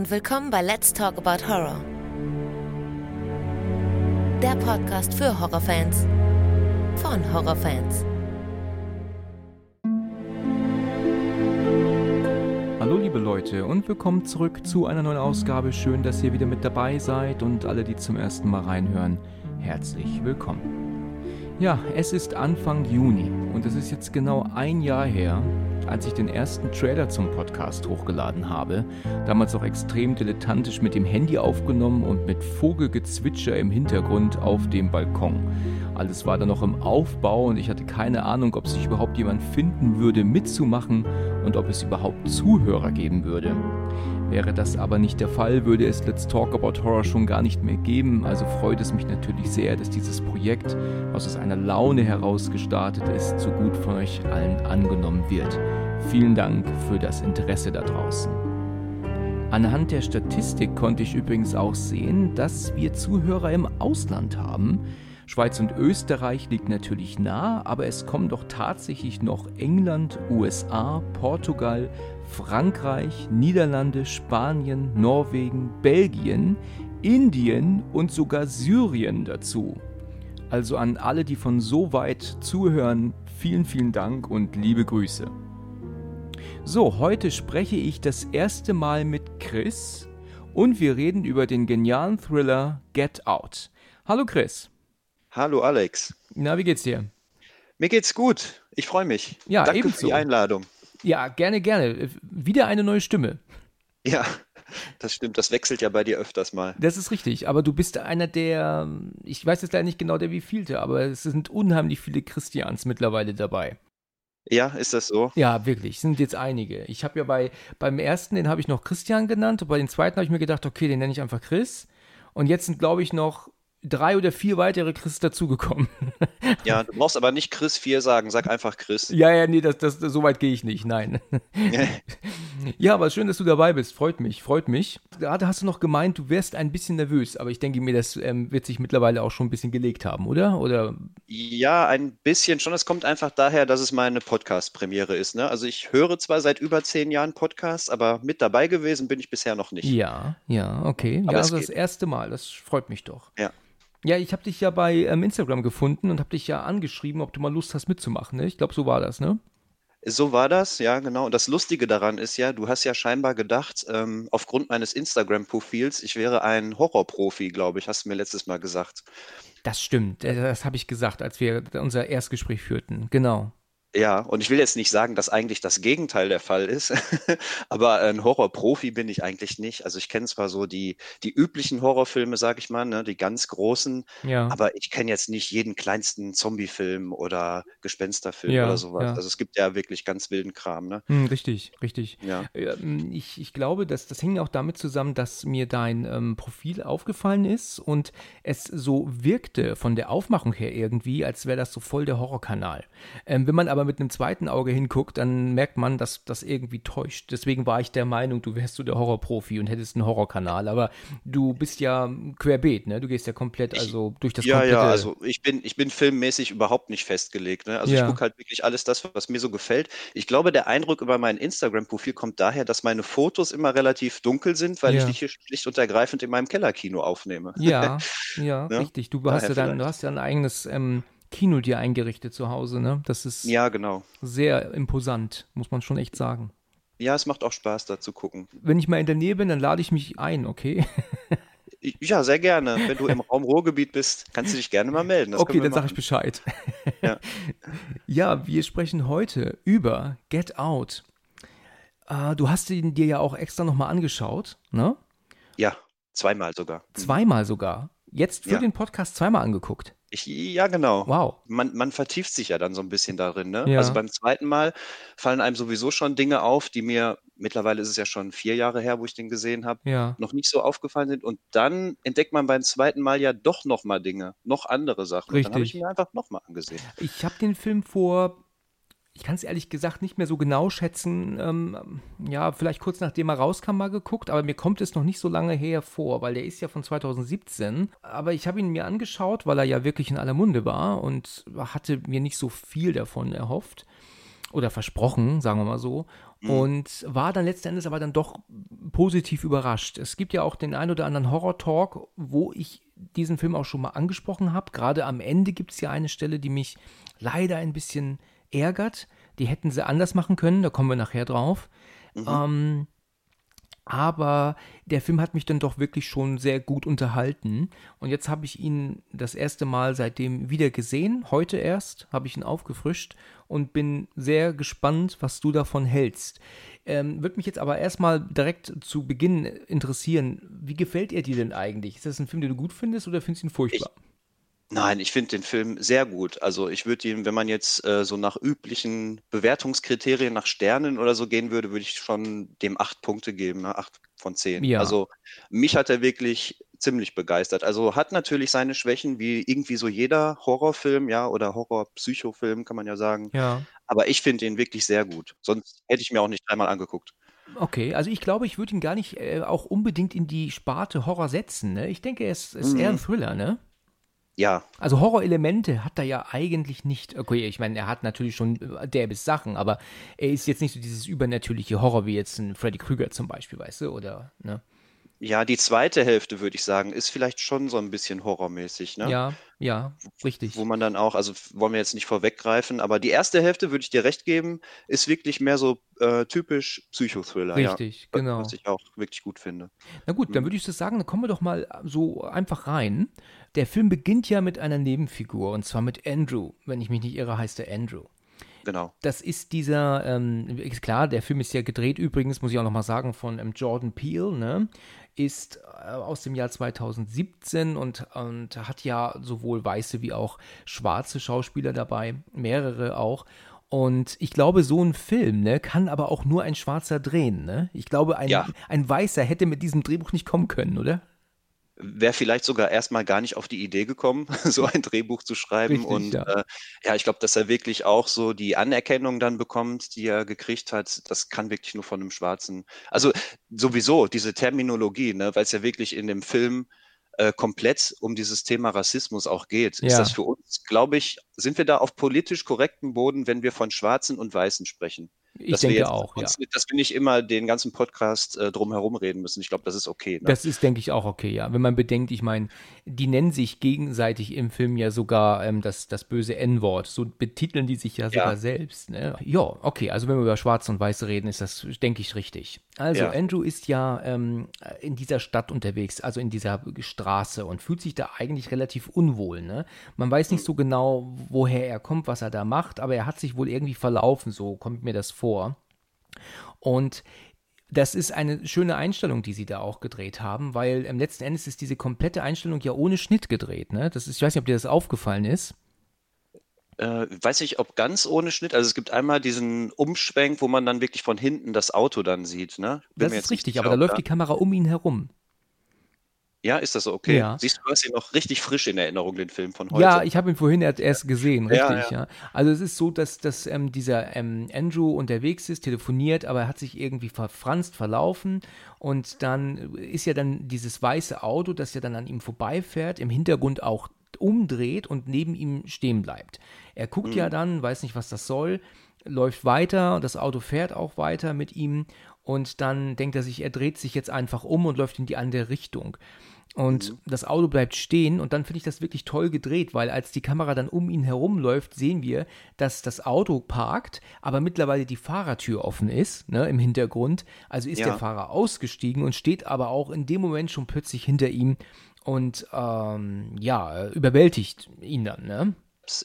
und willkommen bei Let's Talk About Horror. Der Podcast für Horrorfans von Horrorfans. Hallo liebe Leute und willkommen zurück zu einer neuen Ausgabe. Schön, dass ihr wieder mit dabei seid und alle, die zum ersten Mal reinhören, herzlich willkommen. Ja, es ist Anfang Juni und es ist jetzt genau ein Jahr her, als ich den ersten Trailer zum Podcast hochgeladen habe. Damals auch extrem dilettantisch mit dem Handy aufgenommen und mit Vogelgezwitscher im Hintergrund auf dem Balkon. Alles war da noch im Aufbau und ich hatte keine Ahnung, ob sich überhaupt jemand finden würde, mitzumachen und ob es überhaupt Zuhörer geben würde. Wäre das aber nicht der Fall, würde es Let's Talk About Horror schon gar nicht mehr geben. Also freut es mich natürlich sehr, dass dieses Projekt, was aus einer Laune heraus gestartet ist, so gut von euch allen angenommen wird. Vielen Dank für das Interesse da draußen. Anhand der Statistik konnte ich übrigens auch sehen, dass wir Zuhörer im Ausland haben. Schweiz und Österreich liegt natürlich nah, aber es kommen doch tatsächlich noch England, USA, Portugal, Frankreich, Niederlande, Spanien, Norwegen, Belgien, Indien und sogar Syrien dazu. Also an alle, die von so weit zuhören, vielen, vielen Dank und liebe Grüße. So, heute spreche ich das erste Mal mit Chris und wir reden über den genialen Thriller Get Out. Hallo Chris. Hallo Alex. Na, wie geht's dir? Mir geht's gut. Ich freue mich. Ja, Danke ebenso. für die Einladung. Ja, gerne, gerne. Wieder eine neue Stimme. Ja, das stimmt. Das wechselt ja bei dir öfters mal. Das ist richtig, aber du bist einer der, ich weiß jetzt leider nicht genau der wievielte, aber es sind unheimlich viele Christians mittlerweile dabei. Ja, ist das so? Ja, wirklich, sind jetzt einige. Ich habe ja bei, beim ersten, den habe ich noch Christian genannt und bei dem zweiten habe ich mir gedacht, okay, den nenne ich einfach Chris. Und jetzt sind, glaube ich, noch drei oder vier weitere Chris dazugekommen. Ja, du brauchst aber nicht Chris 4 sagen, sag einfach Chris. ja, ja, nee, das, das, so weit gehe ich nicht, nein. ja, aber schön, dass du dabei bist, freut mich, freut mich. Gerade hast du noch gemeint, du wärst ein bisschen nervös, aber ich denke mir, das ähm, wird sich mittlerweile auch schon ein bisschen gelegt haben, oder? Oder Ja, ein bisschen schon. Es kommt einfach daher, dass es meine Podcast-Premiere ist. Ne? Also ich höre zwar seit über zehn Jahren Podcasts, aber mit dabei gewesen bin ich bisher noch nicht. Ja, ja, okay. Aber ja, es also das geht. erste Mal, das freut mich doch. Ja. Ja, ich habe dich ja bei ähm, Instagram gefunden und habe dich ja angeschrieben, ob du mal Lust hast mitzumachen. Ne? Ich glaube, so war das, ne? So war das, ja, genau. Und das Lustige daran ist ja, du hast ja scheinbar gedacht, ähm, aufgrund meines Instagram-Profils, ich wäre ein Horrorprofi, glaube ich, hast du mir letztes Mal gesagt. Das stimmt. äh, Das habe ich gesagt, als wir unser Erstgespräch führten. Genau. Ja, und ich will jetzt nicht sagen, dass eigentlich das Gegenteil der Fall ist, aber ein Horrorprofi bin ich eigentlich nicht. Also ich kenne zwar so die, die üblichen Horrorfilme, sag ich mal, ne, die ganz großen, Ja. aber ich kenne jetzt nicht jeden kleinsten Zombie-Film oder Gespensterfilm Ja, oder sowas. ja. Also es gibt ja wirklich ganz wilden Kram, ne? Hm, richtig, richtig. Ja. Ähm, Ich, ich glaube, dass das hängt auch damit zusammen, dass mir dein ähm, Profil aufgefallen ist und es so wirkte von der Aufmachung her irgendwie, als wäre das so voll der Horrorkanal. Ähm, wenn man aber mit einem zweiten Auge hinguckt, dann merkt man, dass das irgendwie täuscht. Deswegen war ich der Meinung, du wärst so der Horrorprofi und hättest einen Horrorkanal. Aber du bist ja querbeet, ne? Du gehst ja komplett, also durch das Ja, komplette. ja, also ich bin, ich bin filmmäßig überhaupt nicht festgelegt. Ne? Also Ja. ich gucke halt wirklich alles das, was mir so gefällt. Ich glaube, der Eindruck über mein Instagram-Profil kommt daher, dass meine Fotos immer relativ dunkel sind, weil Ja. ich die hier schlicht und ergreifend in meinem Kellerkino aufnehme. Ja, ja, Ja, richtig. Du hast, ja dann, du hast ja ein eigenes ähm, Kino dir eingerichtet zu Hause, ne? Das ist Ja, genau. sehr imposant, muss man schon echt sagen. Ja, es macht auch Spaß, da zu gucken. Wenn ich mal in der Nähe bin, dann lade ich mich ein, okay? Ich- Ja, sehr gerne. Wenn du im Raum Ruhrgebiet bist, kannst du dich gerne mal melden. Das okay, dann sage ich. Bescheid. Ja. ja, wir sprechen heute über Get Out. Äh, du hast ihn dir ja auch extra nochmal angeschaut, ne? Ja, zweimal sogar. Mhm. Zweimal sogar. Jetzt für Ja. den Podcast zweimal angeguckt. Ich, ja, genau. Wow. Man, man vertieft sich ja dann so ein bisschen darin, ne? Ja. Also beim zweiten Mal fallen einem sowieso schon Dinge auf, die mir, mittlerweile ist es ja schon vier Jahre her, wo ich den gesehen habe, Ja. noch nicht so aufgefallen sind. Und dann entdeckt man beim zweiten Mal ja doch nochmal Dinge, noch andere Sachen. Und dann habe ich Richtig. mir einfach nochmal angesehen. Ich habe den Film vor, ich kann es ehrlich gesagt nicht mehr so genau schätzen, ähm, ja, vielleicht kurz nachdem er rauskam mal geguckt, aber mir kommt es noch nicht so lange her vor, weil der ist ja von 2017. Aber ich habe ihn mir angeschaut, weil er ja wirklich in aller Munde war und hatte mir nicht so viel davon erhofft oder versprochen, sagen wir mal so. Mhm. Und war dann letzten Endes aber dann doch positiv überrascht. Es gibt ja auch den ein oder anderen Horror-Talk, wo ich diesen Film auch schon mal angesprochen habe. Gerade am Ende gibt es ja eine Stelle, die mich leider ein bisschen ärgert. Die hätten sie anders machen können, da kommen wir nachher drauf. Mhm. Ähm, aber der Film hat mich dann doch wirklich schon sehr gut unterhalten. Und jetzt habe ich ihn das erste Mal seitdem wieder gesehen. Heute erst habe ich ihn aufgefrischt und bin sehr gespannt, was du davon hältst. Ähm, Würde mich jetzt aber erstmal direkt zu Beginn interessieren, wie gefällt er dir denn eigentlich? Ist das ein Film, den du gut findest oder findest du ihn furchtbar? Ich Nein, ich finde den Film sehr gut. Also ich würde ihn, wenn man jetzt äh, so nach üblichen Bewertungskriterien, nach Sternen oder so gehen würde, würde ich schon dem acht Punkte geben, ne? acht von zehn. Ja. Also mich hat er wirklich ziemlich begeistert. Also hat natürlich seine Schwächen, wie irgendwie so jeder Horrorfilm, ja, oder Horror-Psychofilm, kann man ja sagen. Ja. Aber ich finde ihn wirklich sehr gut. Sonst hätte ich mir auch nicht dreimal angeguckt. Okay, also ich glaube, ich würde ihn gar nicht äh, auch unbedingt in die Sparte Horror setzen. Ne? Ich denke, er ist, ist mhm. eher ein Thriller, ne? Ja. Also Horrorelemente hat er ja eigentlich nicht. Okay, ich meine, er hat natürlich schon derbes Sachen, aber er ist jetzt nicht so dieses übernatürliche Horror wie jetzt ein Freddy Krüger zum Beispiel, weißt du, oder, ne? Ja, die zweite Hälfte, würde ich sagen, ist vielleicht schon so ein bisschen horrormäßig, ne? Ja, ja, richtig. Wo man dann auch, also wollen wir jetzt nicht vorweggreifen, aber die erste Hälfte, würde ich dir recht geben, ist wirklich mehr so äh, typisch Psychothriller, ja. Richtig, genau. Was ich auch wirklich gut finde. Na gut, dann mhm. würde ich so sagen, dann kommen wir doch mal so einfach rein. Der Film beginnt ja mit einer Nebenfigur, und zwar mit Andrew. Wenn ich mich nicht irre, heißt er Andrew. Genau. Das ist dieser, ähm, ist klar, der Film ist ja gedreht übrigens, muss ich auch nochmal sagen, von ähm, Jordan Peele, ne? Ist äh, aus dem Jahr 2017 und, und hat ja sowohl weiße wie auch schwarze Schauspieler dabei, mehrere auch. Und ich glaube, so ein Film ne, kann aber auch nur ein Schwarzer drehen. Ne? Ich glaube, ein, ja. ein Weißer hätte mit diesem Drehbuch nicht kommen können, oder? Wäre vielleicht sogar erstmal gar nicht auf die Idee gekommen, so ein Drehbuch zu schreiben. Richtig, und ja, äh, ja ich glaube, dass er wirklich auch so die Anerkennung dann bekommt, die er gekriegt hat, das kann wirklich nur von einem Schwarzen. Also sowieso diese Terminologie, ne, weil es ja wirklich in dem Film äh, komplett um dieses Thema Rassismus auch geht, ja. ist das für uns, glaube ich, sind wir da auf politisch korrektem Boden, wenn wir von Schwarzen und Weißen sprechen. Ich dass denke jetzt, auch, ja. Dass wir nicht immer den ganzen Podcast äh, drumherum reden müssen. Ich glaube, das ist okay. Ne? Das ist, denke ich, auch okay, ja. Wenn man bedenkt, ich meine, die nennen sich gegenseitig im Film ja sogar ähm, das, das böse N-Wort. So betiteln die sich ja sogar ja. selbst. Ne? Ja, okay, also wenn wir über Schwarze und Weiße reden, ist das, denke ich, richtig. Also, ja. Andrew ist ja ähm, in dieser Stadt unterwegs, also in dieser Straße und fühlt sich da eigentlich relativ unwohl. Ne? Man weiß nicht so genau, woher er kommt, was er da macht, aber er hat sich wohl irgendwie verlaufen, so kommt mir das vor. Und das ist eine schöne Einstellung, die sie da auch gedreht haben, weil im letzten Endes ist diese komplette Einstellung ja ohne Schnitt gedreht. Ne? Das ist, ich weiß nicht, ob dir das aufgefallen ist. Äh, weiß ich, ob ganz ohne Schnitt. Also es gibt einmal diesen Umschwenk, wo man dann wirklich von hinten das Auto dann sieht. Ne? das ist richtig, aber da läuft die Kamera um ihn herum. Ja, ist das so? Okay. Ja. Siehst du, du hast ihn noch richtig frisch in Erinnerung, den Film von heute. Ja, ich habe ihn vorhin erst gesehen, richtig, ja. ja. ja. Also es ist so, dass, dass ähm, dieser ähm, Andrew unterwegs ist, telefoniert, aber er hat sich irgendwie verfranst, verlaufen und dann ist ja dann dieses weiße Auto, das ja dann an ihm vorbeifährt, im Hintergrund auch umdreht und neben ihm stehen bleibt. Er guckt mhm. ja dann, weiß nicht, was das soll, läuft weiter und das Auto fährt auch weiter mit ihm und dann denkt er sich, er dreht sich jetzt einfach um und läuft in die andere Richtung. Und mhm. das Auto bleibt stehen und dann finde ich das wirklich toll gedreht, weil als die Kamera dann um ihn herumläuft, sehen wir, dass das Auto parkt, aber mittlerweile die Fahrertür offen ist, ne, im Hintergrund. Also ist ja. der Fahrer ausgestiegen und steht aber auch in dem Moment schon plötzlich hinter ihm und ähm, ja, überwältigt ihn dann, ne?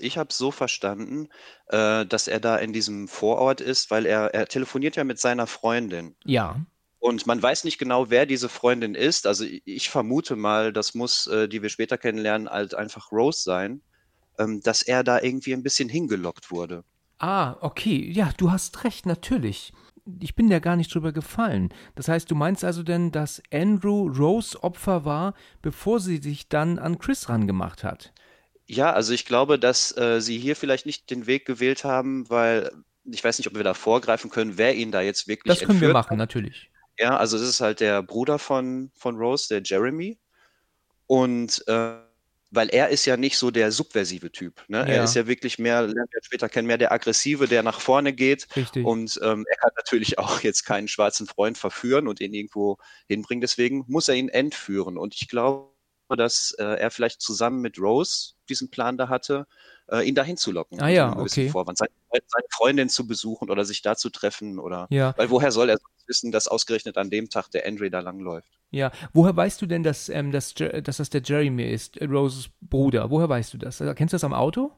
Ich habe es so verstanden, äh, dass er da in diesem Vorort ist, weil er, er telefoniert ja mit seiner Freundin. Ja. Und man weiß nicht genau, wer diese Freundin ist. Also ich vermute mal, das muss, äh, die wir später kennenlernen, halt einfach Rose sein, ähm, dass er da irgendwie ein bisschen hingelockt wurde. Ah, okay. Ja, du hast recht, natürlich. Ich bin ja gar nicht drüber gefallen. Das heißt, du meinst also denn, dass Andrew Rose Opfer war, bevor sie sich dann an Chris rangemacht hat? Ja, also ich glaube, dass äh, sie hier vielleicht nicht den Weg gewählt haben, weil ich weiß nicht, ob wir da vorgreifen können, wer ihn da jetzt wirklich Das können wir machen, hat. natürlich. Ja, also das ist halt der Bruder von, von Rose, der Jeremy. Und äh, weil er ist ja nicht so der subversive Typ. Ne? Ja. Er ist ja wirklich mehr, lernt er später kennen, mehr der aggressive, der nach vorne geht. Richtig. Und ähm, er kann natürlich auch jetzt keinen schwarzen Freund verführen und ihn irgendwo hinbringen. Deswegen muss er ihn entführen. Und ich glaube, dass äh, er vielleicht zusammen mit Rose diesen Plan da hatte, äh, ihn dahin zu locken. Ah ja, okay. Vorwand, seine, seine, Freundin zu besuchen oder sich da zu treffen oder, ja. weil woher soll er wissen, dass ausgerechnet an dem Tag der Andre da langläuft? Ja, woher weißt du denn, dass, ähm, dass, dass das der Jeremy ist, äh, Roses Bruder? Woher weißt du das? Kennst du das am Auto?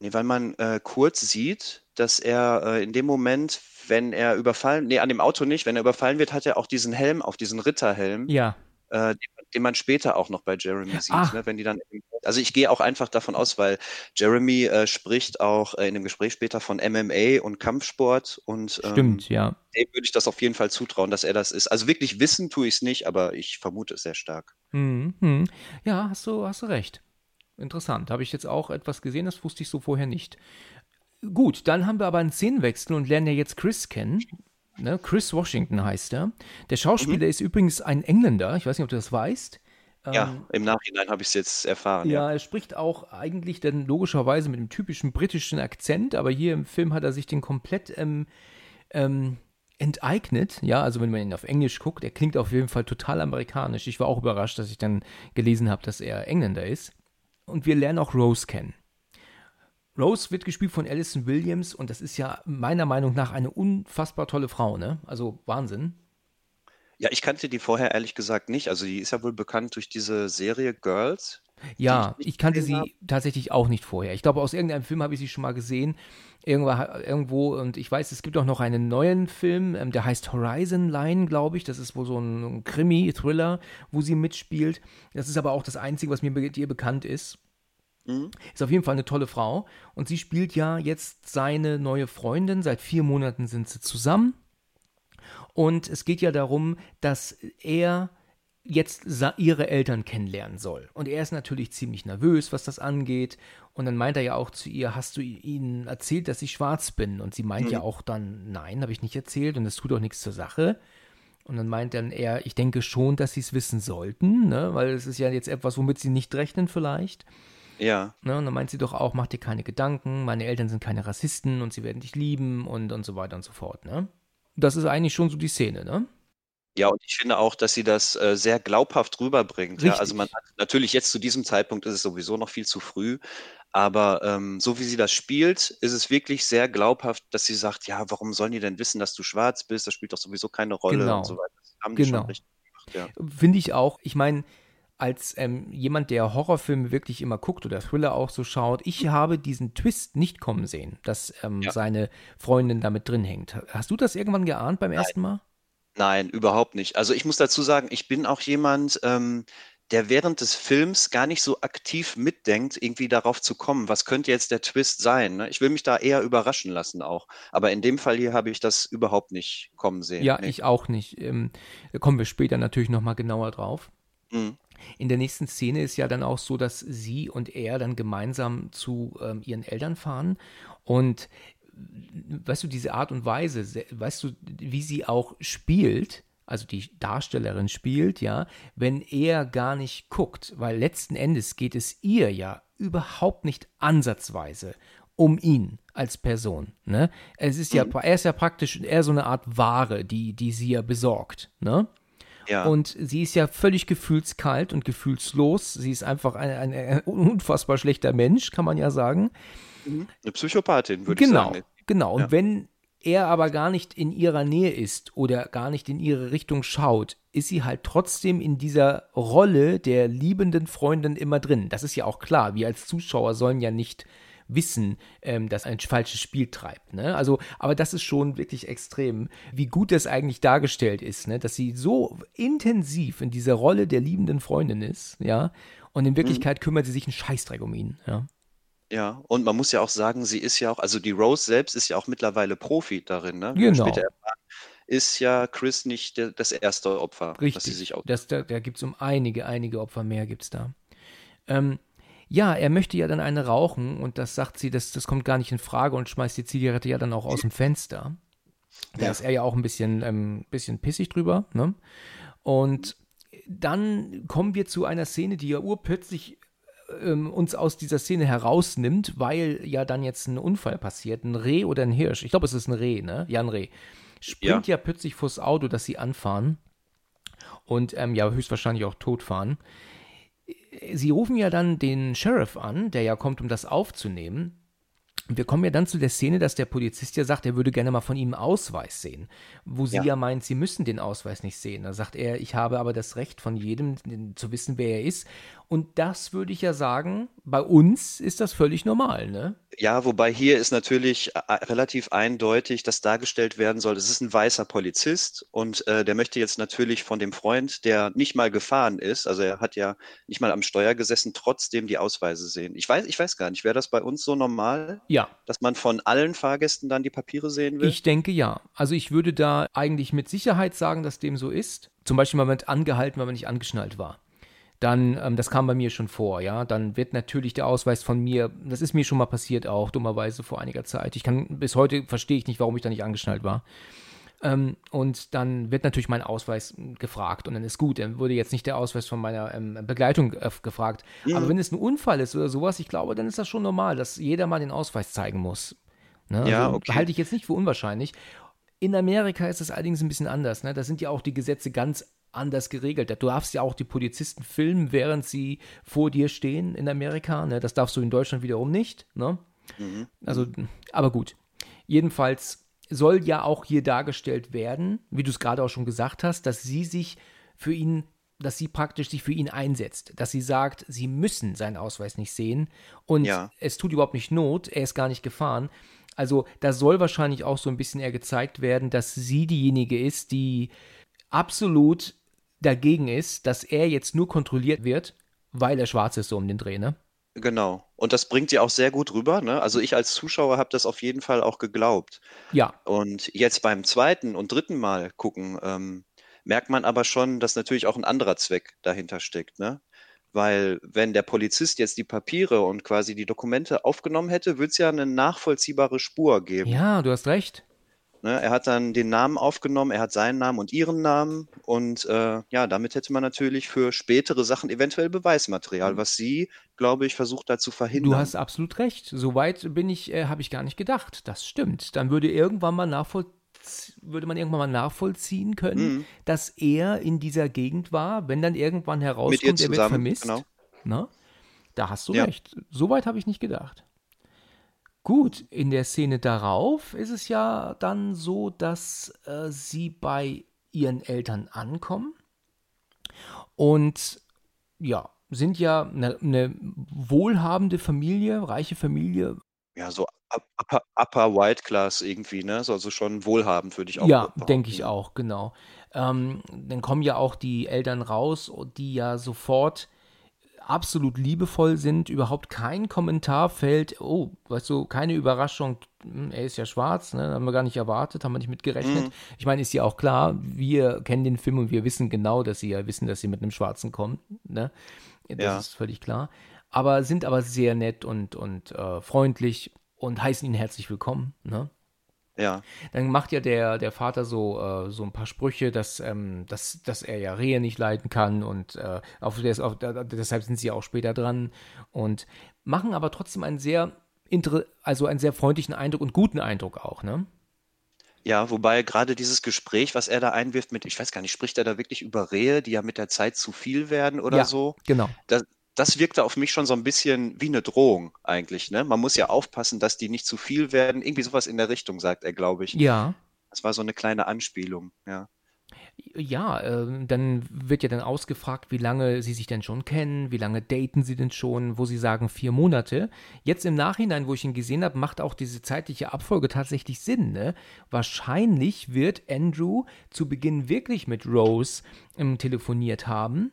Nee, weil man äh, kurz sieht, dass er äh, in dem Moment, wenn er überfallen, nee, an dem Auto nicht, wenn er überfallen wird, hat er auch diesen Helm auf, diesen Ritterhelm. Ja. Äh, den, den, man später auch noch bei Jeremy sieht. Ne, wenn die dann, also ich gehe auch einfach davon aus, weil Jeremy äh, spricht auch äh, in dem Gespräch später von MMA und Kampfsport und ähm, Stimmt, ja. Dem würde ich das auf jeden Fall zutrauen, dass er das ist. Also wirklich wissen tue ich es nicht, aber ich vermute es sehr stark. Mhm. Ja, hast du, hast du recht. Interessant. Habe ich jetzt auch etwas gesehen, das wusste ich so vorher nicht. Gut, dann haben wir aber einen Szenenwechsel und lernen ja jetzt Chris kennen. Ne? Chris Washington heißt er. Der Schauspieler mhm. ist übrigens ein Engländer. Ich weiß nicht, ob du das weißt. Ja, ähm, im Nachhinein habe ich es jetzt erfahren. Ja, ja, er spricht auch eigentlich dann logischerweise mit dem typischen britischen Akzent, aber hier im Film hat er sich den komplett ähm, ähm, enteignet. Ja, also wenn man ihn auf Englisch guckt, er klingt auf jeden Fall total amerikanisch. Ich war auch überrascht, dass ich dann gelesen habe, dass er Engländer ist. Und wir lernen auch Rose kennen. Rose wird gespielt von Alison Williams und das ist ja meiner Meinung nach eine unfassbar tolle Frau, ne? Also Wahnsinn. Ja, ich kannte die vorher ehrlich gesagt nicht. Also die ist ja wohl bekannt durch diese Serie Girls. Ja, ich, ich, kannte sie habe. tatsächlich auch nicht vorher. Ich glaube, aus irgendeinem Film habe ich sie schon mal gesehen. Irgendwo, irgendwo, und ich weiß, es gibt auch noch einen neuen Film, ähm, der heißt Horizon Line, glaube ich. Das ist wohl so ein, ein Krimi-Thriller, wo sie mitspielt. Das ist aber auch das Einzige, was mir mit ihr bekannt ist. Mhm. Ist auf jeden Fall eine tolle Frau. Und sie spielt ja jetzt seine neue Freundin. Seit vier Monaten sind sie zusammen. Und es geht ja darum, dass er jetzt ihre Eltern kennenlernen soll. Und er ist natürlich ziemlich nervös, was das angeht. Und dann meint er ja auch zu ihr, hast du ihnen erzählt, dass ich schwarz bin? Und sie meint mhm. ja auch dann, nein, habe ich nicht erzählt und es tut auch nichts zur Sache. Und dann meint dann er, ich denke schon, dass sie es wissen sollten, ne? weil es ist ja jetzt etwas, womit sie nicht rechnen vielleicht. Ja. Ne, und dann meint sie doch auch, mach dir keine Gedanken, meine Eltern sind keine Rassisten und sie werden dich lieben und, und so weiter und so fort. Ne? Das ist eigentlich schon so die Szene, ne? Ja, und ich finde auch, dass sie das äh, sehr glaubhaft rüberbringt. Ja? Also man hat natürlich jetzt zu diesem Zeitpunkt ist es sowieso noch viel zu früh, aber ähm, so wie sie das spielt, ist es wirklich sehr glaubhaft, dass sie sagt, ja, warum sollen die denn wissen, dass du schwarz bist? Das spielt doch sowieso keine Rolle genau. und so weiter. Das haben die genau. schon richtig gemacht, ja. Finde ich auch. Ich meine, als ähm, jemand, der Horrorfilme wirklich immer guckt oder Thriller auch so schaut, ich habe diesen Twist nicht kommen sehen, dass ähm, ja. seine Freundin damit drin hängt. Hast du das irgendwann geahnt beim Nein. ersten Mal? Nein, überhaupt nicht. Also ich muss dazu sagen, ich bin auch jemand, ähm, der während des Films gar nicht so aktiv mitdenkt, irgendwie darauf zu kommen, was könnte jetzt der Twist sein. Ne? Ich will mich da eher überraschen lassen auch. Aber in dem Fall hier habe ich das überhaupt nicht kommen sehen. Ja, nee. ich auch nicht. Ähm, da kommen wir später natürlich nochmal genauer drauf. Mhm. In der nächsten Szene ist ja dann auch so, dass sie und er dann gemeinsam zu ähm, ihren Eltern fahren und weißt du, diese Art und Weise, weißt du, wie sie auch spielt, also die Darstellerin spielt, ja, wenn er gar nicht guckt, weil letzten Endes geht es ihr ja überhaupt nicht ansatzweise um ihn als Person. Ne? Es ist ja, mhm. er ist ja praktisch eher so eine Art Ware, die, die sie ja besorgt. Ne? Ja. Und sie ist ja völlig gefühlskalt und gefühlslos. Sie ist einfach ein, ein, ein unfassbar schlechter Mensch, kann man ja sagen. Mhm. Eine Psychopathin, würde genau, ich sagen. Genau, und ja. wenn er aber gar nicht in ihrer Nähe ist oder gar nicht in ihre Richtung schaut, ist sie halt trotzdem in dieser Rolle der liebenden Freundin immer drin. Das ist ja auch klar. Wir als Zuschauer sollen ja nicht wissen, ähm, dass ein falsches Spiel treibt. Ne? Also, aber das ist schon wirklich extrem, wie gut das eigentlich dargestellt ist, ne? dass sie so intensiv in dieser Rolle der liebenden Freundin ist, ja, und in Wirklichkeit mhm. kümmert sie sich einen Scheißdreck um ihn, ja. Ja, und man muss ja auch sagen, sie ist ja auch, also die Rose selbst ist ja auch mittlerweile Profi darin, ne? Genau. Ist ja Chris nicht der, das erste Opfer, Richtig. das sie sich auch. Das, da da gibt es um einige, einige Opfer mehr gibt es da. Ähm, ja, er möchte ja dann eine rauchen und das sagt sie, das, das kommt gar nicht in Frage und schmeißt die Zigarette ja dann auch aus dem Fenster. Da ja. ist er ja auch ein bisschen, ähm, bisschen pissig drüber. Ne? Und dann kommen wir zu einer Szene, die ja urplötzlich ähm, uns aus dieser Szene herausnimmt, weil ja dann jetzt ein Unfall passiert, ein Reh oder ein Hirsch, ich glaube, es ist ein Reh, ne? Ja, ein Reh. Springt ja, ja plötzlich vors Auto, das sie anfahren und ähm, ja höchstwahrscheinlich auch totfahren. Sie rufen ja dann den Sheriff an, der ja kommt, um das aufzunehmen. Wir kommen ja dann zu der Szene, dass der Polizist ja sagt, er würde gerne mal von ihm Ausweis sehen. Wo sie ja. ja meint, sie müssen den Ausweis nicht sehen. Da sagt er, ich habe aber das Recht von jedem zu wissen, wer er ist. Und das würde ich ja sagen, bei uns ist das völlig normal, ne? Ja, wobei hier ist natürlich äh, relativ eindeutig, dass dargestellt werden soll, es ist ein weißer Polizist und äh, der möchte jetzt natürlich von dem Freund, der nicht mal gefahren ist, also er hat ja nicht mal am Steuer gesessen, trotzdem die Ausweise sehen. Ich weiß, ich weiß gar nicht, wäre das bei uns so normal? Ja. Dass man von allen Fahrgästen dann die Papiere sehen will? Ich denke ja. Also ich würde da eigentlich mit Sicherheit sagen, dass dem so ist. Zum Beispiel mal mit angehalten, weil man nicht angeschnallt war dann, ähm, das kam bei mir schon vor, ja, dann wird natürlich der Ausweis von mir, das ist mir schon mal passiert auch, dummerweise vor einiger Zeit. Ich kann, bis heute verstehe ich nicht, warum ich da nicht angeschnallt war. Ähm, und dann wird natürlich mein Ausweis gefragt und dann ist gut. Dann wurde jetzt nicht der Ausweis von meiner ähm, Begleitung äh, gefragt. Mhm. Aber wenn es ein Unfall ist oder sowas, ich glaube, dann ist das schon normal, dass jeder mal den Ausweis zeigen muss. Ne? Also ja, okay. Halte ich jetzt nicht für unwahrscheinlich. In Amerika ist es allerdings ein bisschen anders. Ne? Da sind ja auch die Gesetze ganz anders geregelt. Du darfst ja auch die Polizisten filmen, während sie vor dir stehen in Amerika. Ne? Das darfst du in Deutschland wiederum nicht. Ne? Mhm. Also, aber gut. Jedenfalls soll ja auch hier dargestellt werden, wie du es gerade auch schon gesagt hast, dass sie sich für ihn, dass sie praktisch sich für ihn einsetzt, dass sie sagt, sie müssen seinen Ausweis nicht sehen und ja. es tut überhaupt nicht Not, er ist gar nicht gefahren. Also da soll wahrscheinlich auch so ein bisschen eher gezeigt werden, dass sie diejenige ist, die absolut dagegen ist, dass er jetzt nur kontrolliert wird, weil er schwarz ist, so um den Dreh, ne? Genau. Und das bringt sie auch sehr gut rüber. Ne? Also ich als Zuschauer habe das auf jeden Fall auch geglaubt. Ja. Und jetzt beim zweiten und dritten Mal gucken, ähm, merkt man aber schon, dass natürlich auch ein anderer Zweck dahinter steckt. Ne? Weil wenn der Polizist jetzt die Papiere und quasi die Dokumente aufgenommen hätte, würde es ja eine nachvollziehbare Spur geben. Ja, du hast recht. Ne, er hat dann den Namen aufgenommen, er hat seinen Namen und ihren Namen und äh, ja, damit hätte man natürlich für spätere Sachen eventuell Beweismaterial, mhm. was sie, glaube ich, versucht da zu verhindern. Du hast absolut recht. Soweit bin ich, äh, habe ich gar nicht gedacht. Das stimmt. Dann würde irgendwann mal nachvollziehen würde man irgendwann mal nachvollziehen können, mhm. dass er in dieser Gegend war, wenn dann irgendwann herauskommt, er wird vermisst. Genau. Na? Da hast du ja. recht. Soweit habe ich nicht gedacht. Gut, in der Szene darauf ist es ja dann so, dass äh, sie bei ihren Eltern ankommen und ja, sind ja eine, eine wohlhabende Familie, reiche Familie. Ja, so upper, upper White Class irgendwie, ne? Also schon wohlhabend, würde ich auch Ja, denke ich auch, genau. Ähm, dann kommen ja auch die Eltern raus, die ja sofort absolut liebevoll sind, überhaupt kein Kommentar fällt, oh, weißt du, keine Überraschung, hm, er ist ja schwarz, ne, haben wir gar nicht erwartet, haben wir nicht mitgerechnet. Mhm. Ich meine, ist ja auch klar, wir kennen den Film und wir wissen genau, dass sie ja wissen, dass sie mit einem Schwarzen kommen, ne? Das ja. ist völlig klar. Aber sind aber sehr nett und, und äh, freundlich und heißen ihn herzlich willkommen, ne? Ja. Dann macht ja der, der Vater so, äh, so ein paar Sprüche, dass, ähm, dass, dass er ja Rehe nicht leiden kann und äh, auf, auf, deshalb sind sie auch später dran und machen aber trotzdem einen sehr, also einen sehr freundlichen Eindruck und guten Eindruck auch, ne? Ja, wobei gerade dieses Gespräch, was er da einwirft mit, ich weiß gar nicht, spricht er da wirklich über Rehe, die ja mit der Zeit zu viel werden oder ja, so? Genau. Das, das wirkte auf mich schon so ein bisschen wie eine Drohung eigentlich. Ne? Man muss ja aufpassen, dass die nicht zu viel werden. Irgendwie sowas in der Richtung, sagt er, glaube ich. Ja. Das war so eine kleine Anspielung, ja. Ja, äh, dann wird ja dann ausgefragt, wie lange sie sich denn schon kennen, wie lange daten sie denn schon, wo sie sagen vier Monate. Jetzt im Nachhinein, wo ich ihn gesehen habe, macht auch diese zeitliche Abfolge tatsächlich Sinn. Ne? Wahrscheinlich wird Andrew zu Beginn wirklich mit Rose ähm, telefoniert haben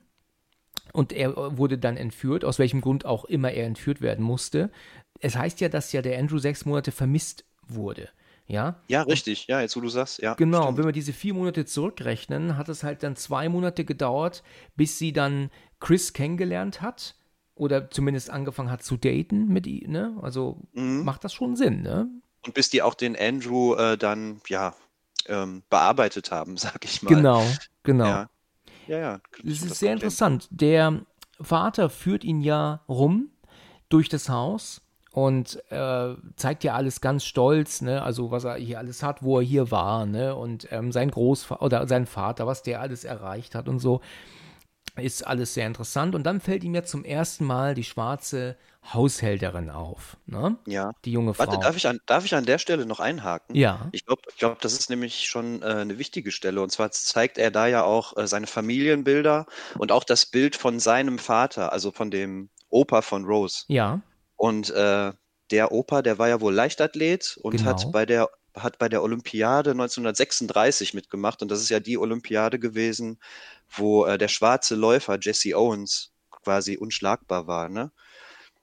und er äh, wurde dann entführt, aus welchem Grund auch immer er entführt werden musste. Es heißt ja, dass ja der Andrew sechs Monate vermisst wurde. Ja? Ja, richtig. Ja, jetzt wo du sagst, ja. Genau, stimmt. wenn wir diese vier Monate zurückrechnen, hat es halt dann zwei Monate gedauert, bis sie dann Chris kennengelernt hat oder zumindest angefangen hat zu daten mit ihm, ne? Also mhm. macht das schon Sinn, ne? Und bis die auch den Andrew äh, dann, ja, ähm, bearbeitet haben, sag ich mal. Genau, genau. Ja. Ja, ja. Das ist sehr interessant. Der Vater führt ihn ja rum durch das Haus und äh, zeigt ja alles ganz stolz, ne? Also was er hier alles hat, wo er hier war, ne? Und ähm, sein Großvater oder sein Vater, was der alles erreicht hat und so, ist alles sehr interessant. Und dann fällt ihm ja zum ersten Mal die schwarze Haushälterin auf, ne? Ja. Die junge Frau. Warte, darf ich an, darf ich an der Stelle noch einhaken? Ja. Ich glaube, ich glaub, das ist nämlich schon äh, eine wichtige Stelle. Und zwar zeigt er da ja auch äh, seine Familienbilder und auch das Bild von seinem Vater, also von dem Opa von Rose. Ja. Und äh, der Opa, der war ja wohl Leichtathlet und Genau. hat bei der hat bei der Olympiade 1936 mitgemacht und das ist ja die Olympiade gewesen, wo äh, der schwarze Läufer Jesse Owens quasi unschlagbar war, ne?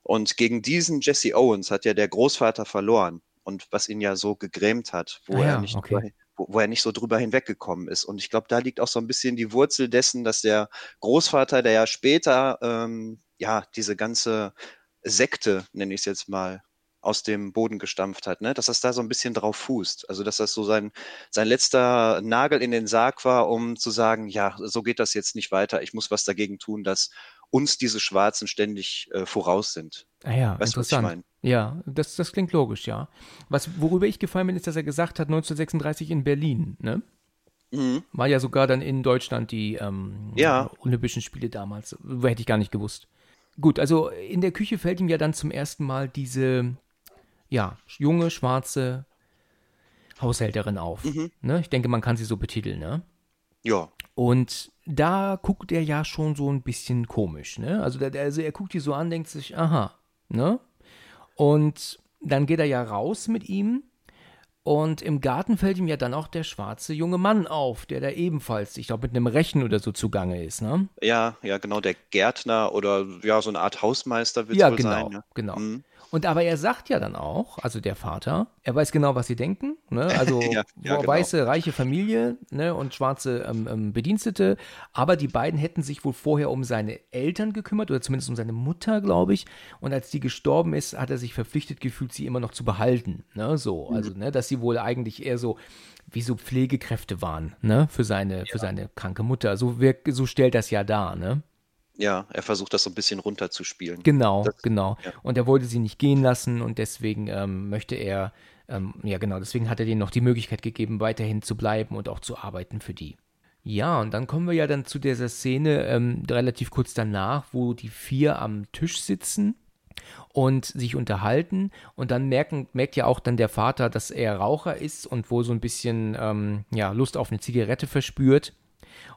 Und gegen diesen Jesse Owens hat ja der Großvater verloren und was ihn ja so gegrämt hat, wo Ah er nicht okay. drüber, wo, wo er nicht so drüber hinweggekommen ist. Und ich glaube, da liegt auch so ein bisschen die Wurzel dessen, dass der Großvater, der ja später ähm, ja diese ganze Sekte, nenne ich es jetzt mal, aus dem Boden gestampft hat, ne? dass das da so ein bisschen drauf fußt. Also dass das so sein, sein letzter Nagel in den Sarg war, um zu sagen, ja, so geht das jetzt nicht weiter. Ich muss was dagegen tun, dass uns diese Schwarzen ständig äh, voraus sind. Ah ja, Weißt du, was ich interessant. meine? Ja, das, das klingt logisch, ja. Was, worüber ich gefallen bin, ist, dass er gesagt hat, 1936 in Berlin, ne? Mhm. War ja sogar dann in Deutschland die ähm, Ja. Olympischen Spiele damals. Hätte ich gar nicht gewusst. Gut, also in der Küche fällt ihm ja dann zum ersten Mal diese, ja, junge, schwarze Haushälterin auf. Mhm. Ne? Ich denke, man kann sie so betiteln, ne? Ja, Und da guckt er ja schon so ein bisschen komisch, ne? Also, der, also er guckt die so an, denkt sich, aha, ne? Und dann geht er ja raus mit ihm und im Garten fällt ihm ja dann auch der schwarze junge Mann auf, der da ebenfalls, ich glaube, mit einem Rechen oder so zugange ist, ne? ja, ja, genau, der Gärtner oder ja, so eine Art Hausmeister wird Ja, wohl genau, sein. Ja. genau. Mhm. Und aber er sagt ja dann auch, also der Vater, er weiß genau, was sie denken, ne? Also Ja, ja, genau. weiße, reiche Familie, ne? Und schwarze ähm, ähm, Bedienstete. Aber die beiden hätten sich wohl vorher um seine Eltern gekümmert oder zumindest um seine Mutter, glaube ich. Und als die gestorben ist, hat er sich verpflichtet gefühlt, sie immer noch zu behalten, ne? Mhm. So, also ne, dass sie wohl eigentlich eher so wie so Pflegekräfte waren, ne? Für seine für seine kranke Mutter. So wirkt, so stellt das ja dar, ne? Ja, er versucht das so ein bisschen runterzuspielen. Genau, Das- genau. ja. Und er wollte sie nicht gehen lassen und deswegen ähm, möchte er, ähm, ja genau, deswegen hat er denen noch die Möglichkeit gegeben, weiterhin zu bleiben und auch zu arbeiten für die. Ja, und dann kommen wir ja dann zu dieser Szene ähm, relativ kurz danach, wo die vier am Tisch sitzen und sich unterhalten und dann merken, merkt ja auch dann der Vater, dass er Raucher ist und wohl so ein bisschen ähm, ja, Lust auf eine Zigarette verspürt.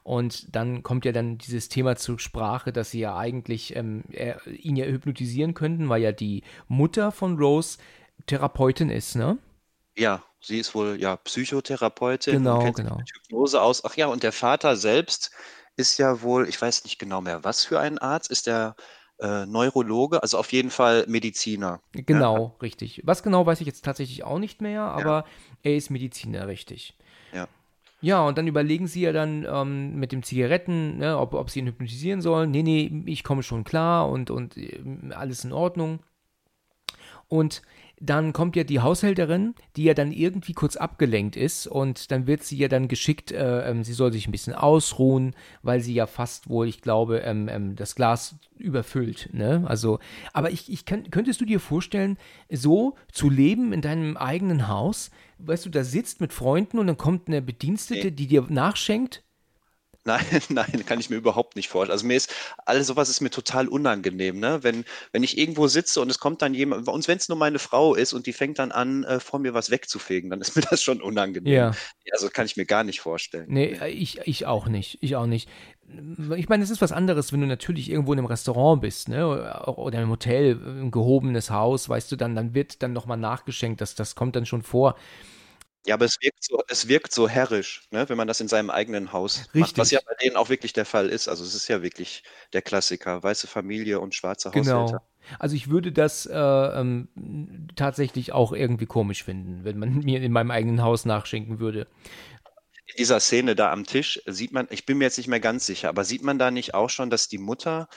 Und dann kommt ja dann dieses Thema zur Sprache, dass sie ja eigentlich ähm, er, ihn ja hypnotisieren könnten, weil ja die Mutter von Rose Therapeutin ist, ne? Ja, sie ist wohl ja Psychotherapeutin Genau, kennt genau. mit Hypnose aus. Ach ja, und der Vater selbst ist ja wohl, ich weiß nicht genau mehr, was für ein Arzt, ist der äh, Neurologe, also auf jeden Fall Mediziner. Genau, richtig. Was genau weiß ich jetzt tatsächlich auch nicht mehr, aber er ist Mediziner, richtig. Ja. Ja, und dann überlegen sie ja dann ähm, mit dem Zigaretten, ne, ob, ob sie ihn hypnotisieren sollen. Nee, nee, ich komme schon klar und, und ähm, alles in Ordnung. Und dann kommt ja die Haushälterin, die ja dann irgendwie kurz abgelenkt ist und dann wird sie ja dann geschickt, äh, ähm, sie soll sich ein bisschen ausruhen, weil sie ja fast wohl, ich glaube, ähm, ähm, das Glas überfüllt. Ne? Also, aber ich, ich kann, könntest du dir vorstellen, so zu leben in deinem eigenen Haus, weißt du, da sitzt mit Freunden und dann kommt eine Bedienstete, Nee. die dir nachschenkt? Nein, nein, kann ich mir überhaupt nicht vorstellen. Also mir ist, alles sowas ist mir total unangenehm, ne? Wenn, wenn ich irgendwo sitze und es kommt dann jemand, und wenn es nur meine Frau ist und die fängt dann an, äh, vor mir was wegzufegen, dann ist mir das schon unangenehm. Ja. Also kann ich mir gar nicht vorstellen. Nee, äh, ich, ich auch nicht. Ich auch nicht. Ich meine, es ist was anderes, wenn du natürlich irgendwo in einem Restaurant bist, ne? Oder im Hotel, ein gehobenes Haus, weißt du, dann, dann wird dann nochmal nachgeschenkt. Das, das kommt dann schon vor. Ja, aber es wirkt so, es wirkt so herrisch, ne, wenn man das in seinem eigenen Haus macht, Richtig. was ja bei denen auch wirklich der Fall ist. Also es ist ja wirklich der Klassiker, weiße Familie und schwarze Genau. Haushälter. Also ich würde das äh, ähm, tatsächlich auch irgendwie komisch finden, wenn man mir in meinem eigenen Haus nachschenken würde. In dieser Szene da am Tisch sieht man, ich bin mir jetzt nicht mehr ganz sicher, aber sieht man da nicht auch schon, dass die Mutter,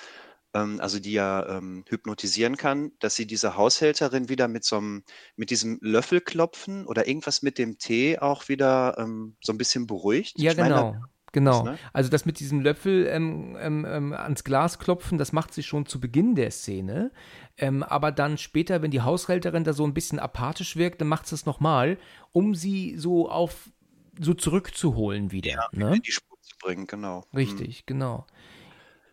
ähm, also die ja ähm, hypnotisieren kann, dass sie diese Haushälterin wieder mit so einem, mit diesem Löffelklopfen oder irgendwas mit dem Tee auch wieder ähm, so ein bisschen beruhigt? Ja, Ich meine, genau. Genau. Ne? Also das mit diesem Löffel ähm, ähm, ähm, ans Glas klopfen, das macht sie schon zu Beginn der Szene. Ähm, aber dann später, wenn die Haushälterin da so ein bisschen apathisch wirkt, dann macht sie es nochmal, um sie so auf so zurückzuholen wieder. Ja, ne? in die Spur zu bringen, genau. Richtig, mhm. genau.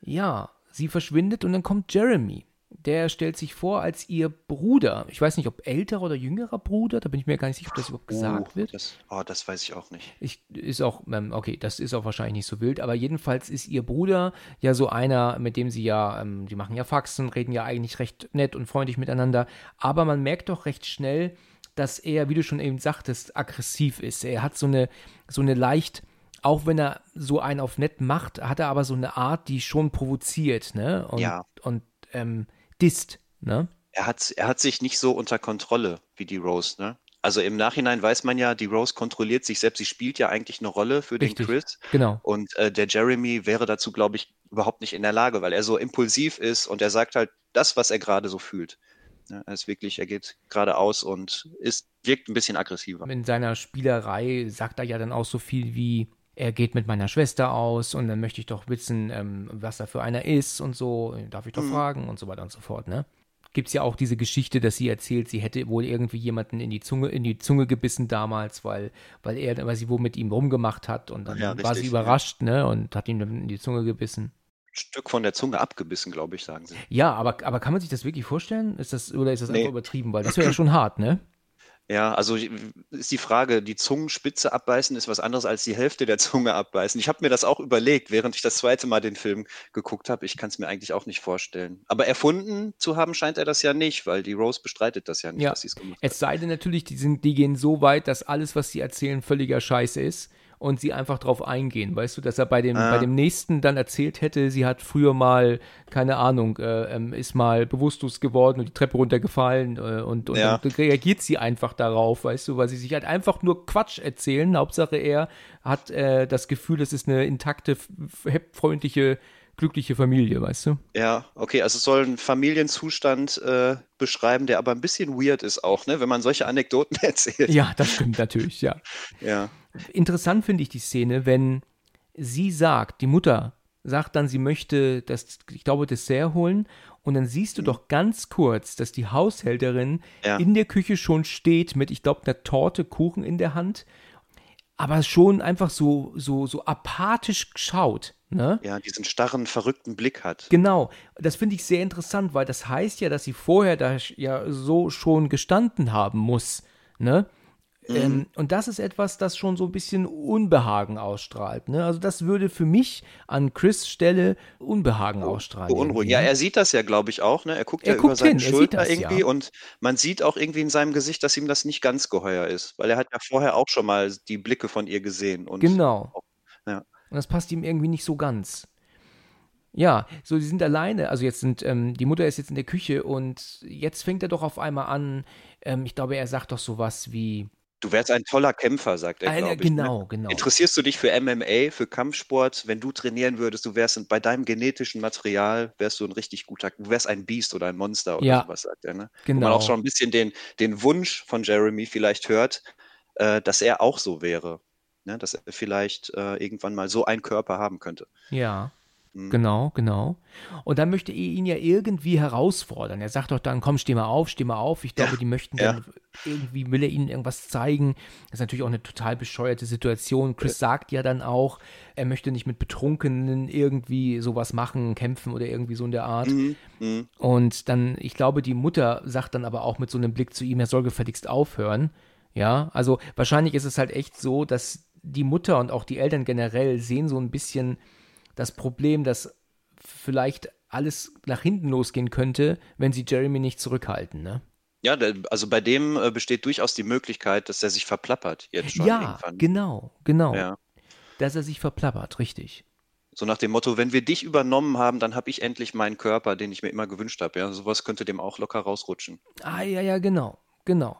Ja, sie verschwindet und dann kommt Jeremy der stellt sich vor als ihr Bruder. Ich weiß nicht, ob älterer oder jüngerer Bruder, da bin ich mir gar nicht sicher, ob das überhaupt gesagt oh, wird. Das, oh, das weiß ich auch nicht. Ich, ist auch, ähm, okay, das ist auch wahrscheinlich nicht so wild, aber jedenfalls ist ihr Bruder ja so einer, mit dem sie ja, ähm, die machen ja Faxen, reden ja eigentlich recht nett und freundlich miteinander, aber man merkt doch recht schnell, dass er, wie du schon eben sagtest, aggressiv ist. Er hat so eine, so eine leicht, auch wenn er so einen auf nett macht, hat er aber so eine Art, die schon provoziert, ne? Und, ja. Und ähm, disst, ne? Er hat, er hat sich nicht so unter Kontrolle wie die Rose, ne? Also im Nachhinein weiß man ja, die Rose kontrolliert sich selbst. Sie spielt ja eigentlich eine Rolle für Richtig, den Chris. Genau. Und äh, der Jeremy wäre dazu, glaube ich, überhaupt nicht in der Lage, weil er so impulsiv ist und er sagt halt das, was er gerade so fühlt. Ja, er ist wirklich, er geht geradeaus und ist, wirkt ein bisschen aggressiver. In seiner Spielerei sagt er ja dann auch so viel wie, er geht mit meiner Schwester aus und dann möchte ich doch wissen, ähm, was da für einer ist und so, darf ich doch mhm. fragen und so weiter und so fort, ne? Gibt es ja auch diese Geschichte, dass sie erzählt, sie hätte wohl irgendwie jemanden in die Zunge, in die Zunge gebissen damals, weil, weil er, weil sie wohl mit ihm rumgemacht hat und dann ja, war sie überrascht, ja. ne, und hat ihm dann in die Zunge gebissen. Stück von der Zunge abgebissen, glaube ich, sagen sie. Ja, aber, aber kann man sich das wirklich vorstellen? Ist das, oder ist das nee. einfach übertrieben? Weil das wäre ja schon hart, ne? Ja, also ist die Frage, die Zungenspitze abbeißen ist was anderes als die Hälfte der Zunge abbeißen. Ich habe mir das auch überlegt, während ich das zweite Mal den Film geguckt habe. Ich kann es mir eigentlich auch nicht vorstellen. Aber erfunden zu haben scheint er das ja nicht, weil die Rose bestreitet das ja nicht, ja. dass sie es gemacht hat. Es sei denn natürlich, die, sind, die gehen so weit, dass alles, was sie erzählen, völliger Scheiß ist und sie einfach drauf eingehen. Weißt du, dass er bei dem, ah. bei dem nächsten dann erzählt hätte, sie hat früher mal, keine Ahnung, äh, ähm, ist mal bewusstlos geworden und die Treppe runtergefallen äh, und, und ja. dann reagiert sie einfach darauf, weißt du, weil sie sich halt einfach nur Quatsch erzählen. Hauptsache er hat äh, das Gefühl, es ist eine intakte, freundliche glückliche Familie, weißt du? Ja, okay, also es soll einen Familienzustand äh, beschreiben, der aber ein bisschen weird ist auch, ne, wenn man solche Anekdoten erzählt. Ja, das stimmt natürlich, ja. ja. Interessant finde ich die Szene, wenn sie sagt, die Mutter sagt dann, sie möchte das, ich glaube, Dessert holen und dann siehst du mhm. doch ganz kurz, dass die Haushälterin ja. in der Küche schon steht mit, ich glaube, einer Torte Kuchen in der Hand, aber schon einfach so, so, so apathisch schaut. Ne? Ja, diesen starren, verrückten Blick hat. Genau, das finde ich sehr interessant, weil das heißt ja, dass sie vorher da ja so schon gestanden haben muss. Ne? Mhm. Ähm, und das ist etwas, das schon so ein bisschen Unbehagen ausstrahlt. Ne? Also das würde für mich an Chris Stelle Unbehagen oh, ausstrahlen. Beunruhigen. Ja, ne? er sieht das ja, glaube ich, auch. Ne? Er guckt er ja guckt über seine hin, Schulter das, irgendwie ja. und man sieht auch irgendwie in seinem Gesicht, dass ihm das nicht ganz geheuer ist. Weil er hat ja vorher auch schon mal die Blicke von ihr gesehen. Und genau. Auch, ja. Und das passt ihm irgendwie nicht so ganz. Ja, so die sind alleine. Also jetzt sind, ähm, die Mutter ist jetzt in der Küche und jetzt fängt er doch auf einmal an, ähm, ich glaube, er sagt doch sowas wie, Du wärst ein toller Kämpfer, sagt er, glaube ich. Ne? Genau, ne? genau. Interessierst du dich für MMA, für Kampfsport? Wenn du trainieren würdest, du wärst bei deinem genetischen Material, wärst du ein richtig guter, du wärst ein Biest oder ein Monster oder ja, sowas, sagt er. Ne? Genau. Wo man auch schon ein bisschen den, den Wunsch von Jeremy vielleicht hört, äh, dass er auch so wäre. Ne? Dass er vielleicht äh, irgendwann mal so einen Körper haben könnte. Ja. Mhm. Genau, genau. Und dann möchte er ihn ja irgendwie herausfordern. Er sagt doch dann, komm, steh mal auf, steh mal auf. Ich glaube, ja, die möchten ja. dann irgendwie, will er ihnen irgendwas zeigen. Das ist natürlich auch eine total bescheuerte Situation. Chris ja. sagt ja dann auch, er möchte nicht mit Betrunkenen irgendwie sowas machen, kämpfen oder irgendwie so in der Art. Mhm. Mhm. Und dann, ich glaube, die Mutter sagt dann aber auch mit so einem Blick zu ihm, er soll gefälligst aufhören. Ja, also wahrscheinlich ist es halt echt so, dass die Mutter und auch die Eltern generell sehen so ein bisschen das Problem, dass vielleicht alles nach hinten losgehen könnte, wenn sie Jeremy nicht zurückhalten, ne? Ja, also bei dem äh, besteht durchaus die Möglichkeit, dass er sich verplappert jetzt schon ja, irgendwann. genau, genau. Ja. Dass er sich verplappert, richtig. So nach dem Motto, wenn wir dich übernommen haben, dann habe ich endlich meinen Körper, den ich mir immer gewünscht habe. Ja, sowas könnte dem auch locker rausrutschen. Ah, ja, ja, genau, genau.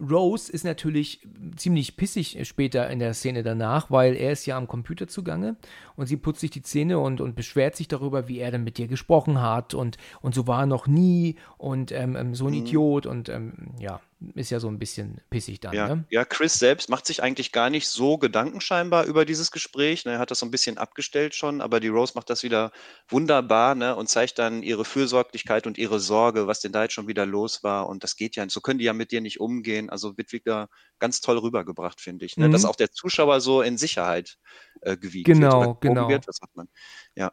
Rose ist natürlich ziemlich pissig später in der Szene danach, weil er ist ja am Computer zugange und sie putzt sich die Zähne und, und beschwert sich darüber, wie er dann mit dir gesprochen hat und, und so war er noch nie und ähm, ähm so ein mhm. Idiot und ähm, ja, ist ja so ein bisschen pissig dann. Ja, ne? ja, Chris selbst macht sich eigentlich gar nicht so Gedanken scheinbar über dieses Gespräch. Ne? Er hat das so ein bisschen abgestellt schon, aber die Rose macht das wieder wunderbar ne? und zeigt dann ihre Fürsorglichkeit und ihre Sorge, was denn da jetzt schon wieder los war. Und das geht ja nicht. So können die ja mit dir nicht umgehen. Also wird wieder ganz toll rübergebracht, finde ich. Ne? Mhm. Dass auch der Zuschauer so in Sicherheit äh, gewiegt Genau, wird. genau. Wird, sagt man? Ja.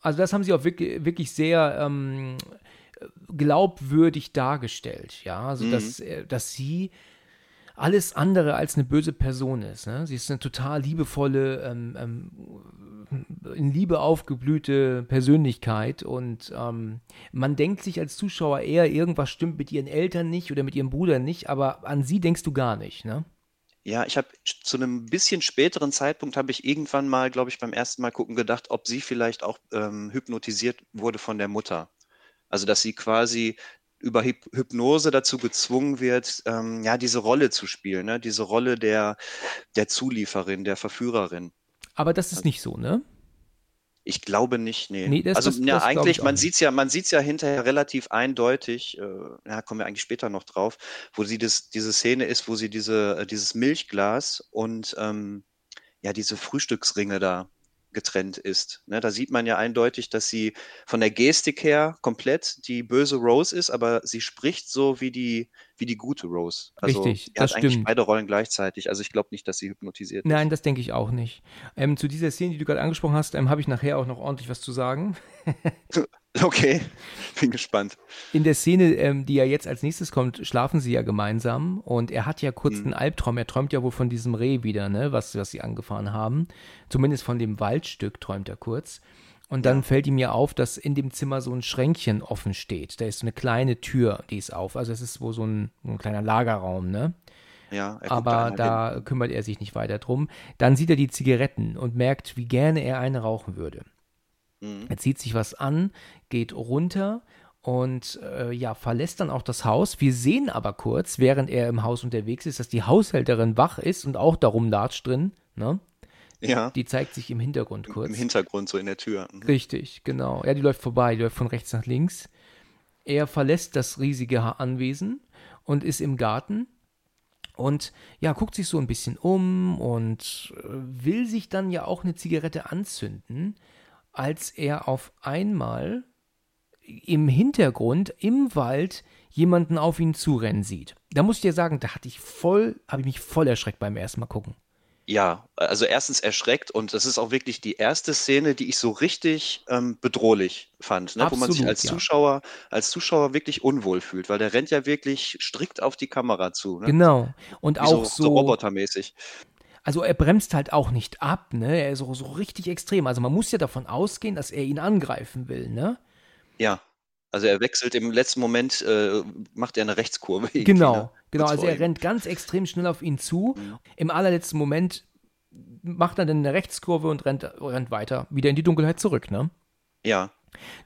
Also das haben sie auch wirklich, wirklich sehr ähm, glaubwürdig dargestellt, ja, also Mhm. dass, äh, dass sie alles andere als eine böse Person ist. Ne? Sie ist eine total liebevolle, ähm, ähm, in Liebe aufgeblühte Persönlichkeit und ähm, man denkt sich als Zuschauer eher, irgendwas stimmt mit ihren Eltern nicht oder mit ihrem Bruder nicht, aber an sie denkst du gar nicht. Ne? Ja, ich habe zu einem bisschen späteren Zeitpunkt habe ich irgendwann mal, glaube ich, beim ersten Mal gucken gedacht, ob sie vielleicht auch ähm, hypnotisiert wurde von der Mutter. Also, dass sie quasi über Hyp Hypnose dazu gezwungen wird, ähm, ja, diese Rolle zu spielen, ne? Diese Rolle der, der Zulieferin, der Verführerin. Aber das ist nicht so, ne? Ich glaube nicht, nee. Nee, das- also, das- ja, das eigentlich, man nicht. sieht's ja, man sieht's ja hinterher relativ eindeutig, äh, ja, kommen wir eigentlich später noch drauf, wo sie das, diese Szene ist, wo sie diese, äh, dieses Milchglas und ähm, ja, diese Frühstücksringe da getrennt ist. Ne, da sieht man ja eindeutig, dass sie von der Gestik her komplett die böse Rose ist, aber sie spricht so wie die, wie die gute Rose. Also Richtig, sie das hat eigentlich stimmt. beide Rollen gleichzeitig. Also ich glaube nicht, dass sie hypnotisiert Nein, das denke ich auch nicht. Ähm, zu dieser Szene, die du gerade angesprochen hast, ähm, habe ich nachher auch noch ordentlich was zu sagen. Okay, bin gespannt. In der Szene, ähm, die ja jetzt als nächstes kommt, schlafen sie ja gemeinsam und er hat ja kurz Mhm. einen Albtraum. Er träumt ja wohl von diesem Reh wieder, ne, was, was sie angefahren haben. Zumindest von dem Waldstück träumt er kurz. Und dann Ja. fällt ihm ja auf, dass in dem Zimmer so ein Schränkchen offen steht. Da ist so eine kleine Tür, die ist auf. Also es ist wohl so ein, ein kleiner Lagerraum, ne? Ja, er Aber hin. da kümmert er sich nicht weiter drum. Dann sieht er die Zigaretten und merkt, wie gerne er eine rauchen würde. Mhm. Er zieht sich was an, geht runter und äh, ja, verlässt dann auch das Haus. Wir sehen aber kurz, während er im Haus unterwegs ist, dass die Haushälterin wach ist und auch darum latscht drin. Ne? Ja, Die zeigt sich im Hintergrund kurz. im Hintergrund, so in der Tür. Mhm. Richtig, genau. Ja, die läuft vorbei, die läuft von rechts nach links. Er verlässt das riesige Anwesen und ist im Garten und ja, guckt sich so ein bisschen um und äh, will sich dann ja auch eine Zigarette anzünden, als er auf einmal im Hintergrund im Wald jemanden auf ihn zurennen sieht. Da muss ich dir sagen, da hatte ich voll, habe ich mich voll erschreckt beim ersten Mal gucken. Ja, also erstens erschreckt und das ist auch wirklich die erste Szene, die ich so richtig ähm, bedrohlich fand, ne? wo man sich Absolut, als ja. Zuschauer, als Zuschauer wirklich unwohl fühlt, weil der rennt ja wirklich strikt auf die Kamera zu, ne? Genau. Und Wie auch so, so robotermäßig. Also er bremst halt auch nicht ab, ne? Er ist so, so richtig extrem. Also man muss ja davon ausgehen, dass er ihn angreifen will, ne? Ja. Also er wechselt im letzten Moment, äh, macht er eine Rechtskurve. Genau, ne? genau. Also er rennt ganz extrem schnell auf ihn zu. Mhm. Im allerletzten Moment macht er dann eine Rechtskurve und rennt, rennt weiter wieder in die Dunkelheit zurück, ne? Ja,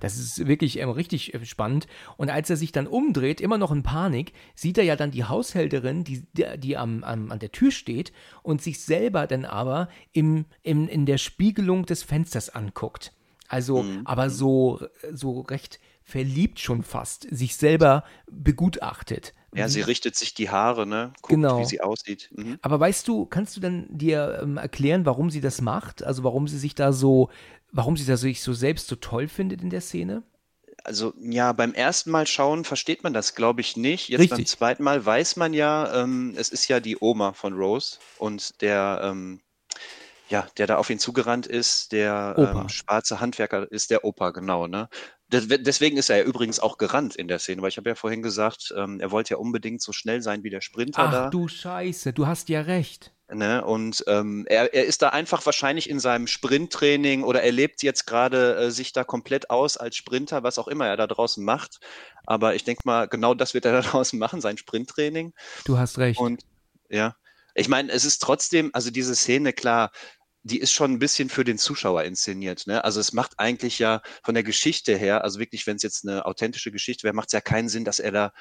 Das ist wirklich ähm, richtig äh, spannend. Und als er sich dann umdreht, immer noch in Panik, sieht er ja dann die Haushälterin, die, die, am, am, an der Tür steht und sich selber dann aber im, im, in der Spiegelung des Fensters anguckt. Also, Mhm. aber so, so recht verliebt schon fast, sich selber begutachtet. ja, sie richtet sich die Haare, ne? Guckt, Genau. wie sie aussieht. Mhm. Aber weißt du, kannst du dann dir ähm, erklären, warum sie das macht? Also warum sie sich da so, warum sie sich so selbst so toll findet in der Szene? Also ja, beim ersten Mal schauen versteht man das, glaube ich, nicht. Jetzt beim Richtig. zweiten Mal weiß man ja, ähm, es ist ja die Oma von Rose und der, ähm, ja, der da auf ihn zugerannt ist, der ähm, schwarze Handwerker ist der Opa, genau, ne? Des- Deswegen ist er ja übrigens auch gerannt in der Szene, weil ich habe ja vorhin gesagt, ähm, er wollte ja unbedingt so schnell sein wie der Sprinter Ach da. du Scheiße, du hast ja recht. Ne? Und ähm, er, er ist da einfach wahrscheinlich in seinem Sprinttraining oder er lebt jetzt gerade äh, sich da komplett aus als Sprinter, was auch immer er da draußen macht. Aber ich denke mal, genau das wird er da draußen machen, sein Sprinttraining. Du hast recht. Und ja, ich meine, es ist trotzdem, also diese Szene, klar, die ist schon ein bisschen für den Zuschauer inszeniert. Ne? Also es macht eigentlich ja von der Geschichte her, also wirklich, wenn es jetzt eine authentische Geschichte wäre, macht es ja keinen Sinn, dass er da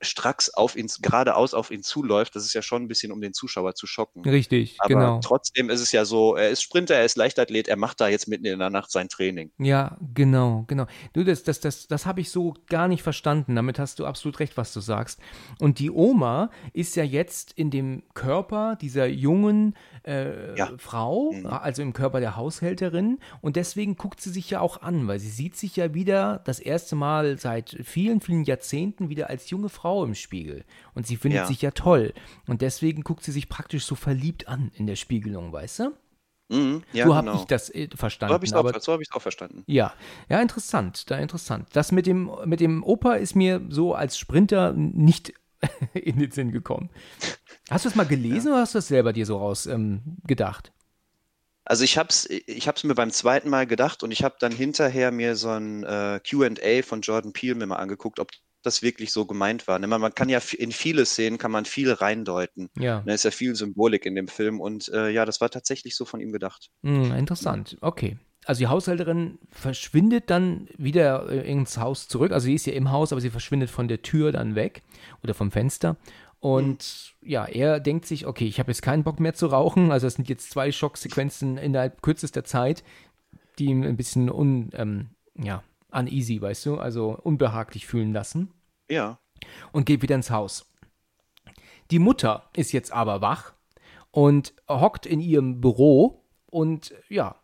stracks auf ihn, geradeaus auf ihn zuläuft, das ist ja schon ein bisschen, um den Zuschauer zu schocken. Richtig, Aber genau. trotzdem ist es ja so, er ist Sprinter, er ist Leichtathlet, er macht da jetzt mitten in der Nacht sein Training. Ja, genau, genau. Du, das, das, das, das habe ich so gar nicht verstanden. Damit hast du absolut recht, was du sagst. Und die Oma ist ja jetzt in dem Körper dieser jungen äh, ja. Frau, mhm. also im Körper der Haushälterin. Und deswegen guckt sie sich ja auch an, weil sie sieht sich ja wieder das erste Mal seit vielen, vielen Jahrzehnten wieder als junge Frau Frau im Spiegel und sie findet ja. sich ja toll. Und deswegen guckt sie sich praktisch so verliebt an in der Spiegelung, weißt du? Mhm, ja, so habe genau. ich das äh, verstanden. So habe ich es auch, so auch verstanden. Ja, ja, interessant, da interessant. Das mit dem, mit dem Opa ist mir so als Sprinter nicht in den Sinn gekommen. Hast du es mal gelesen ja. oder hast du es selber dir so raus ähm, gedacht? Also ich habe es ich hab's mir beim zweiten Mal gedacht und ich habe dann hinterher mir so ein äh, Q&A von Jordan Peele mir mal angeguckt, ob das wirklich so gemeint war. Ne? Man, kann ja in viele Szenen kann man viel reindeuten. Ja. Da ist ja viel Symbolik in dem Film und äh, ja, das war tatsächlich so von ihm gedacht. Mm, interessant. Okay. Also die Haushälterin verschwindet dann wieder äh, ins Haus zurück. Also sie ist ja im Haus, aber sie verschwindet von der Tür dann weg oder vom Fenster. Und mhm. ja, er denkt sich, okay, ich habe jetzt keinen Bock mehr zu rauchen. Also es sind jetzt zwei Schocksequenzen innerhalb kürzester Zeit, die ihm ein bisschen un, ähm, ja, uneasy, weißt du, also unbehaglich fühlen lassen. Ja. Und geht wieder ins Haus. Die Mutter ist jetzt aber wach und hockt in ihrem Büro und ja,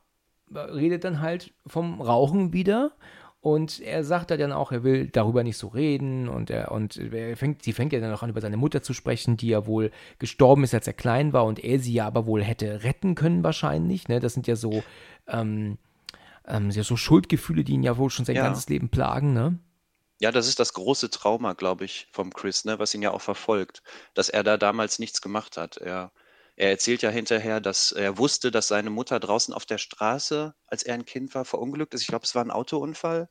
redet dann halt vom Rauchen wieder. Und er sagt dann auch, er will darüber nicht so reden und er und er fängt, sie fängt ja dann auch an, über seine Mutter zu sprechen, die ja wohl gestorben ist, als er klein war und er sie ja aber wohl hätte retten können wahrscheinlich. Ne? Das sind ja so ähm, ähm, so Schuldgefühle, die ihn ja wohl schon sein ja. ganzes Leben plagen, ne? Ja, das ist das große Trauma, glaube ich, vom Chris, ne, was ihn ja auch verfolgt, dass er da damals nichts gemacht hat. Er, er erzählt ja hinterher, dass er wusste, dass seine Mutter draußen auf der Straße, als er ein Kind war, verunglückt ist. Ich glaube, es war ein Autounfall.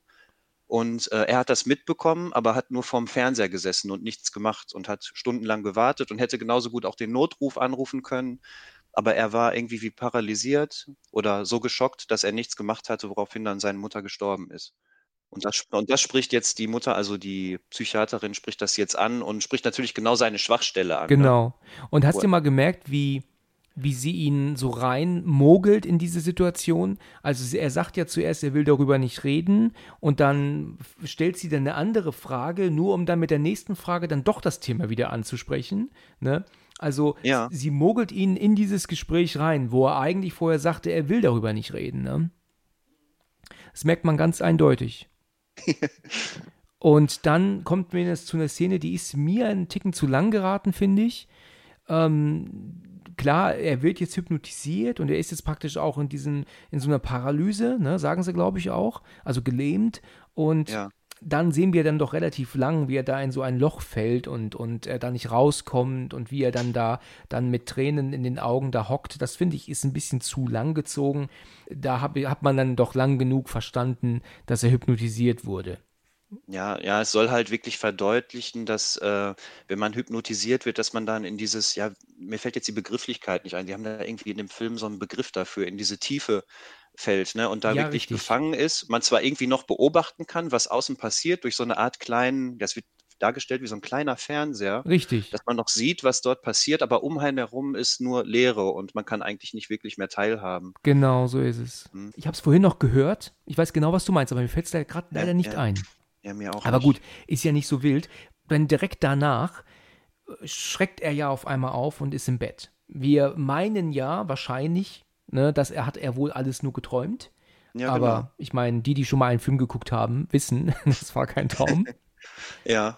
Und äh, er hat das mitbekommen, aber hat nur vorm Fernseher gesessen und nichts gemacht und hat stundenlang gewartet und hätte genauso gut auch den Notruf anrufen können aber er war irgendwie wie paralysiert oder so geschockt, dass er nichts gemacht hatte, woraufhin dann seine Mutter gestorben ist. Und das, und das spricht jetzt die Mutter, also die Psychiaterin spricht das jetzt an und spricht natürlich genau seine Schwachstelle an. Ne? Genau. Ne? Und hast du mal gemerkt, wie, wie sie ihn so rein mogelt in diese Situation? Also er sagt ja zuerst, er will darüber nicht reden und dann stellt sie dann eine andere Frage, nur um dann mit der nächsten Frage dann doch das Thema wieder anzusprechen. Ne? Also ja. sie mogelt ihn in dieses Gespräch rein, wo er eigentlich vorher sagte, er will darüber nicht reden. Ne? Das merkt man ganz eindeutig. Und dann kommt mir das zu einer Szene, die ist mir einen Ticken zu lang geraten, finde ich. Ähm, klar, er wird jetzt hypnotisiert und er ist jetzt praktisch auch in diesen, in so einer Paralyse, ne, sagen sie, glaube ich, auch. Also gelähmt. Und ja dann sehen wir dann doch relativ lang, wie er da in so ein Loch fällt und, und er da nicht rauskommt und wie er dann da dann mit Tränen in den Augen da hockt. Das finde ich ist ein bisschen zu lang gezogen. Da hat, hat man dann doch lang genug verstanden, dass er hypnotisiert wurde. Ja, ja, es soll halt wirklich verdeutlichen, dass äh, wenn man hypnotisiert wird, dass man dann in dieses, ja, mir fällt jetzt die Begrifflichkeit nicht ein, die haben da irgendwie in dem Film so einen Begriff dafür, in diese Tiefe fällt, ne, und da Ja, wirklich richtig. gefangen ist. Man zwar irgendwie noch beobachten kann, was außen passiert, durch so eine Art kleinen das wird dargestellt wie so ein kleiner Fernseher, Richtig. dass man noch sieht, was dort passiert, aber um einen herum ist nur Leere und man kann eigentlich nicht wirklich mehr teilhaben. Genau, so ist es. Mhm. Ich habe es vorhin noch gehört. Ich weiß genau, was du meinst, aber mir fällt es da gerade leider nicht ja. ein. Ja, mir auch Aber nicht. gut, ist ja nicht so wild. Denn direkt danach äh, schreckt er ja auf einmal auf und ist im Bett. Wir meinen ja wahrscheinlich, Ne, das er hat er wohl alles nur geträumt. Ja, aber genau. ich meine, die, die schon mal einen Film geguckt haben, wissen, das war kein Traum. ja.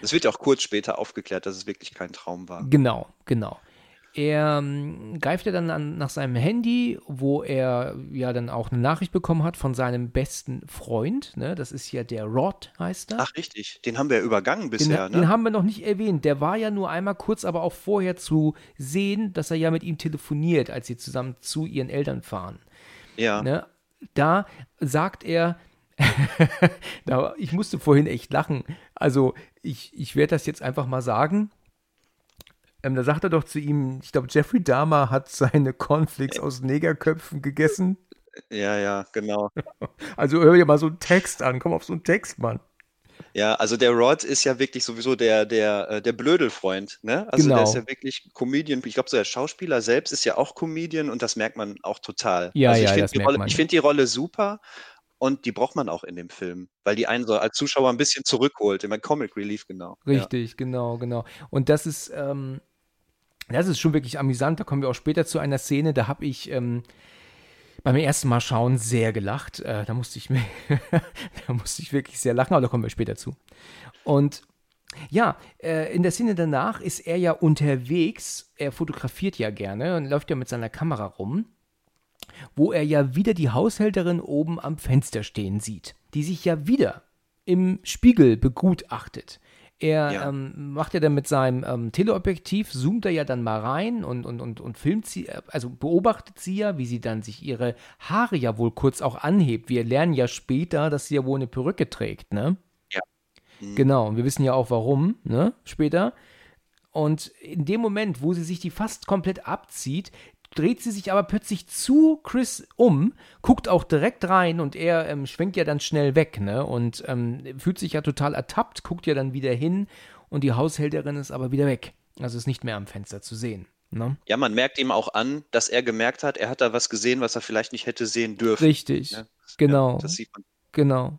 Es wird ja auch kurz später aufgeklärt, dass es wirklich kein Traum war. Genau, genau. Er ähm, greift ja dann an, nach seinem Handy, wo er ja dann auch eine Nachricht bekommen hat von seinem besten Freund. Ne? Das ist ja der Rod, heißt er. Ach, richtig. Den haben wir ja übergangen bisher, den, ne? Den haben wir noch nicht erwähnt. Der war ja nur einmal kurz, aber auch vorher zu sehen, dass er ja mit ihm telefoniert, als sie zusammen zu ihren Eltern fahren. Ja. Ne? Da sagt er, ich musste vorhin echt lachen. Also, ich, ich werde das jetzt einfach mal sagen. Ähm, da sagt er doch zu ihm, ich glaube, Jeffrey Dahmer hat seine Cornflakes aus Negerköpfen gegessen. Ja, ja, genau. Also hör dir mal so einen Text an, komm auf so einen Text, Mann. Ja, also der Rod ist ja wirklich sowieso der, der, äh, der Blödelfreund, ne? Also der ist Genau. ja wirklich Comedian. Ich glaube, so der Schauspieler selbst ist ja auch Comedian und das merkt man auch total. Ja, Also ich ja, finde die finde die Rolle super und die braucht man auch in dem Film, weil die einen so als Zuschauer ein bisschen zurückholt. Immer Comic Relief, genau. Ja. Richtig, genau, genau. Und das ist, ähm, das ist schon wirklich amüsant. Da kommen wir auch später zu einer Szene, da habe ich ähm, beim ersten Mal schauen sehr gelacht. Äh, da musste ich mir, da musste ich wirklich sehr lachen, aber da kommen wir später zu. Und ja, äh, in der Szene danach ist er ja unterwegs. Er fotografiert ja gerne und läuft ja mit seiner Kamera rum, wo er ja wieder die Haushälterin oben am Fenster stehen sieht, die sich ja wieder im Spiegel begutachtet. Er Ja. ähm, macht ja dann mit seinem ähm, Teleobjektiv, zoomt er ja dann mal rein und, und, und, und filmt sie, äh, also beobachtet sie ja, wie sie dann sich ihre Haare ja wohl kurz auch anhebt. Wir lernen ja später, dass sie ja wohl eine Perücke trägt, ne? Ja. Mhm. Genau, und wir wissen ja auch warum, ne? Später. Und in dem Moment, wo sie sich die fast komplett abzieht, dreht sie sich aber plötzlich zu Chris um, guckt auch direkt rein und er ähm, schwenkt ja dann schnell weg, ne? Und ähm, fühlt sich ja total ertappt, guckt ja dann wieder hin und die Haushälterin ist aber wieder weg. Also ist nicht mehr am Fenster zu sehen. Ne? Ja, man merkt ihm auch an, dass er gemerkt hat, er hat da was gesehen, was er vielleicht nicht hätte sehen dürfen. Richtig, ne? genau, Ja, das sieht man. genau.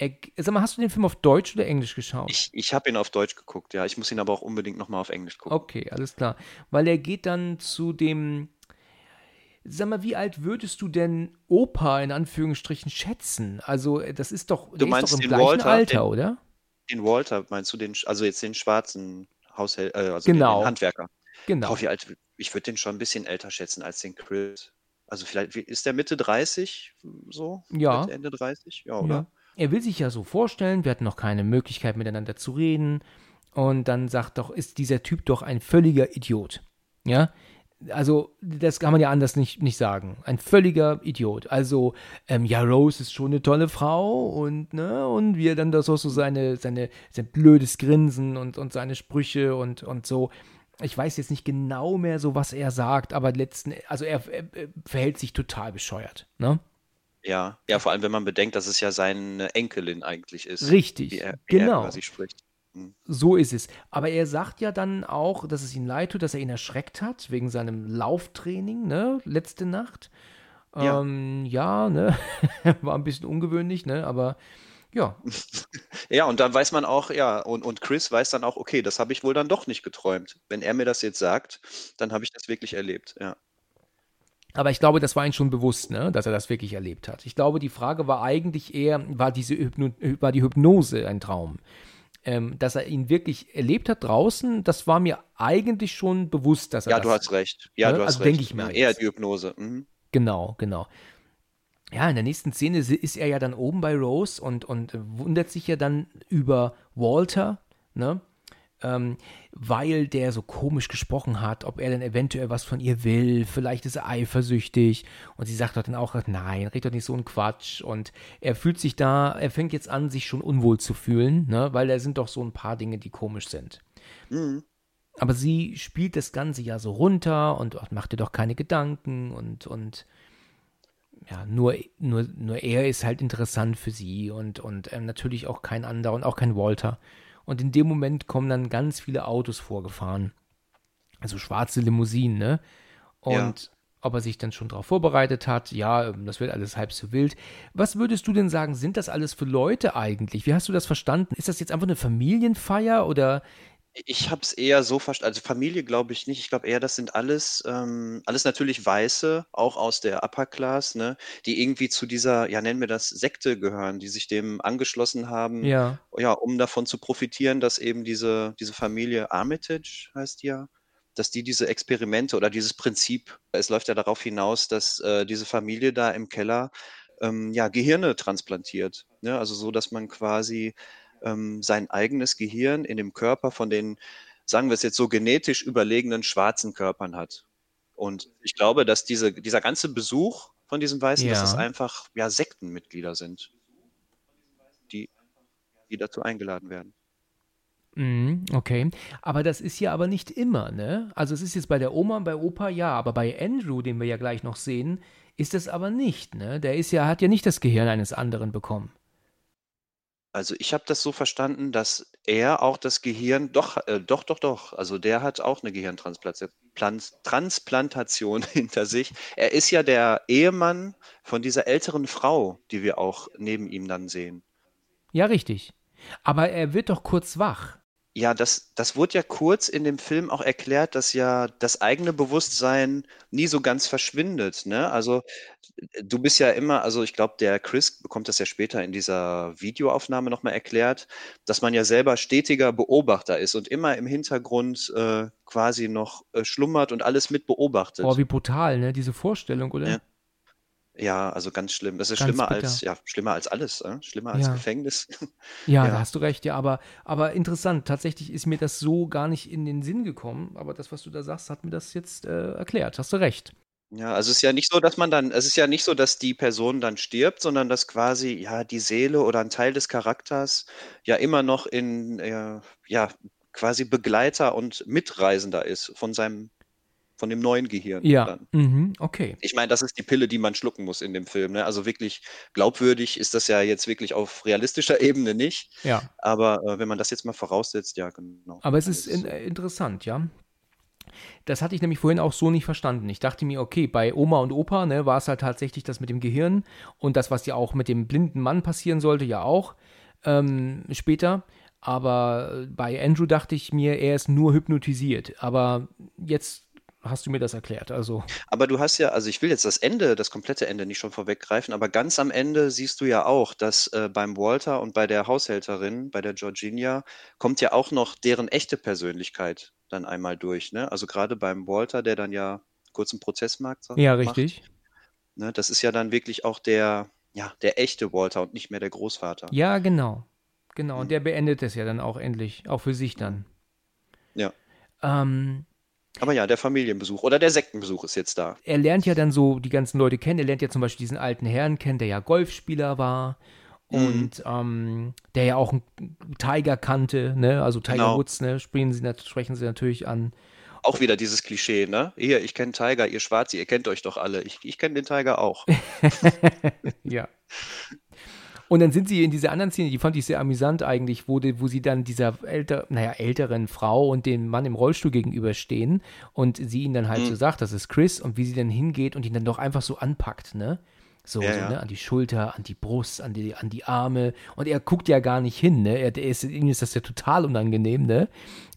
Er, sag mal, hast du den Film auf Deutsch oder Englisch geschaut? Ich, ich habe ihn auf Deutsch geguckt, ja. Ich muss ihn aber auch unbedingt nochmal auf Englisch gucken. Okay, alles klar. Weil er geht dann zu dem. Sag mal, wie alt würdest du denn Opa in Anführungsstrichen schätzen? Also, das ist doch, ist meinst doch im den gleichen Walter, Alter, den- oder? Den Walter, meinst du den, also jetzt den schwarzen Haushäl äh, also Genau. den Handwerker? Genau. Boah, wie alt, ich würde den schon ein bisschen älter schätzen als den Chris. Also vielleicht, ist der Mitte 30 so? Ja. Mitte, Ende 30? Ja, Ja. Er will sich ja so vorstellen, wir hatten noch keine Möglichkeit miteinander zu reden. Und dann sagt doch, ist dieser Typ doch ein völliger Idiot. Ja? Also, das kann man ja anders nicht, nicht sagen. Ein völliger Idiot. Also, ähm, ja, Rose ist schon eine tolle Frau und, ne, und wie er dann das auch so seine, seine, sein blödes Grinsen und, und seine Sprüche und, und so. Ich weiß jetzt nicht genau mehr so, was er sagt, aber letzten, also er, er, er verhält sich total bescheuert, ne? Ja. Ja, vor allem, wenn man bedenkt, dass es ja seine Enkelin eigentlich ist. Richtig, Wie er, wie er genau. quasi spricht. So ist es. Aber er sagt ja dann auch, dass es ihm leid tut, dass er ihn erschreckt hat, wegen seinem Lauftraining, ne, letzte Nacht. Ja. Ähm, ja, ne, war ein bisschen ungewöhnlich, ne, aber ja, Ja, und dann weiß man auch, ja, und, und Chris weiß dann auch, okay, das habe ich wohl dann doch nicht geträumt. Wenn er mir das jetzt sagt, dann habe ich das wirklich erlebt, ja. Aber ich glaube, das war ihm schon bewusst, ne, dass er das wirklich erlebt hat. Ich glaube, die Frage war eigentlich eher, war diese Hypno war die Hypnose ein Traum? Ähm, dass er ihn wirklich erlebt hat draußen, das war mir eigentlich schon bewusst, dass er Ja, das du hast recht. Ja, Ne? du hast Also recht. denke ich mir Ja, Eher die Hypnose. Mhm. Genau, genau. Ja, in der nächsten Szene ist er ja dann oben bei Rose und, und wundert sich ja dann über Walter, ne? Ähm, weil der so komisch gesprochen hat, ob er denn eventuell was von ihr will, vielleicht ist er eifersüchtig. Und sie sagt doch dann auch, nein, red doch nicht so einen Quatsch. Und er fühlt sich da, er fängt jetzt an, sich schon unwohl zu fühlen, ne? weil da sind doch so ein paar Dinge, die komisch sind. Mhm. Aber sie spielt das Ganze ja so runter und ach, macht dir doch keine Gedanken und, und ja, nur, nur, nur er ist halt interessant für sie und, und ähm, natürlich auch kein anderer und auch kein Walter. Und in dem Moment kommen dann ganz viele Autos vorgefahren. Also schwarze Limousinen, ne? Und Ja. ob er sich dann schon darauf vorbereitet hat, ja, ähm, das wird alles halb so wild. Was würdest du denn sagen, sind das alles für Leute eigentlich? Wie hast du das verstanden? Ist das jetzt einfach eine Familienfeier oder Ich habe es eher so verstanden, also Familie glaube ich nicht. Ich glaube eher, das sind alles, ähm, alles natürlich Weiße, auch aus der Upper Class, ne, die irgendwie zu dieser, ja, nennen wir das Sekte gehören, die sich dem angeschlossen haben, ja? ja, um davon zu profitieren, dass eben diese, diese Familie Armitage heißt die ja, dass die diese Experimente oder dieses Prinzip, es läuft ja darauf hinaus, dass äh, diese Familie da im Keller ähm, ja, Gehirne transplantiert. Ne? Also so, dass man quasi ähm, sein eigenes Gehirn in dem Körper von den, sagen wir es jetzt so, genetisch überlegenen schwarzen Körpern hat. Und ich glaube, dass diese, dieser ganze Besuch von diesen Weißen, dass Ja. es einfach ja, Sektenmitglieder sind, die, die dazu eingeladen werden. Mhm, okay. Aber das ist ja aber nicht immer, ne? Also es ist jetzt bei der Oma und bei Opa ja, aber bei Andrew, den wir ja gleich noch sehen, ist das aber nicht, ne? Der ist ja, hat ja nicht das Gehirn eines anderen bekommen. Also ich habe das so verstanden, dass er auch das Gehirn, doch, äh, doch, doch, doch, also der hat auch eine Gehirntransplantation hinter sich. Er ist ja der Ehemann von dieser älteren Frau, die wir auch neben ihm dann sehen. Ja, richtig. Aber er wird doch kurz wach. Ja, das, das wurde ja kurz in dem Film auch erklärt, dass ja das eigene Bewusstsein nie so ganz verschwindet. Ne? Also du bist ja immer, also ich glaube, der Chris bekommt das ja später in dieser Videoaufnahme nochmal erklärt, dass man ja selber stetiger Beobachter ist und immer im Hintergrund äh, quasi noch äh, schlummert und alles mit beobachtet. Oh, wie brutal, ne? Diese Vorstellung, oder? Ja. Ja, also ganz schlimm. Das ist Ganz schlimmer bitter. als, ja, schlimmer als alles, äh? schlimmer als Ja. Gefängnis. Ja, Ja. da hast du recht, ja, aber, aber interessant. Tatsächlich ist mir das so gar nicht in den Sinn gekommen, aber das, was du da sagst, hat mir das jetzt äh, erklärt. Hast du recht. Ja, also es ist ja nicht so, dass man dann, es ist ja nicht so, dass die Person dann stirbt, sondern dass quasi ja die Seele oder ein Teil des Charakters ja immer noch in, äh, ja, quasi Begleiter und Mitreisender ist von seinem, von dem neuen Gehirn Ja, mhm, okay. Ich meine, das ist die Pille, die man schlucken muss in dem Film. Ne? Also wirklich glaubwürdig ist das ja jetzt wirklich auf realistischer Ebene nicht. Ja. Aber äh, wenn man das jetzt mal voraussetzt, ja, genau. Aber es ist in, äh, interessant, ja. Das hatte ich nämlich vorhin auch so nicht verstanden. Ich dachte mir, okay, bei Oma und Opa ne, war es halt tatsächlich das mit dem Gehirn und das, was ja auch mit dem blinden Mann passieren sollte, ja auch ähm, später. Aber bei Andrew dachte ich mir, er ist nur hypnotisiert. Aber jetzt hast du mir das erklärt. Also, Aber du hast ja, also ich will jetzt das Ende, das komplette Ende nicht schon vorweggreifen, aber ganz am Ende siehst du ja auch, dass äh, beim Walter und bei der Haushälterin, bei der Georginia, kommt ja auch noch deren echte Persönlichkeit dann einmal durch. Ne? Also gerade beim Walter, der dann ja kurz einen Prozessmarkt sa- ja, macht, richtig. ne? Das ist ja dann wirklich auch der, ja, der echte Walter und nicht mehr der Großvater. Ja, genau. Genau. Und Mhm. der beendet es ja dann auch endlich, auch für sich dann. Ja. Ähm, Aber ja, der Familienbesuch oder der Sektenbesuch ist jetzt da. er lernt ja dann so die ganzen Leute kennen. Er lernt ja zum Beispiel diesen alten Herrn kennen, der ja Golfspieler war Mhm. und ähm, der ja auch einen Tiger kannte, ne? Also Tiger Genau. Woods, ne? Sprechen sie, sprechen sie natürlich an. Auch wieder dieses Klischee, ne? Hier, ich kenne Tiger, ihr Schwarze, ihr kennt euch doch alle. Ich, ich kenne den Tiger auch. Ja. Und dann sind sie in dieser anderen Szene, die fand ich sehr amüsant eigentlich, wo, die, wo sie dann dieser älter, naja, älteren Frau und dem Mann im Rollstuhl gegenüberstehen und sie ihn dann halt Mhm. so sagt, das ist Chris und wie sie dann hingeht und ihn dann doch einfach so anpackt, ne? So, Ja, so ne? An die Schulter, an die Brust, an die, an die Arme. Und er guckt ja gar nicht hin, ne? Er, der ist, ihm ist das ja total unangenehm, ne?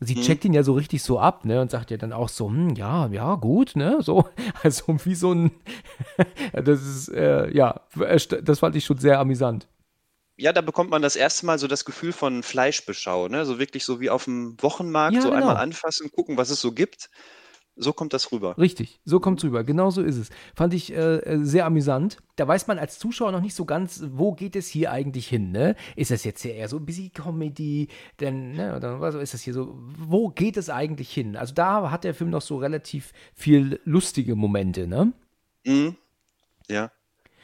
Sie Mhm. checkt ihn ja so richtig so ab, ne? Und sagt ja dann auch so, hm, ja, ja, gut, ne? So, also wie so ein, das ist, äh, ja, das fand ich schon sehr amüsant. Ja, da bekommt man das erste Mal so das Gefühl von Fleischbeschau, ne? So wirklich so wie auf dem Wochenmarkt, Ja, so einmal genau. anfassen, gucken, was es so gibt. So kommt das rüber. Richtig, so kommt's rüber. Genau so ist es. Fand ich äh, äh, sehr amüsant. Da weiß man als Zuschauer noch nicht so ganz, wo geht es hier eigentlich hin, ne? Ist das jetzt hier eher so ein bisschen Comedy, denn, ne, oder was ist das hier so, wo geht es eigentlich hin? Also da hat der Film noch so relativ viel lustige Momente, ne? Mhm. Ja.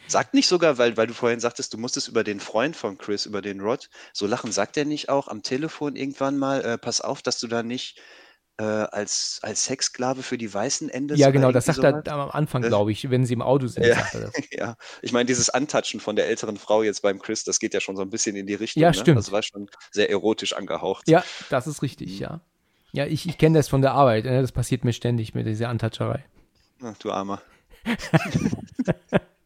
Sagt nicht sogar, weil, weil du vorhin sagtest, du musstest über den Freund von Chris, über den Rod, so lachen, sagt er nicht auch am Telefon irgendwann mal, äh, pass auf, dass du da nicht äh, als, als Sexsklave für die Weißen endest? Ja, genau, das sagt er sowas? am Anfang, Äh, glaube ich, wenn sie im Auto sind, Ja. er. Ja, ich meine, dieses Antatschen von der älteren Frau jetzt beim Chris, das geht ja schon so ein bisschen in die Richtung, Ja, ne? stimmt. Das war schon sehr erotisch angehaucht. Ja, das ist richtig, ja. Ja, ich, ich kenne das von der Arbeit, ne? das passiert mir ständig mit dieser Antatscherei. Ach, du Armer.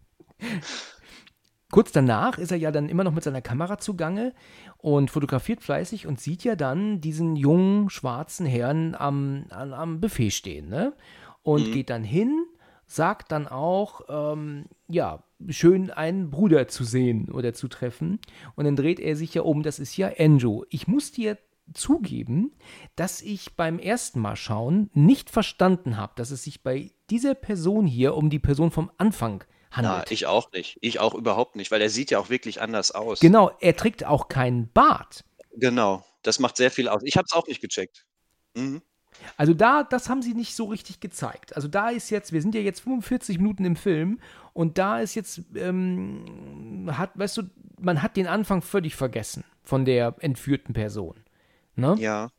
Kurz danach ist er ja dann immer noch mit seiner Kamera zugange und fotografiert fleißig und sieht ja dann diesen jungen schwarzen Herrn am, am, am Buffet stehen, ne? Und Mhm. geht dann hin, sagt dann auch, ähm, ja, schön einen Bruder zu sehen oder zu treffen. Und dann dreht er sich ja um, das ist ja Andrew. Ich muss dir zugeben, dass ich beim ersten Mal schauen nicht verstanden habe, dass es sich bei dieser Person hier um die Person vom Anfang handelt. Na, ich auch nicht. Ich auch überhaupt nicht, weil er sieht ja auch wirklich anders aus. Genau, er trägt auch keinen Bart. Genau. Das macht sehr viel aus. Ich habe es auch nicht gecheckt. Mhm. Also da, das haben sie nicht so richtig gezeigt. Also da ist jetzt, wir sind ja jetzt 45 Minuten im Film und da ist jetzt, ähm, hat, weißt du, man hat den Anfang völlig vergessen von der entführten Person. Ne? Ja.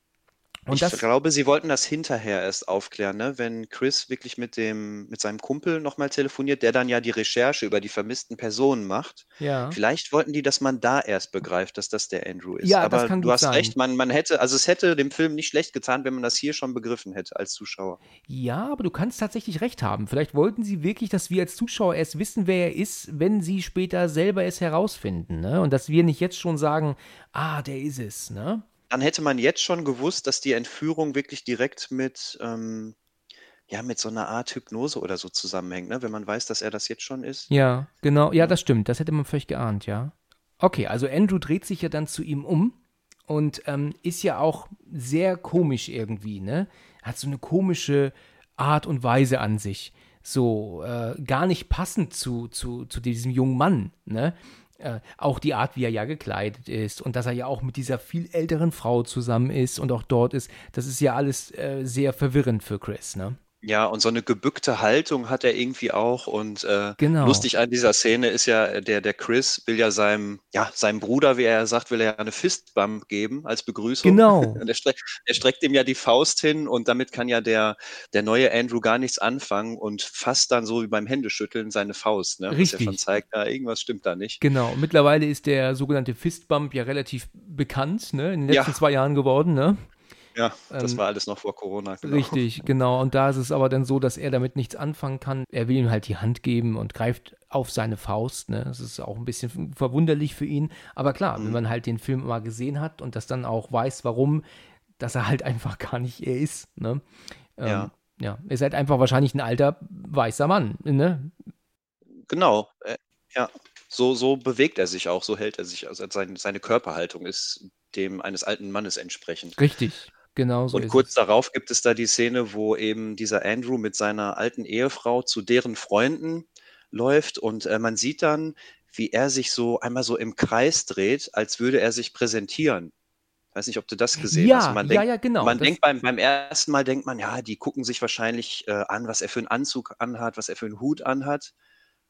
Und ich das, glaube, sie wollten das hinterher erst aufklären, ne? wenn Chris wirklich mit dem, mit seinem Kumpel nochmal telefoniert, der dann ja die Recherche über die vermissten Personen macht. Ja. Vielleicht wollten die, dass man da erst begreift, dass das der Andrew ist. Ja, Aber das kann du hast sein. recht, man, man hätte, also es hätte dem Film nicht schlecht getan, wenn man das hier schon begriffen hätte als Zuschauer. Ja, aber du kannst tatsächlich recht haben. Vielleicht wollten sie wirklich, dass wir als Zuschauer erst wissen, wer er ist, wenn sie später selber es herausfinden. Ne? Und dass wir nicht jetzt schon sagen, ah, der ist es. Ne? Dann hätte man jetzt schon gewusst, dass die Entführung wirklich direkt mit, ähm, ja, mit so einer Art Hypnose oder so zusammenhängt, ne? wenn man weiß, dass er das jetzt schon ist. Ja, genau. Ja, das stimmt. Das hätte man völlig geahnt, ja. Okay, also Andrew dreht sich ja dann zu ihm um und ähm, ist ja auch sehr komisch irgendwie, ne? Hat so eine komische Art und Weise an sich. So, äh, gar nicht passend zu, zu, zu diesem jungen Mann, ne? Äh, auch die Art, wie er ja gekleidet ist und dass er ja auch mit dieser viel älteren Frau zusammen ist und auch dort ist, das ist ja alles äh, sehr verwirrend für Chris, ne? Ja, und so eine gebückte Haltung hat er irgendwie auch. Und äh, genau. lustig an dieser Szene ist ja, der, der Chris will ja seinem, ja, seinem Bruder, wie er sagt, will er ja eine Fistbump geben als Begrüßung. Genau. er, streckt, er streckt ihm ja die Faust hin und damit kann ja der, der neue Andrew gar nichts anfangen und fasst dann so wie beim Händeschütteln seine Faust. Ne? Richtig. Was ja schon zeigt, ja, irgendwas stimmt da nicht. Genau. Mittlerweile ist der sogenannte Fistbump ja relativ bekannt, ne? In den letzten ja. zwei Jahren geworden, ne? Ja, das ähm, war alles noch vor Corona. Genau. Richtig, genau. Und da ist es aber dann so, dass er damit nichts anfangen kann. Er will ihm halt die Hand geben und greift auf seine Faust. Ne? Das ist auch ein bisschen verwunderlich für ihn. Aber klar, mhm. wenn man halt den Film mal gesehen hat und das dann auch weiß, warum, dass er halt einfach gar nicht er ist. Ne? Ähm, ja. Ja, ist halt einfach wahrscheinlich ein alter weißer Mann. Ne? Genau, äh, ja. So, so bewegt er sich auch, so hält er sich. Also seine, seine Körperhaltung ist dem eines alten Mannes entsprechend. Richtig. Genau so. Und kurz es. darauf gibt es da die Szene, wo eben dieser Andrew mit seiner alten Ehefrau zu deren Freunden läuft und äh, man sieht dann, wie er sich so einmal so im Kreis dreht, als würde er sich präsentieren. Ich weiß nicht, ob du das gesehen ja, hast. Man ja, denkt, ja, genau. Man das denkt beim, beim ersten Mal denkt man, ja, die gucken sich wahrscheinlich äh, an, was er für einen Anzug anhat, was er für einen Hut anhat.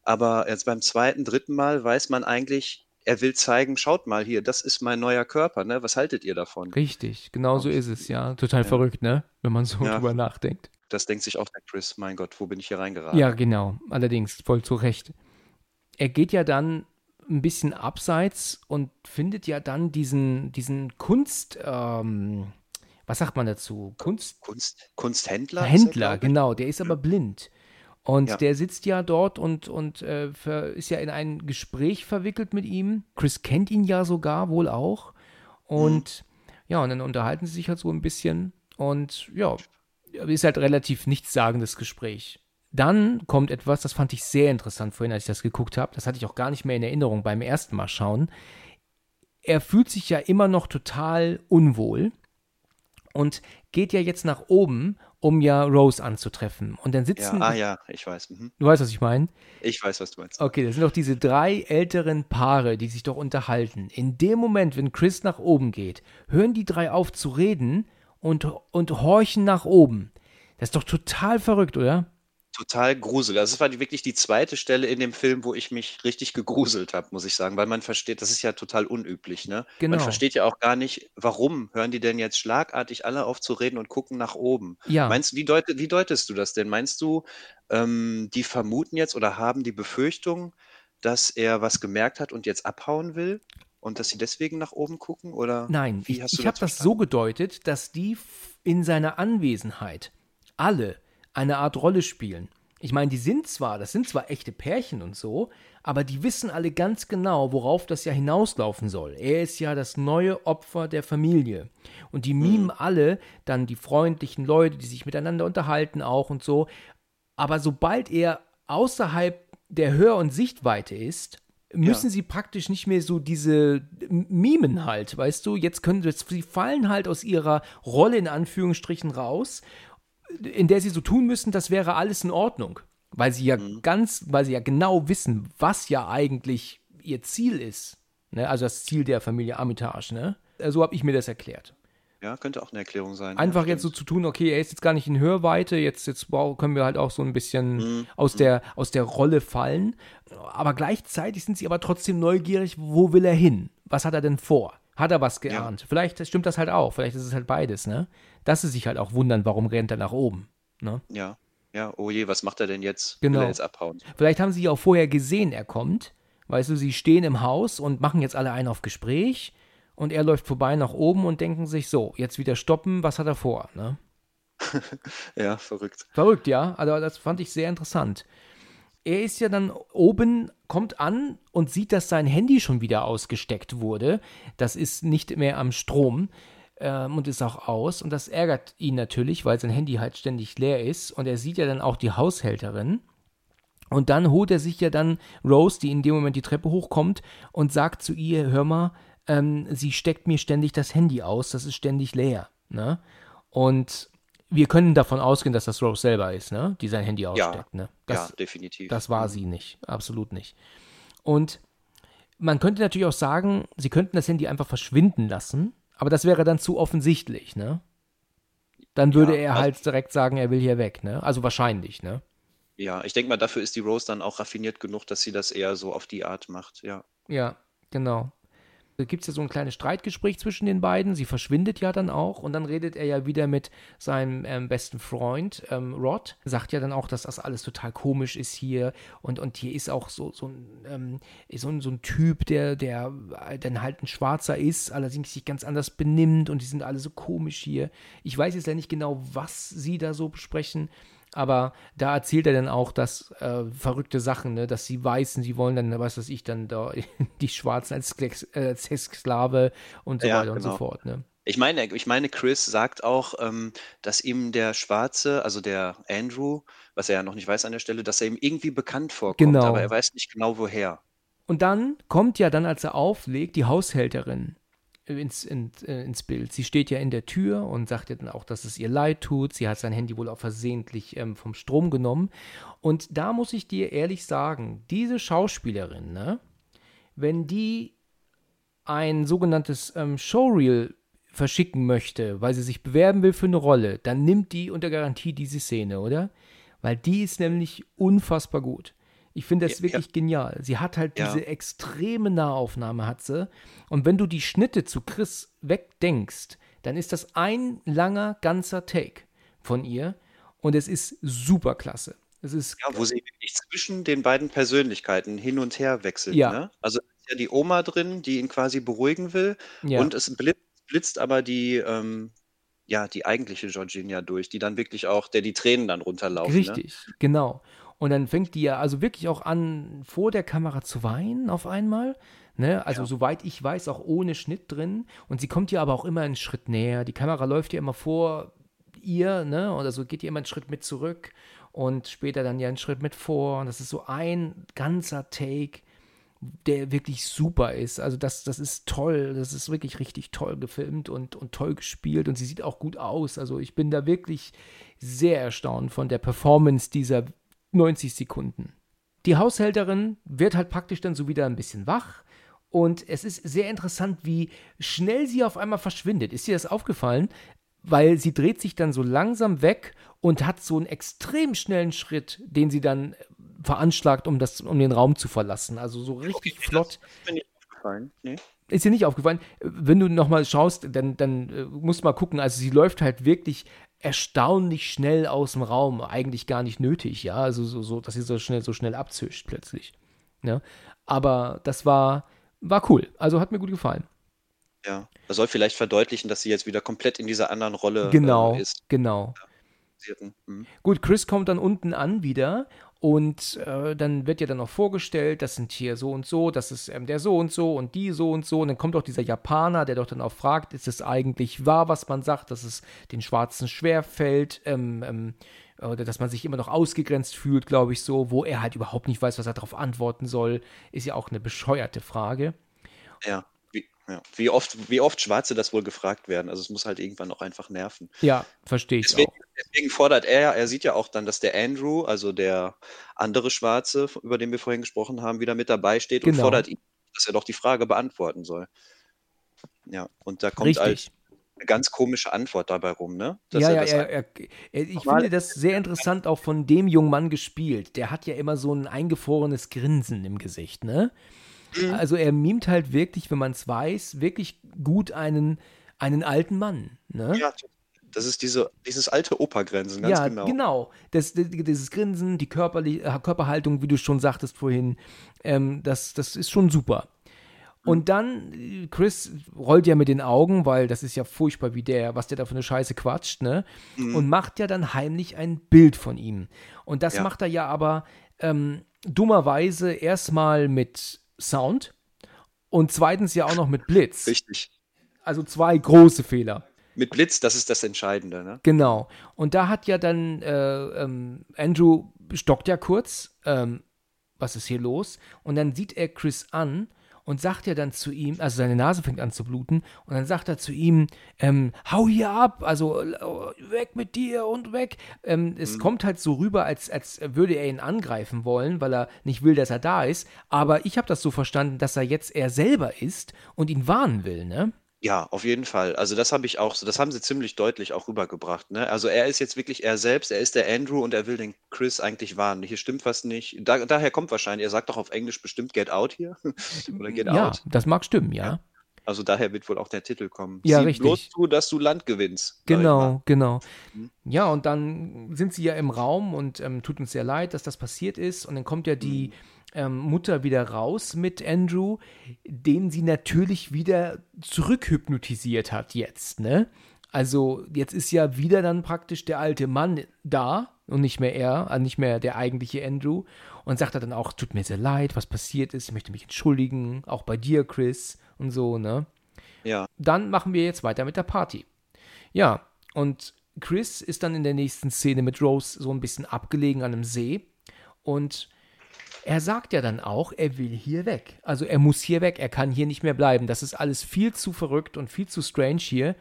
Aber jetzt beim zweiten, dritten Mal weiß man eigentlich, er will zeigen, schaut mal hier, das ist mein neuer Körper, ne? Was haltet ihr davon? Richtig, genau so ist es, ja. Total ja. verrückt, ne? Wenn man so ja. drüber nachdenkt. Das denkt sich auch der Chris, mein Gott, wo bin ich hier reingeraten? Ja, genau, allerdings, voll zu Recht. Er geht ja dann ein bisschen abseits und findet ja dann diesen, diesen Kunst, ähm, was sagt man dazu? Kunst, Kunst Kunsthändler? Händler, genau, der ist aber blind. Und ja. der sitzt ja dort und, und äh, ist ja in ein Gespräch verwickelt mit ihm. Chris kennt ihn ja sogar wohl auch. Und mhm. ja, und dann unterhalten sie sich halt so ein bisschen. Und ja, ist halt relativ nichtssagendes Gespräch. Dann kommt etwas, das fand ich sehr interessant vorhin, als ich das geguckt habe. Das hatte ich auch gar nicht mehr in Erinnerung beim ersten Mal schauen. Er fühlt sich ja immer noch total unwohl und geht ja jetzt nach oben um ja Rose anzutreffen. Und dann sitzen. Ja, ah ja, ich weiß. Mhm. Du weißt, was ich meine? Ich weiß, was du meinst. Okay, das sind doch diese drei älteren Paare, die sich doch unterhalten. In dem Moment, wenn Chris nach oben geht, hören die drei auf zu reden und, und horchen nach oben. Das ist doch total verrückt, oder? Total gruselig. Also, das war wirklich die zweite Stelle in dem Film, wo ich mich richtig gegruselt habe, muss ich sagen, weil man versteht, das ist ja total unüblich, ne? Genau. Man versteht ja auch gar nicht, warum hören die denn jetzt schlagartig alle auf zu reden und gucken nach oben? Ja. Meinst wie, deut, wie deutest du das denn? Meinst du, ähm, die vermuten jetzt oder haben die Befürchtung, dass er was gemerkt hat und jetzt abhauen will? Und dass sie deswegen nach oben gucken? Oder Nein, ich, ich habe das so gedeutet, dass die in seiner Anwesenheit alle eine Art Rolle spielen. Ich meine, die sind zwar, das sind zwar echte Pärchen und so, aber die wissen alle ganz genau, worauf das ja hinauslaufen soll. Er ist ja das neue Opfer der Familie. Und die mimen mhm. alle dann die freundlichen Leute, die sich miteinander unterhalten auch und so. Aber sobald er außerhalb der Hör- und Sichtweite ist, müssen ja. sie praktisch nicht mehr so diese Mimen halt, weißt du? Jetzt können sie fallen halt aus ihrer Rolle in Anführungsstrichen raus in der sie so tun müssen, das wäre alles in Ordnung. Weil sie ja mhm. ganz, weil sie ja genau wissen, was ja eigentlich ihr Ziel ist. Ne? Also das Ziel der Familie Armitage, ne? So habe ich mir das erklärt. Ja, könnte auch eine Erklärung sein. Einfach ja, jetzt so zu tun, okay, er ist jetzt gar nicht in Hörweite, jetzt, jetzt können wir halt auch so ein bisschen mhm. aus, der, aus der Rolle fallen. Aber gleichzeitig sind sie aber trotzdem neugierig, wo will er hin? Was hat er denn vor? Hat er was geahnt? Ja. Vielleicht stimmt das halt auch. Vielleicht ist es halt beides, ne? Dass sie sich halt auch wundern, warum rennt er nach oben. Ne? Ja. Ja, oh je, was macht er denn jetzt? Genau. Will er jetzt abhauen? Vielleicht haben sie ja auch vorher gesehen, er kommt. Weißt du, sie stehen im Haus und machen jetzt alle einen auf Gespräch und er läuft vorbei nach oben und denken sich so, jetzt wieder stoppen, was hat er vor, ne? ja, verrückt. Verrückt, ja. Also das fand ich sehr interessant. Er ist ja dann oben, kommt an und sieht, dass sein Handy schon wieder ausgesteckt wurde. Das ist nicht mehr am Strom ähm, und ist auch aus. Und das ärgert ihn natürlich, weil sein Handy halt ständig leer ist. Und er sieht ja dann auch die Haushälterin. Und dann holt er sich ja dann Rose, die in dem Moment die Treppe hochkommt, und sagt zu ihr: Hör mal, ähm, sie steckt mir ständig das Handy aus, das ist ständig leer. Ne? Und wir können davon ausgehen, dass das Rose selber ist, ne? die sein Handy aussteckt. Ja, ne? das, ja definitiv. Das war mhm. sie nicht, absolut nicht. Und man könnte natürlich auch sagen, sie könnten das Handy einfach verschwinden lassen, aber das wäre dann zu offensichtlich, ne? Dann würde ja, er also, halt direkt sagen, er will hier weg, ne? Also wahrscheinlich, ne? Ja, ich denke mal, dafür ist die Rose dann auch raffiniert genug, dass sie das eher so auf die Art macht, ja. Ja, genau gibt es ja so ein kleines Streitgespräch zwischen den beiden. Sie verschwindet ja dann auch und dann redet er ja wieder mit seinem ähm, besten Freund ähm, Rod. Sagt ja dann auch, dass das alles total komisch ist hier und, und hier ist auch so, so, ein, ähm, so, ein, so ein Typ, der, der dann halt ein Schwarzer ist, allerdings sich ganz anders benimmt und die sind alle so komisch hier. Ich weiß jetzt ja nicht genau, was sie da so besprechen. Aber da erzählt er dann auch, dass äh, verrückte Sachen, ne, dass sie Weißen, sie wollen dann, was weiß ich, dann da die Schwarzen als, äh, Sklave und so ja, weiter und so genau. fort. Ne? Ich meine, ich meine, Chris sagt auch, ähm, dass ihm der Schwarze, also der Andrew, was er ja noch nicht weiß an der Stelle, dass er ihm irgendwie bekannt vorkommt, genau. aber er weiß nicht genau woher. Und dann kommt ja dann, als er auflegt, die Haushälterin ins, in, äh, ins Bild. Sie steht ja in der Tür und sagt ja dann auch, dass es ihr leid tut. Sie hat sein Handy wohl auch versehentlich ähm, vom Strom genommen. Und da muss ich dir ehrlich sagen, diese Schauspielerin, ne, wenn die ein sogenanntes ähm, Showreel verschicken möchte, weil sie sich bewerben will für eine Rolle, dann nimmt die unter Garantie diese Szene, oder? Weil die ist nämlich unfassbar gut. Ich finde das ja, wirklich ja. genial. Sie hat halt ja. diese extreme Nahaufnahme, hat sie. Und wenn du die Schnitte zu Chris wegdenkst, dann ist das ein langer, ganzer Take von ihr. Und es ist super klasse. Es ist ja, wo sie wirklich zwischen den beiden Persönlichkeiten hin und her wechselt. Ja. Ne? Also ist ja die Oma drin, die ihn quasi beruhigen will. Und es blitzt, blitzt aber die, ähm, ja, die eigentliche Georgina durch, die dann wirklich auch, der die Tränen dann runterlaufen. Ne? Richtig, ne? genau. Und dann fängt die ja also wirklich auch an, vor der Kamera zu weinen auf einmal. Ne? Also, ja. soweit ich weiß, auch ohne Schnitt drin. Und sie kommt ihr aber auch immer einen Schritt näher. Die Kamera läuft ja immer vor ihr, ne? Oder so geht ihr immer einen Schritt mit zurück und später dann ja einen Schritt mit vor. Und das ist so ein ganzer Take, der wirklich super ist. Also, das, das ist toll. Das ist wirklich richtig toll gefilmt und, und toll gespielt. Und sie sieht auch gut aus. Also, ich bin da wirklich sehr erstaunt von der Performance dieser 90 Sekunden. Die Haushälterin wird halt praktisch dann so wieder ein bisschen wach und es ist sehr interessant, wie schnell sie auf einmal verschwindet. Ist dir das aufgefallen? Weil sie dreht sich dann so langsam weg und hat so einen extrem schnellen Schritt, den sie dann veranschlagt, um, das, um den Raum zu verlassen. Also so richtig okay, flott. Das ist mir nicht aufgefallen. Nee. Ist dir nicht aufgefallen? Wenn du nochmal schaust, dann, dann äh, musst du mal gucken. Also sie läuft halt wirklich erstaunlich schnell aus dem Raum. Eigentlich gar nicht nötig, ja. Also so, so dass sie so schnell, so schnell abzischt plötzlich. Ja. Aber das war, war cool. Also hat mir gut gefallen. Ja. Das soll vielleicht verdeutlichen, dass sie jetzt wieder komplett in dieser anderen Rolle genau, äh, ist. Genau. Ja. Mhm. Gut, Chris kommt dann unten an wieder und äh, dann wird ja dann noch vorgestellt, das sind hier so und so, das ist ähm, der so und so und die so und so. Und dann kommt auch dieser Japaner, der doch dann auch fragt, ist es eigentlich wahr, was man sagt, dass es den Schwarzen schwerfällt, ähm, ähm, oder dass man sich immer noch ausgegrenzt fühlt, glaube ich so, wo er halt überhaupt nicht weiß, was er darauf antworten soll, ist ja auch eine bescheuerte Frage. Ja. Ja. Wie, oft, wie oft Schwarze das wohl gefragt werden. Also es muss halt irgendwann auch einfach nerven. Ja, verstehe ich deswegen, auch. Deswegen fordert er, er sieht ja auch dann, dass der Andrew, also der andere Schwarze, über den wir vorhin gesprochen haben, wieder mit dabei steht genau. und fordert ihn, dass er doch die Frage beantworten soll. Ja, und da kommt Richtig. halt eine ganz komische Antwort dabei rum, ne? Dass ja, ja, er, er, er, ich finde das sehr interessant auch von dem jungen Mann gespielt. Der hat ja immer so ein eingefrorenes Grinsen im Gesicht, ne? Mhm. Also er mimt halt wirklich, wenn man es weiß, wirklich gut einen, einen alten Mann. Ne? Ja, das ist diese, dieses alte Opergrinsen, ganz ja, genau. genau. Das, dieses Grinsen, die Körperli äh, Körperhaltung, wie du schon sagtest vorhin, ähm, das, das ist schon super. Und mhm. dann, Chris rollt ja mit den Augen, weil das ist ja furchtbar, wie der, was der da für eine Scheiße quatscht, ne? Mhm. Und macht ja dann heimlich ein Bild von ihm. Und das ja. macht er ja aber ähm, dummerweise erstmal mit Sound und zweitens ja auch noch mit Blitz. Richtig. Also zwei große Fehler. Mit Blitz, das ist das Entscheidende, ne? Genau. Und da hat ja dann äh, ähm, Andrew stockt ja kurz, ähm, was ist hier los? Und dann sieht er Chris an und sagt ja dann zu ihm, also seine Nase fängt an zu bluten, und dann sagt er zu ihm, ähm, hau hier ab, also äh, weg mit dir und weg. Ähm, es mhm. kommt halt so rüber, als, als würde er ihn angreifen wollen, weil er nicht will, dass er da ist. Aber ich habe das so verstanden, dass er jetzt er selber ist und ihn warnen will, ne? Ja, auf jeden Fall. Also das habe ich auch so, das haben sie ziemlich deutlich auch rübergebracht. Ne? Also er ist jetzt wirklich er selbst, er ist der Andrew und er will den Chris eigentlich warnen. Hier stimmt was nicht. Da, daher kommt wahrscheinlich, er sagt doch auf Englisch bestimmt Get Out hier. Oder Get ja, Out. das mag stimmen, ja. Also daher wird wohl auch der Titel kommen. Ja, Sieh richtig. bloß zu, dass du Land gewinnst. Genau, genau. Mhm. Ja, und dann sind sie ja im Raum und ähm, tut uns sehr leid, dass das passiert ist. Und dann kommt ja die mhm ähm, Mutter wieder raus mit Andrew, den sie natürlich wieder zurückhypnotisiert hat jetzt, ne? Also jetzt ist ja wieder dann praktisch der alte Mann da und nicht mehr er, also nicht mehr der eigentliche Andrew und sagt er dann auch, tut mir sehr leid, was passiert ist, ich möchte mich entschuldigen, auch bei dir, Chris und so, ne? Ja. Dann machen wir jetzt weiter mit der Party. Ja, und Chris ist dann in der nächsten Szene mit Rose so ein bisschen abgelegen an einem See und er sagt ja dann auch, er will hier weg. Also er muss hier weg, er kann hier nicht mehr bleiben. Das ist alles viel zu verrückt und viel zu strange hier.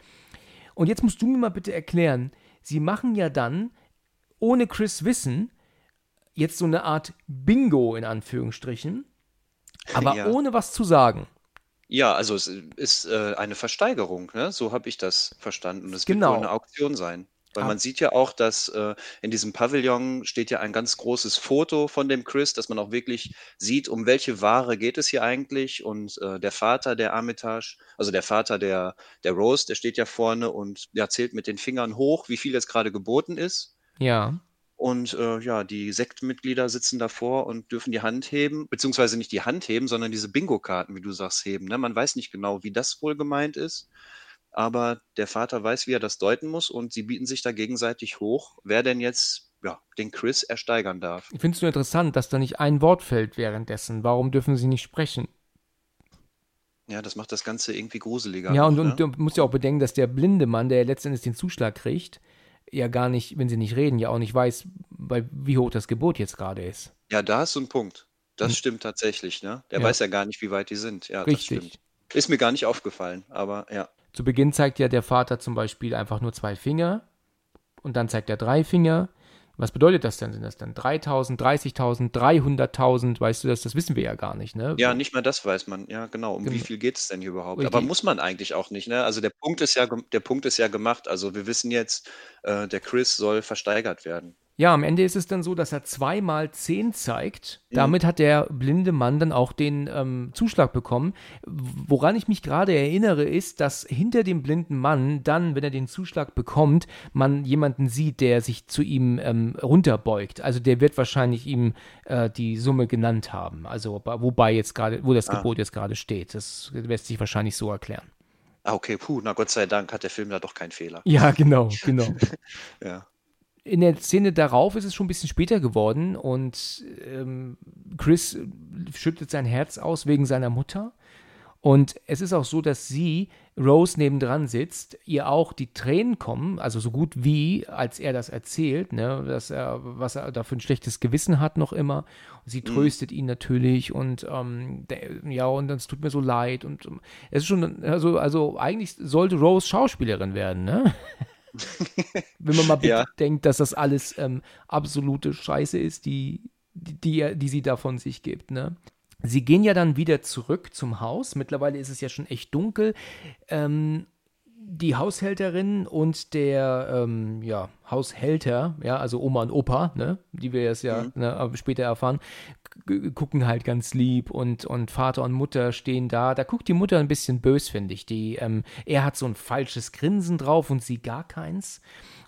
Und jetzt musst du mir mal bitte erklären, sie machen ja dann, ohne Chris Wissen, jetzt so eine Art Bingo in Anführungsstrichen, aber ja. ohne was zu sagen. Ja, also es ist äh, eine Versteigerung, ne? so habe ich das verstanden. Es genau. wird wohl eine Auktion sein. Weil man sieht ja auch, dass äh, in diesem Pavillon steht ja ein ganz großes Foto von dem Chris, dass man auch wirklich sieht, um welche Ware geht es hier eigentlich. Und äh, der Vater der Armitage, also der Vater der, der Rose, der steht ja vorne und ja, zählt mit den Fingern hoch, wie viel jetzt gerade geboten ist. Ja. Und äh, ja, die Sektmitglieder sitzen davor und dürfen die Hand heben, beziehungsweise nicht die Hand heben, sondern diese Bingo-Karten, wie du sagst, heben. Ne? Man weiß nicht genau, wie das wohl gemeint ist aber der Vater weiß, wie er das deuten muss und sie bieten sich da gegenseitig hoch, wer denn jetzt ja, den Chris ersteigern darf. Findest du interessant, dass da nicht ein Wort fällt währenddessen? Warum dürfen sie nicht sprechen? Ja, das macht das Ganze irgendwie gruseliger. Ja, und, ne? und du musst ja auch bedenken, dass der blinde Mann, der letztendlich den Zuschlag kriegt, ja gar nicht, wenn sie nicht reden, ja auch nicht weiß, bei, wie hoch das Gebot jetzt gerade ist. Ja, da hast du einen Punkt. Das hm. stimmt tatsächlich, ne? Der ja. weiß ja gar nicht, wie weit die sind. Ja, Richtig. Ist mir gar nicht aufgefallen, aber ja. Zu Beginn zeigt ja der Vater zum Beispiel einfach nur zwei Finger und dann zeigt er drei Finger. Was bedeutet das denn? Sind das dann 3000, 30.000, 300.000? Weißt du das? Das wissen wir ja gar nicht, ne? Ja, nicht mal das weiß man. Ja, genau. Um genau. wie viel geht es denn hier überhaupt? Richtig. Aber muss man eigentlich auch nicht, ne? Also der Punkt ist ja, der Punkt ist ja gemacht. Also wir wissen jetzt, äh, der Chris soll versteigert werden. Ja, am Ende ist es dann so, dass er zweimal 10 zeigt. Mhm. Damit hat der blinde Mann dann auch den ähm, Zuschlag bekommen. Woran ich mich gerade erinnere, ist, dass hinter dem blinden Mann dann, wenn er den Zuschlag bekommt, man jemanden sieht, der sich zu ihm ähm, runterbeugt. Also der wird wahrscheinlich ihm äh, die Summe genannt haben. Also wobei jetzt gerade, wo das ah. Gebot jetzt gerade steht. Das lässt sich wahrscheinlich so erklären. Ah, okay, puh, na Gott sei Dank hat der Film da doch keinen Fehler. Ja, genau, genau. ja in der Szene darauf ist es schon ein bisschen später geworden und ähm, Chris schüttet sein Herz aus wegen seiner Mutter. Und es ist auch so, dass sie, Rose, nebendran sitzt, ihr auch die Tränen kommen, also so gut wie, als er das erzählt, ne, dass er, was er da für ein schlechtes Gewissen hat noch immer. sie mhm. tröstet ihn natürlich und ähm, der, ja, und es tut mir so leid. Und um, es ist schon, also, also eigentlich sollte Rose Schauspielerin werden, ne? Wenn man mal ja. denkt, dass das alles ähm, absolute Scheiße ist, die, die, die sie da von sich gibt, ne? Sie gehen ja dann wieder zurück zum Haus. Mittlerweile ist es ja schon echt dunkel. Ähm, die Haushälterin und der ähm, ja, Haushälter, ja, also Oma und Opa, ne, die wir jetzt ja mhm. ne, später erfahren, gucken halt ganz lieb und, und Vater und Mutter stehen da. Da guckt die Mutter ein bisschen bös, finde ich. Die, ähm, er hat so ein falsches Grinsen drauf und sie gar keins.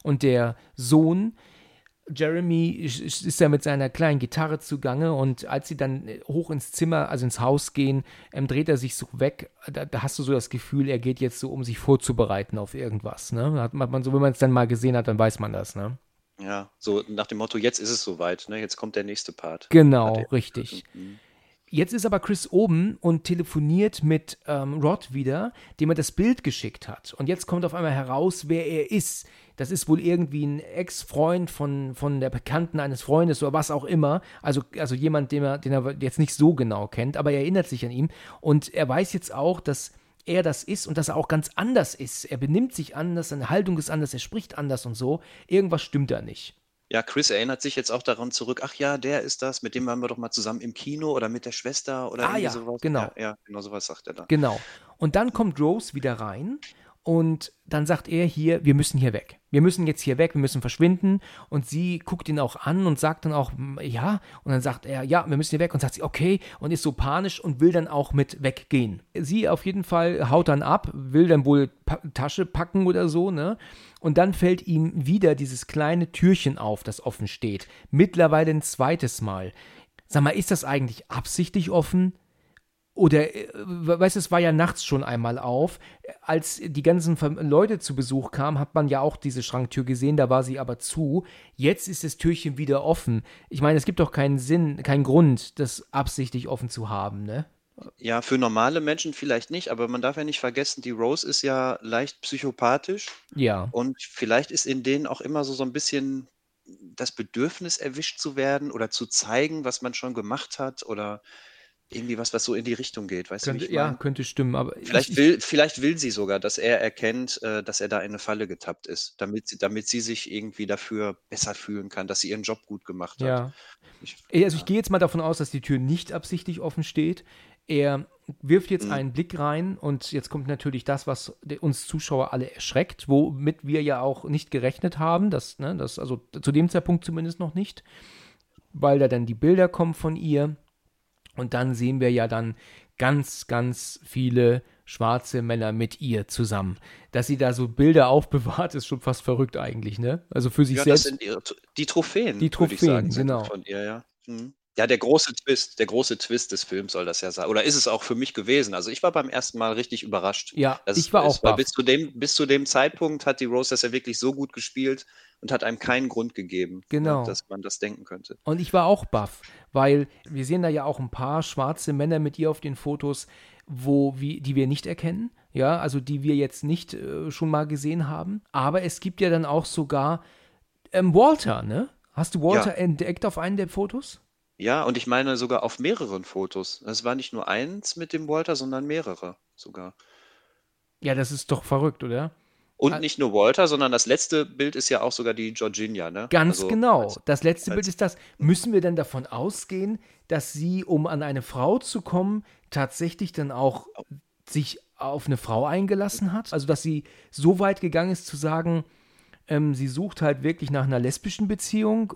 Und der Sohn, Jeremy ist ja mit seiner kleinen Gitarre zugange und als sie dann hoch ins Zimmer, also ins Haus gehen, ähm, dreht er sich so weg. Da, da, hast du so das Gefühl, er geht jetzt so, um sich vorzubereiten auf irgendwas. Ne? Hat man so, wenn man es dann mal gesehen hat, dann weiß man das. Ne? Ja, so nach dem Motto, jetzt ist es soweit, ne? Jetzt kommt der nächste Part. Genau, richtig. Mhm. Jetzt ist aber Chris oben und telefoniert mit ähm, Rod wieder, dem er das Bild geschickt hat. Und jetzt kommt auf einmal heraus, wer er ist. Das ist wohl irgendwie ein Ex-Freund von, von der Bekannten eines Freundes oder was auch immer. Also, also jemand, den er, den er jetzt nicht so genau kennt, aber er erinnert sich an ihn. Und er weiß jetzt auch, dass er das ist und dass er auch ganz anders ist. Er benimmt sich anders, seine Haltung ist anders, er spricht anders und so. Irgendwas stimmt da nicht. Ja, Chris erinnert sich jetzt auch daran zurück, ach ja, der ist das, mit dem waren wir doch mal zusammen im Kino oder mit der Schwester oder ah, irgendwie ja, sowas. Genau. Ja, ja, genau sowas sagt er da. Genau. Und dann kommt Rose wieder rein und dann sagt er hier, wir müssen hier weg. Wir müssen jetzt hier weg, wir müssen verschwinden. Und sie guckt ihn auch an und sagt dann auch, ja. Und dann sagt er, ja, wir müssen hier weg. Und sagt sie, okay. Und ist so panisch und will dann auch mit weggehen. Sie auf jeden Fall haut dann ab, will dann wohl pa Tasche packen oder so, ne? Und dann fällt ihm wieder dieses kleine Türchen auf, das offen steht. Mittlerweile ein zweites Mal. Sag mal, ist das eigentlich absichtlich offen? Oder, äh, weißt du, es war ja nachts schon einmal auf. Als die ganzen Leute zu Besuch kamen, hat man ja auch diese Schranktür gesehen, da war sie aber zu. Jetzt ist das Türchen wieder offen. Ich meine, es gibt doch keinen Sinn, keinen Grund, das absichtlich offen zu haben, ne? Ja, für normale Menschen vielleicht nicht, aber man darf ja nicht vergessen, die Rose ist ja leicht psychopathisch. Ja. Und vielleicht ist in denen auch immer so, so ein bisschen das Bedürfnis erwischt zu werden oder zu zeigen, was man schon gemacht hat oder irgendwie was, was so in die Richtung geht, weißt könnte, du, Ja, könnte stimmen, aber vielleicht ich, will, vielleicht will sie sogar, dass er erkennt, äh, dass er da in eine Falle getappt ist, damit sie, damit sie sich irgendwie dafür besser fühlen kann, dass sie ihren Job gut gemacht hat. Ja. Ich, also ich gehe jetzt mal davon aus, dass die Tür nicht absichtlich offen steht. Er wirft jetzt mhm. einen Blick rein und jetzt kommt natürlich das, was uns Zuschauer alle erschreckt, womit wir ja auch nicht gerechnet haben, das, ne, das, also zu dem Zeitpunkt zumindest noch nicht, weil da dann die Bilder kommen von ihr und dann sehen wir ja dann ganz, ganz viele schwarze Männer mit ihr zusammen. Dass sie da so Bilder aufbewahrt, ist schon fast verrückt eigentlich, ne? Also für sich ja, selbst. Das sind ihre, die Trophäen. Die Trophäen, sagen, genau. Von ihr, ja. Mhm. Ja, der große Twist, der große Twist des Films soll das ja sein. Oder ist es auch für mich gewesen? Also ich war beim ersten Mal richtig überrascht. Ja, ich war auch ist, weil bis zu dem Bis zu dem Zeitpunkt hat die Rose das ja wirklich so gut gespielt und hat einem keinen Grund gegeben, ne, genau. dass man das denken könnte. Und ich war auch baff, weil wir sehen da ja auch ein paar schwarze Männer mit ihr auf den Fotos, wo wie, die wir nicht erkennen. Ja, also die wir jetzt nicht äh, schon mal gesehen haben. Aber es gibt ja dann auch sogar ähm, Walter, ne? Hast du Walter ja. entdeckt auf einen der Fotos? Ja, und ich meine sogar auf mehreren Fotos. Es war nicht nur eins mit dem Walter, sondern mehrere sogar. Ja, das ist doch verrückt, oder? Und nicht nur Walter, sondern das letzte Bild ist ja auch sogar die Georginia, ne? Ganz also, genau. Als, das letzte Bild ist das. Müssen wir denn davon ausgehen, dass sie, um an eine Frau zu kommen, tatsächlich dann auch sich auf eine Frau eingelassen hat? Also, dass sie so weit gegangen ist zu sagen, ähm, sie sucht halt wirklich nach einer lesbischen Beziehung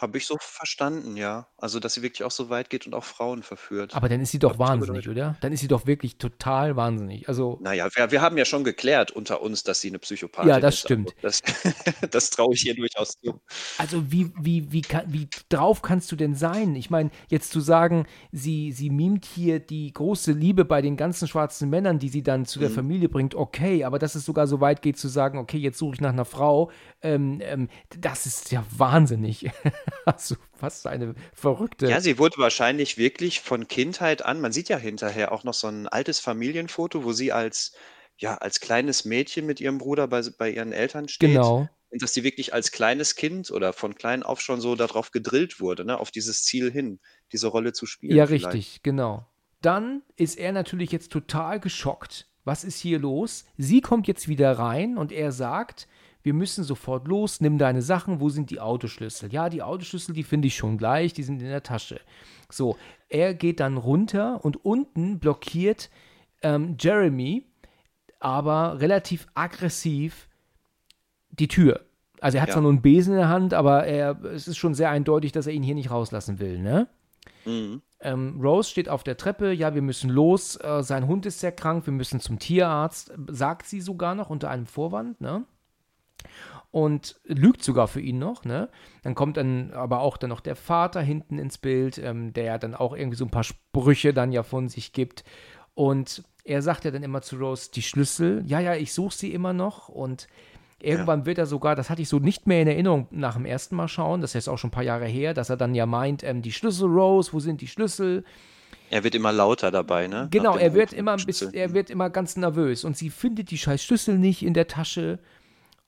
habe ich so verstanden, ja. Also, dass sie wirklich auch so weit geht und auch Frauen verführt. Aber dann ist sie doch wahnsinnig, oder? Dann ist sie doch wirklich total wahnsinnig. Also, naja, wir, wir haben ja schon geklärt unter uns, dass sie eine Psychopathin ist. Ja, das ist. stimmt. Das, das traue ich ihr durchaus zu. Also, wie, wie, wie, wie drauf kannst du denn sein? Ich meine, jetzt zu sagen, sie, sie mimt hier die große Liebe bei den ganzen schwarzen Männern, die sie dann zu der mhm. Familie bringt, okay, aber dass es sogar so weit geht zu sagen, okay, jetzt suche ich nach einer Frau, ähm, ähm, das ist ja wahnsinnig. also fast eine verrückte. Ja, sie wurde wahrscheinlich wirklich von Kindheit an, man sieht ja hinterher auch noch so ein altes Familienfoto, wo sie als, ja, als kleines Mädchen mit ihrem Bruder bei, bei ihren Eltern steht. Genau. Und dass sie wirklich als kleines Kind oder von klein auf schon so darauf gedrillt wurde, ne, auf dieses Ziel hin, diese Rolle zu spielen. Ja, vielleicht. richtig, genau. Dann ist er natürlich jetzt total geschockt. Was ist hier los? Sie kommt jetzt wieder rein und er sagt, wir müssen sofort los, nimm deine Sachen, wo sind die Autoschlüssel? Ja, die Autoschlüssel, die finde ich schon gleich, die sind in der Tasche. So, er geht dann runter und unten blockiert ähm, Jeremy aber relativ aggressiv die Tür. Also er hat ja. zwar nur einen Besen in der Hand, aber er, es ist schon sehr eindeutig, dass er ihn hier nicht rauslassen will, ne? Mhm. Ähm, Rose steht auf der Treppe, ja, wir müssen los, äh, sein Hund ist sehr krank, wir müssen zum Tierarzt, sagt sie sogar noch unter einem Vorwand, ne? Und lügt sogar für ihn noch, ne? Dann kommt dann aber auch dann noch der Vater hinten ins Bild, ähm, der ja dann auch irgendwie so ein paar Sprüche dann ja von sich gibt. Und er sagt ja dann immer zu Rose, die Schlüssel, ja, ja, ich suche sie immer noch und Irgendwann ja. wird er sogar, das hatte ich so nicht mehr in Erinnerung nach dem ersten Mal schauen, das ist auch schon ein paar Jahre her, dass er dann ja meint, ähm, die Schlüssel, Rose, wo sind die Schlüssel? Er wird immer lauter dabei, ne? Genau, er wird immer ein bisschen, er wird immer ganz nervös und sie findet die scheiß Schlüssel nicht in der Tasche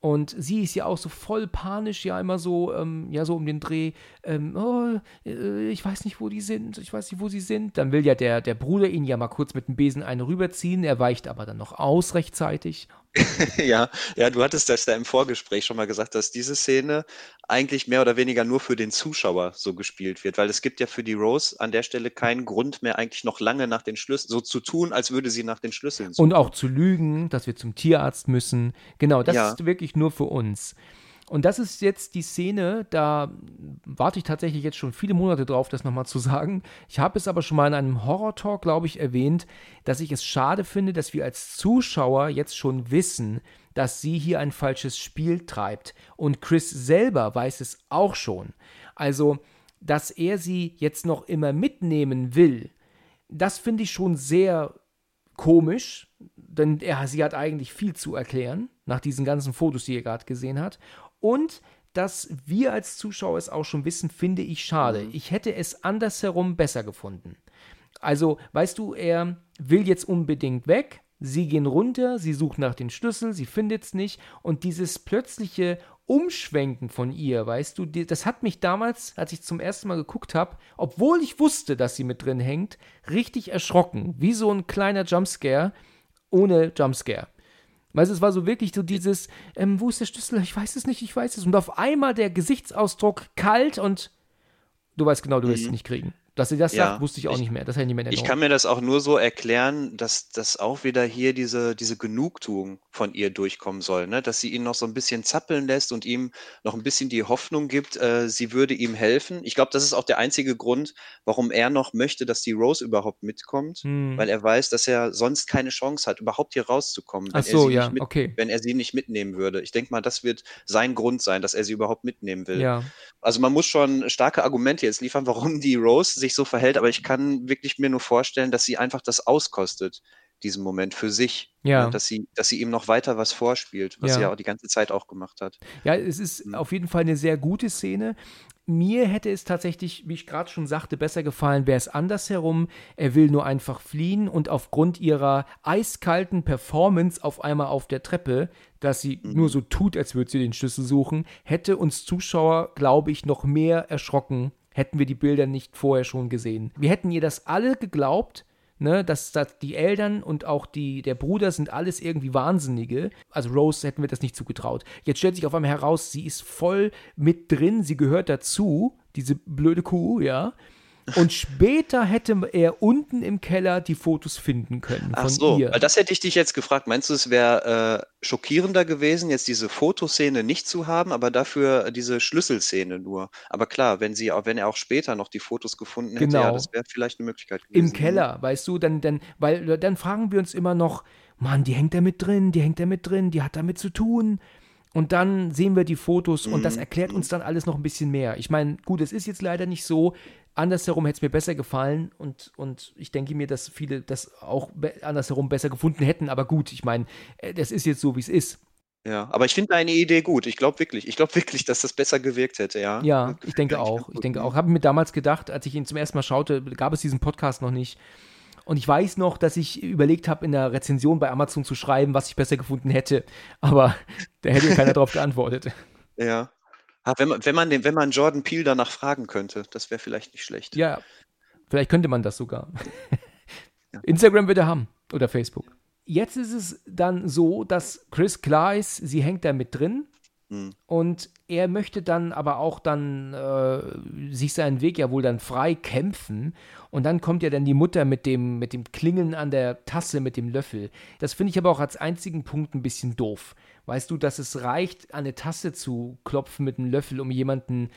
und sie ist ja auch so voll panisch, ja immer so, ähm, ja so um den Dreh, ähm, oh, äh, ich weiß nicht, wo die sind, ich weiß nicht, wo sie sind. Dann will ja der, der Bruder ihn ja mal kurz mit dem Besen eine rüberziehen, er weicht aber dann noch aus rechtzeitig. ja, ja, du hattest das da im Vorgespräch schon mal gesagt, dass diese Szene eigentlich mehr oder weniger nur für den Zuschauer so gespielt wird, weil es gibt ja für die Rose an der Stelle keinen Grund mehr, eigentlich noch lange nach den Schlüsseln, so zu tun, als würde sie nach den Schlüsseln suchen. Und auch zu lügen, dass wir zum Tierarzt müssen. Genau, das ja. ist wirklich nur für uns. Und das ist jetzt die Szene, da warte ich tatsächlich jetzt schon viele Monate drauf, das nochmal zu sagen. Ich habe es aber schon mal in einem Horror-Talk, glaube ich, erwähnt, dass ich es schade finde, dass wir als Zuschauer jetzt schon wissen, dass sie hier ein falsches Spiel treibt. Und Chris selber weiß es auch schon. Also, dass er sie jetzt noch immer mitnehmen will, das finde ich schon sehr komisch, denn er, sie hat eigentlich viel zu erklären, nach diesen ganzen Fotos, die er gerade gesehen hat. Und dass wir als Zuschauer es auch schon wissen, finde ich schade. Mhm. Ich hätte es andersherum besser gefunden. Also, weißt du, er will jetzt unbedingt weg. Sie gehen runter, sie sucht nach den Schlüssel, sie findet es nicht. Und dieses plötzliche Umschwenken von ihr, weißt du, das hat mich damals, als ich zum ersten Mal geguckt habe, obwohl ich wusste, dass sie mit drin hängt, richtig erschrocken. Wie so ein kleiner Jumpscare ohne Jumpscare. Weißt du, es war so wirklich so dieses, ähm, wo ist der Schlüssel? Ich weiß es nicht, ich weiß es. Und auf einmal der Gesichtsausdruck kalt und du weißt genau, du wirst mhm. es nicht kriegen. Dass sie das ja, sagt, wusste ich auch ich, nicht mehr. Das ich nicht mehr Ich kann mir das auch nur so erklären, dass, dass auch wieder hier diese, diese Genugtuung von ihr durchkommen soll, ne? dass sie ihn noch so ein bisschen zappeln lässt und ihm noch ein bisschen die Hoffnung gibt, äh, sie würde ihm helfen. Ich glaube, das ist auch der einzige Grund, warum er noch möchte, dass die Rose überhaupt mitkommt, hm. weil er weiß, dass er sonst keine Chance hat, überhaupt hier rauszukommen, wenn, so, er, sie ja, mit, okay. wenn er sie nicht mitnehmen würde. Ich denke mal, das wird sein Grund sein, dass er sie überhaupt mitnehmen will. Ja. Also man muss schon starke Argumente jetzt liefern, warum die Rose sich so verhält, aber ich kann wirklich mir nur vorstellen, dass sie einfach das auskostet, diesen Moment für sich. Ja. Ne? Dass sie, dass sie ihm noch weiter was vorspielt, was ja. sie ja auch die ganze Zeit auch gemacht hat. Ja, es ist mhm. auf jeden Fall eine sehr gute Szene. Mir hätte es tatsächlich, wie ich gerade schon sagte, besser gefallen, wäre es andersherum. Er will nur einfach fliehen und aufgrund ihrer eiskalten Performance auf einmal auf der Treppe, dass sie mhm. nur so tut, als würde sie den Schlüssel suchen, hätte uns Zuschauer, glaube ich, noch mehr erschrocken, hätten wir die Bilder nicht vorher schon gesehen. Wir hätten ihr das alle geglaubt, ne, dass, dass die Eltern und auch die, der Bruder sind alles irgendwie Wahnsinnige. Also Rose hätten wir das nicht zugetraut. Jetzt stellt sich auf einmal heraus, sie ist voll mit drin, sie gehört dazu, diese blöde Kuh, ja. Und später hätte er unten im Keller die Fotos finden können. Ach so, ihr. das hätte ich dich jetzt gefragt. Meinst du, es wäre äh, schockierender gewesen, jetzt diese Fotoszene nicht zu haben, aber dafür diese Schlüsselszene nur? Aber klar, wenn sie, wenn er auch später noch die Fotos gefunden hätte, genau. ja, das wäre vielleicht eine Möglichkeit gewesen. Im Keller, weißt du, dann, dann, weil dann fragen wir uns immer noch, Mann, die hängt da mit drin, die hängt da mit drin, die hat damit zu tun. Und dann sehen wir die Fotos und das mhm. erklärt uns dann alles noch ein bisschen mehr. Ich meine, gut, es ist jetzt leider nicht so, Andersherum hätte es mir besser gefallen und, und ich denke mir, dass viele das auch be andersherum besser gefunden hätten. Aber gut, ich meine, äh, das ist jetzt so, wie es ist. Ja, aber ich finde deine Idee gut. Ich glaube wirklich, ich glaube wirklich, dass das besser gewirkt hätte, ja. Ja, ich denke auch. Ich denke auch. Habe mir damals gedacht, als ich ihn zum ersten Mal schaute, gab es diesen Podcast noch nicht. Und ich weiß noch, dass ich überlegt habe, in der Rezension bei Amazon zu schreiben, was ich besser gefunden hätte. Aber da hätte keiner drauf geantwortet. Ja. Ah, wenn man, wenn man, den, wenn man Jordan Peele danach fragen könnte, das wäre vielleicht nicht schlecht. Ja, vielleicht könnte man das sogar. Instagram wird er haben oder Facebook. Jetzt ist es dann so, dass Chris klar ist, sie hängt da mit drin hm. und er möchte dann aber auch dann äh, sich seinen Weg ja wohl dann frei kämpfen und dann kommt ja dann die Mutter mit dem mit dem Klingeln an der Tasse mit dem Löffel. Das finde ich aber auch als einzigen Punkt ein bisschen doof. Weißt du, dass es reicht, eine Tasse zu klopfen mit einem Löffel, um jemanden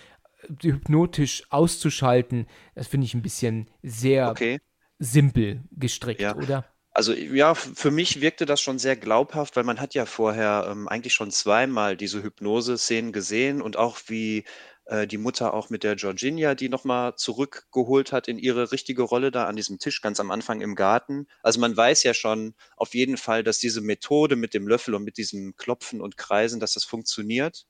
hypnotisch auszuschalten, das finde ich ein bisschen sehr okay. simpel gestrickt, ja. oder? Also ja, für mich wirkte das schon sehr glaubhaft, weil man hat ja vorher ähm, eigentlich schon zweimal diese Hypnose-Szenen gesehen und auch wie äh, die Mutter auch mit der Georginia, die nochmal zurückgeholt hat in ihre richtige Rolle da an diesem Tisch ganz am Anfang im Garten. Also man weiß ja schon auf jeden Fall, dass diese Methode mit dem Löffel und mit diesem Klopfen und Kreisen, dass das funktioniert.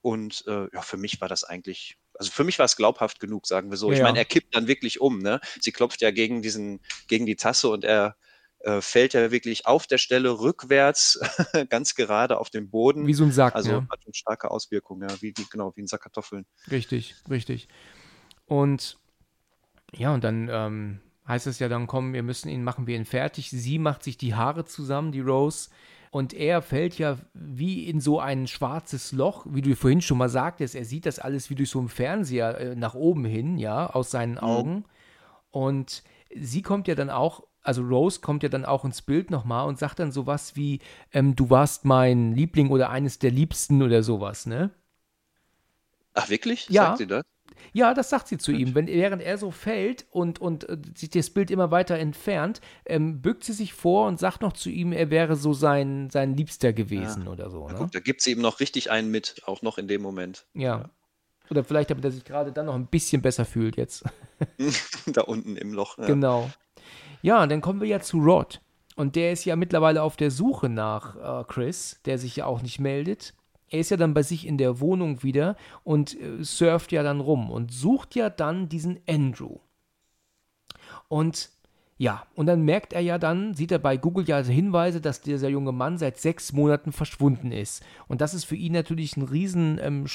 Und äh, ja, für mich war das eigentlich, also für mich war es glaubhaft genug, sagen wir so. Ja. Ich meine, er kippt dann wirklich um, ne? Sie klopft ja gegen diesen, gegen die Tasse und er äh, fällt er wirklich auf der Stelle rückwärts, ganz gerade auf den Boden. Wie so ein Sack. Also ja. hat eine starke Auswirkung, ja, wie, wie, genau, wie ein Sack Kartoffeln. Richtig, richtig. Und ja, und dann ähm, heißt es ja dann, komm, wir müssen ihn, machen wir ihn fertig. Sie macht sich die Haare zusammen, die Rose. Und er fällt ja wie in so ein schwarzes Loch, wie du vorhin schon mal sagtest. Er sieht das alles wie durch so einen Fernseher äh, nach oben hin, ja, aus seinen mhm. Augen. Mhm. Und sie kommt ja dann auch also Rose kommt ja dann auch ins Bild nochmal und sagt dann sowas wie, ähm, du warst mein Liebling oder eines der Liebsten oder sowas, ne? Ach, wirklich? Ja. Sagt sie das? Ja, das sagt sie zu ihm. Wenn, während er so fällt und, und äh, sich das Bild immer weiter entfernt, ähm, bückt sie sich vor und sagt noch zu ihm, er wäre so sein, sein Liebster gewesen ja. oder so. Ne? Gut, da gibt sie ihm noch richtig einen mit, auch noch in dem Moment. Ja. ja. Oder vielleicht, damit er sich gerade dann noch ein bisschen besser fühlt jetzt. da unten im Loch. Ja. Genau. Ja, dann kommen wir ja zu Rod. Und der ist ja mittlerweile auf der Suche nach äh, Chris, der sich ja auch nicht meldet. Er ist ja dann bei sich in der Wohnung wieder und äh, surft ja dann rum und sucht ja dann diesen Andrew. Und ja, und dann merkt er ja dann, sieht er bei Google ja Hinweise, dass dieser junge Mann seit sechs Monaten verschwunden ist. Und das ist für ihn natürlich ein riesen ähm,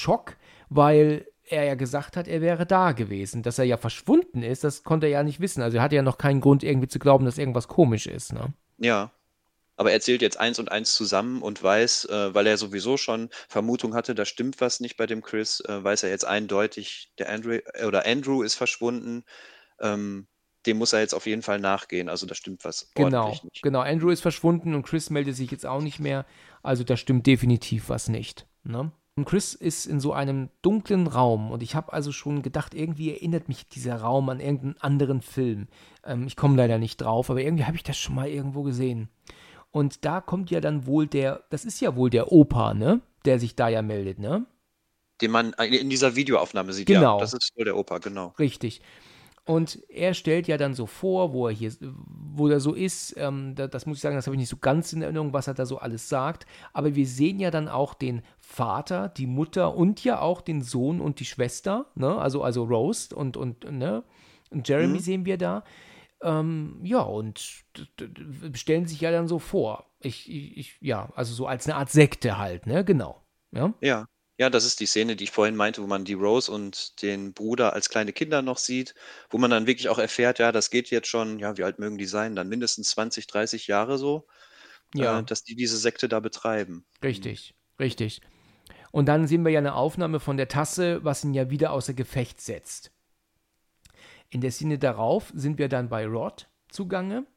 weil er ja gesagt hat, er wäre da gewesen. Dass er ja verschwunden ist, das konnte er ja nicht wissen. Also er hatte ja noch keinen Grund, irgendwie zu glauben, dass irgendwas komisch ist. Ne? Ja. Aber er zählt jetzt eins und eins zusammen und weiß, äh, weil er sowieso schon Vermutung hatte, da stimmt was nicht bei dem Chris, äh, weiß er jetzt eindeutig, der Andrew äh, oder Andrew ist verschwunden. Ähm, dem muss er jetzt auf jeden Fall nachgehen. Also da stimmt was. Genau, nicht. genau. Andrew ist verschwunden und Chris meldet sich jetzt auch nicht mehr. Also da stimmt definitiv was nicht. Ne? Und Chris ist in so einem dunklen Raum und ich habe also schon gedacht, irgendwie erinnert mich dieser Raum an irgendeinen anderen Film. Ähm, ich komme leider nicht drauf, aber irgendwie habe ich das schon mal irgendwo gesehen. Und da kommt ja dann wohl der, das ist ja wohl der Opa, ne? Der sich da ja meldet, ne? Den man in dieser Videoaufnahme sieht. Genau. Ja, das ist wohl der Opa, genau. Richtig. Und er stellt ja dann so vor, wo er hier, wo er so ist. Ähm, das, das, muss ich sagen, das habe ich nicht so ganz in Erinnerung, was er da so alles sagt. Aber wir sehen ja dann auch den Vater, die Mutter und ja auch den Sohn und die Schwester, ne? Also, also Rose und, und, ne? Und Jeremy mhm. sehen wir da. Ähm, ja, und stellen sich ja dann so vor. Ich, ich, ja, also so als eine Art Sekte halt, ne? Genau. Ja. Ja. Ja, das ist die Szene, die ich vorhin meinte, wo man die Rose und den Bruder als kleine Kinder noch sieht, wo man dann wirklich auch erfährt, ja, das geht jetzt schon, ja, wie alt mögen die sein? Dann mindestens 20, 30 Jahre so, ja. äh, dass die diese Sekte da betreiben. Richtig, richtig. Und dann sehen wir ja eine Aufnahme von der Tasse, was ihn ja wieder außer Gefecht setzt. In der Szene darauf sind wir dann bei Rod zugange.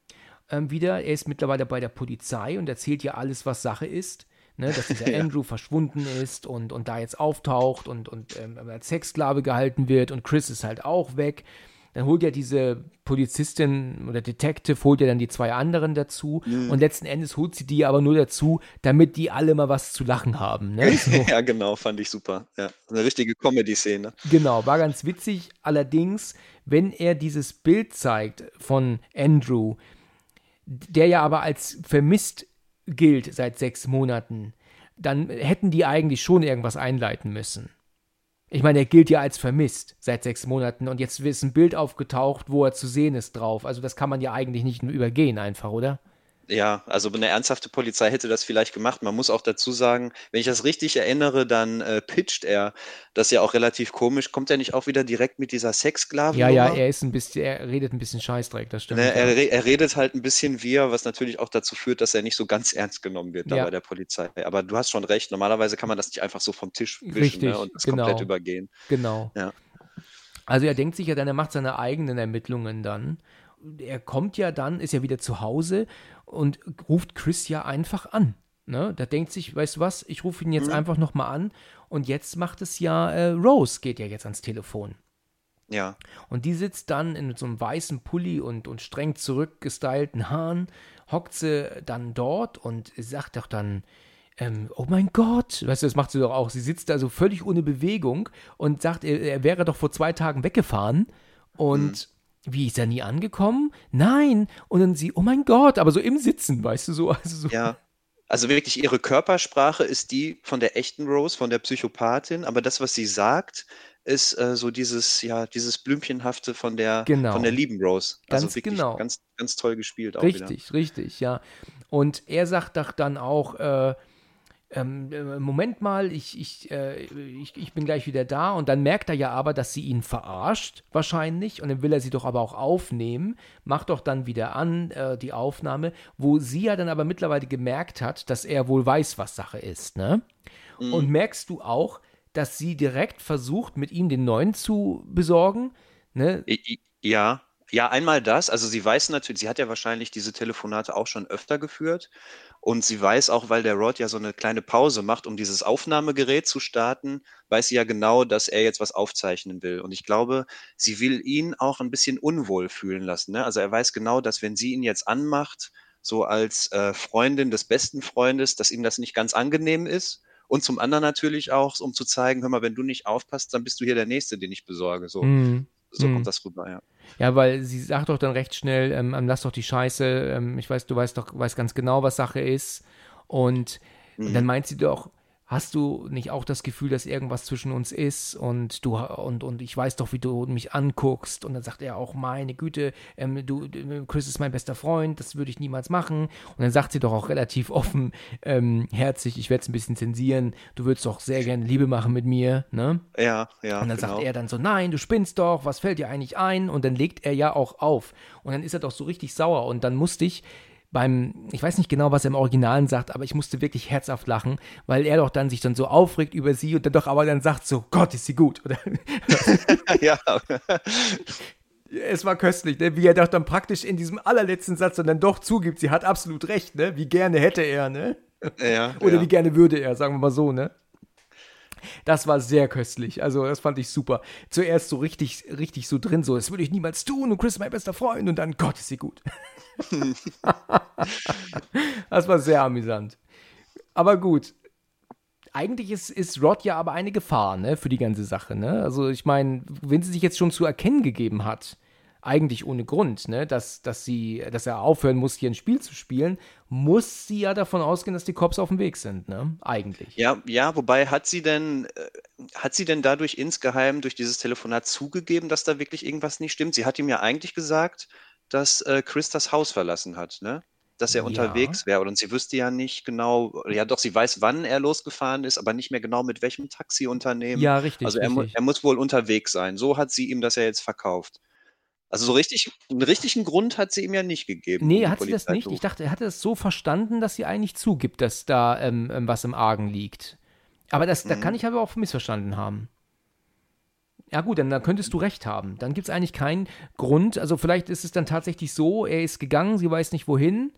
Ähm, wieder, er ist mittlerweile bei der Polizei und erzählt ja alles, was Sache ist ne, dass dieser ja. Andrew verschwunden ist und, und da jetzt auftaucht und, und ähm, als Sexsklave gehalten wird und Chris ist halt auch weg. Dann holt ja diese Polizistin oder Detective, holt ja dann die zwei anderen dazu mhm. und letzten Endes holt sie die aber nur dazu, damit die alle mal was zu lachen haben. Ne? So. ja, genau, fand ich super. Ja, eine richtige Comedy-Szene. Genau, war ganz witzig. Allerdings, wenn er dieses Bild zeigt von Andrew, der ja aber als vermisst gilt seit sechs Monaten, dann hätten die eigentlich schon irgendwas einleiten müssen. Ich meine, er gilt ja als vermisst seit sechs Monaten und jetzt ist ein Bild aufgetaucht, wo er zu sehen ist drauf. Also das kann man ja eigentlich nicht übergehen einfach, oder? Ja, also eine ernsthafte Polizei hätte das vielleicht gemacht. Man muss auch dazu sagen, wenn ich das richtig erinnere, dann äh, pitcht er das ja auch relativ komisch. Kommt er nicht auch wieder direkt mit dieser Sexsklaven? Ja, ja, er ist ein bisschen, er redet ein bisschen Scheißdreck, das stimmt. Ne, er, er, redet halt ein bisschen wir, was natürlich auch dazu führt, dass er nicht so ganz ernst genommen wird ja. bei der Polizei. Aber du hast schon recht, normalerweise kann man das nicht einfach so vom Tisch wischen ne, richtig, ne, und das genau. komplett übergehen. Genau. Ja. Also er denkt sich ja dann, er macht seine eigenen Ermittlungen dann er kommt ja dann, ist ja wieder zu Hause und ruft Chris ja einfach an. Ne? Da denkt sich, weißt du was, ich rufe ihn jetzt mhm. einfach nochmal an und jetzt macht es ja, äh, Rose geht ja jetzt ans Telefon. Ja. Und die sitzt dann in so einem weißen Pulli und, und streng zurückgestylten Haaren, hockt sie dann dort und sagt doch dann, ähm, oh mein Gott, weißt du, das macht sie doch auch. Sie sitzt da so völlig ohne Bewegung und sagt, er, er wäre doch vor zwei Tagen weggefahren und mhm. Wie ist er nie angekommen? Nein. Und dann sie, oh mein Gott, aber so im Sitzen, weißt du, so. Also so. Ja. Also wirklich, ihre Körpersprache ist die von der echten Rose, von der Psychopathin, aber das, was sie sagt, ist äh, so dieses, ja, dieses Blümchenhafte von der, genau. von der lieben Rose. Also ganz wirklich genau. ganz, ganz toll gespielt auch Richtig, wieder. richtig, ja. Und er sagt doch dann auch, äh, ähm, äh, Moment mal, ich, ich, äh, ich, ich bin gleich wieder da. Und dann merkt er ja aber, dass sie ihn verarscht, wahrscheinlich. Und dann will er sie doch aber auch aufnehmen. Macht doch dann wieder an äh, die Aufnahme, wo sie ja dann aber mittlerweile gemerkt hat, dass er wohl weiß, was Sache ist. Ne? Mhm. Und merkst du auch, dass sie direkt versucht, mit ihm den neuen zu besorgen? Ne? Ja, ja, einmal das. Also sie weiß natürlich, sie hat ja wahrscheinlich diese Telefonate auch schon öfter geführt. Und sie weiß auch, weil der Rod ja so eine kleine Pause macht, um dieses Aufnahmegerät zu starten, weiß sie ja genau, dass er jetzt was aufzeichnen will. Und ich glaube, sie will ihn auch ein bisschen unwohl fühlen lassen. Ne? Also er weiß genau, dass wenn sie ihn jetzt anmacht, so als äh, Freundin des besten Freundes, dass ihm das nicht ganz angenehm ist. Und zum anderen natürlich auch, um zu zeigen, hör mal, wenn du nicht aufpasst, dann bist du hier der Nächste, den ich besorge. So. Mhm. So mhm. kommt das rüber, ja. Ja, weil sie sagt doch dann recht schnell, ähm, ähm, lass doch die Scheiße, ähm, ich weiß, du weißt doch, weißt ganz genau, was Sache ist. Und, mhm. und dann meint sie doch, hast du nicht auch das Gefühl, dass irgendwas zwischen uns ist und du und, und ich weiß doch, wie du mich anguckst und dann sagt er auch, meine Güte, ähm, du, Chris ist mein bester Freund, das würde ich niemals machen und dann sagt sie doch auch relativ offen, ähm, herzlich, ich werde es ein bisschen zensieren, du würdest doch sehr gerne Liebe machen mit mir, ne? Ja, ja. Und dann genau. sagt er dann so, nein, du spinnst doch, was fällt dir eigentlich ein? Und dann legt er ja auch auf und dann ist er doch so richtig sauer und dann musste ich beim, ich weiß nicht genau, was er im Originalen sagt, aber ich musste wirklich herzhaft lachen, weil er doch dann sich dann so aufregt über sie und dann doch aber dann sagt so, Gott, ist sie gut, oder? ja. Es war köstlich, ne? wie er doch dann praktisch in diesem allerletzten Satz dann doch zugibt, sie hat absolut recht, ne? Wie gerne hätte er, ne? Ja, oder ja. wie gerne würde er, sagen wir mal so, ne? Das war sehr köstlich. Also, das fand ich super. Zuerst so richtig, richtig so drin, so, das würde ich niemals tun und Chris ist mein bester Freund und dann, Gott, ist sie gut. das war sehr amüsant. Aber gut. Eigentlich ist, ist Rod ja aber eine Gefahr, ne, für die ganze Sache, ne? Also, ich meine, wenn sie sich jetzt schon zu erkennen gegeben hat, eigentlich ohne Grund, ne, dass, dass, sie, dass er aufhören muss, hier ein Spiel zu spielen, muss sie ja davon ausgehen, dass die Cops auf dem Weg sind, ne? Eigentlich. Ja, ja, wobei hat sie denn, äh, hat sie denn dadurch insgeheim durch dieses Telefonat zugegeben, dass da wirklich irgendwas nicht stimmt? Sie hat ihm ja eigentlich gesagt, dass äh, Chris das Haus verlassen hat, ne? Dass er ja. unterwegs wäre. Und sie wüsste ja nicht genau, ja doch, sie weiß, wann er losgefahren ist, aber nicht mehr genau mit welchem Taxiunternehmen. Ja, richtig. Also er, richtig. Mu er muss wohl unterwegs sein. So hat sie ihm das ja jetzt verkauft. Also so richtig, einen richtigen Grund hat sie ihm ja nicht gegeben. Nee, hat sie das nicht. Ich dachte, er hatte es so verstanden, dass sie eigentlich zugibt, dass da ähm, ähm, was im Argen liegt. Aber das, mhm. da kann ich aber auch missverstanden haben. Ja gut, dann, dann könntest du recht haben. Dann gibt es eigentlich keinen Grund. Also vielleicht ist es dann tatsächlich so, er ist gegangen, sie weiß nicht wohin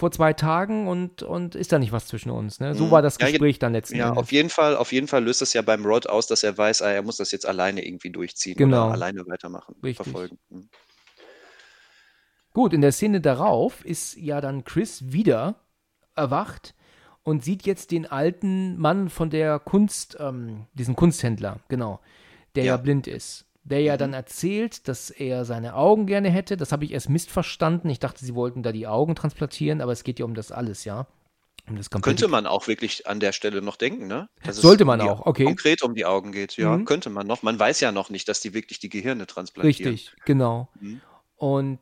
vor zwei Tagen und, und ist da nicht was zwischen uns. Ne? So mhm. war das Gespräch ja, dann letztendlich. Ja, Endes. auf jeden Fall, auf jeden Fall löst es ja beim Rod aus, dass er weiß, ah, er muss das jetzt alleine irgendwie durchziehen genau. oder alleine weitermachen, Richtig. verfolgen. Mhm. Gut, in der Szene darauf ist ja dann Chris wieder erwacht und sieht jetzt den alten Mann von der Kunst, ähm, diesen Kunsthändler, genau, der ja, ja blind ist der ja mhm. dann erzählt, dass er seine Augen gerne hätte. Das habe ich erst missverstanden. Ich dachte, sie wollten da die Augen transplantieren, aber es geht ja um das alles, ja. Um das könnte man auch wirklich an der Stelle noch denken, ne? Dass Sollte man auch, okay. Konkret um die Augen geht, ja, mhm. könnte man noch. Man weiß ja noch nicht, dass die wirklich die Gehirne transplantieren. Richtig, genau. Mhm. Und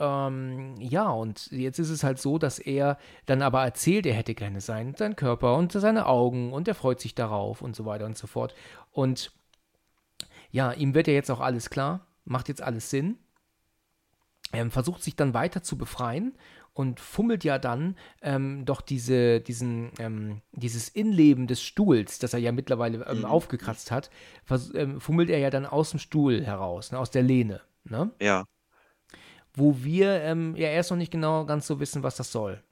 ähm, ja, und jetzt ist es halt so, dass er dann aber erzählt, er hätte gerne seinen, seinen Körper und seine Augen und er freut sich darauf und so weiter und so fort. Und ja, ihm wird ja jetzt auch alles klar, macht jetzt alles Sinn. Er versucht sich dann weiter zu befreien und fummelt ja dann ähm, doch diese, diesen, ähm, dieses Innenleben des Stuhls, das er ja mittlerweile ähm, mhm. aufgekratzt hat, ähm, fummelt er ja dann aus dem Stuhl heraus, ne, aus der Lehne. Ne? Ja. Wo wir ähm, ja erst noch nicht genau ganz so wissen, was das soll.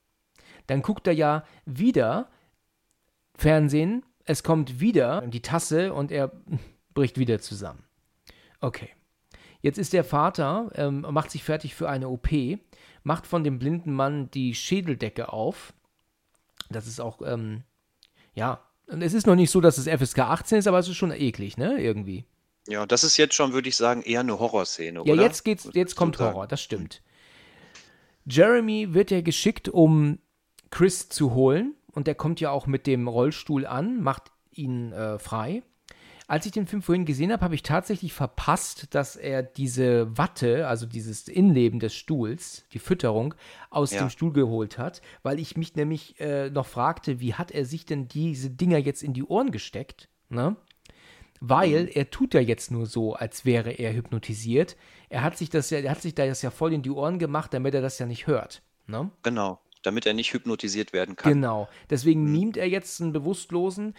Dann guckt er ja wieder Fernsehen, es kommt wieder die Tasse und er bricht wieder zusammen. Okay. Jetzt ist der Vater, ähm, macht sich fertig für eine OP, macht von dem blinden Mann die Schädeldecke auf. Das ist auch, ähm, ja, es ist noch nicht so, dass es FSK 18 ist, aber es ist schon eklig, ne, irgendwie. Ja, das ist jetzt schon, würde ich sagen, eher eine Horrorszene, ja, oder? Ja, jetzt geht's, jetzt kommt Horror, das stimmt. Jeremy wird ja geschickt, um Chris zu holen und der kommt ja auch mit dem Rollstuhl an, macht ihn äh, frei. Als ich den Film vorhin gesehen habe, habe ich tatsächlich verpasst, dass er diese Watte, also dieses Innenleben des Stuhls, die Fütterung, aus ja. dem Stuhl geholt hat, weil ich mich nämlich äh, noch fragte, wie hat er sich denn diese Dinger jetzt in die Ohren gesteckt? Ne? Weil mhm. er tut ja jetzt nur so, als wäre er hypnotisiert. Er hat sich das ja, er hat sich das ja voll in die Ohren gemacht, damit er das ja nicht hört. Ne? Genau damit er nicht hypnotisiert werden kann. Genau. Deswegen mhm. mimt er jetzt einen Bewusstlosen.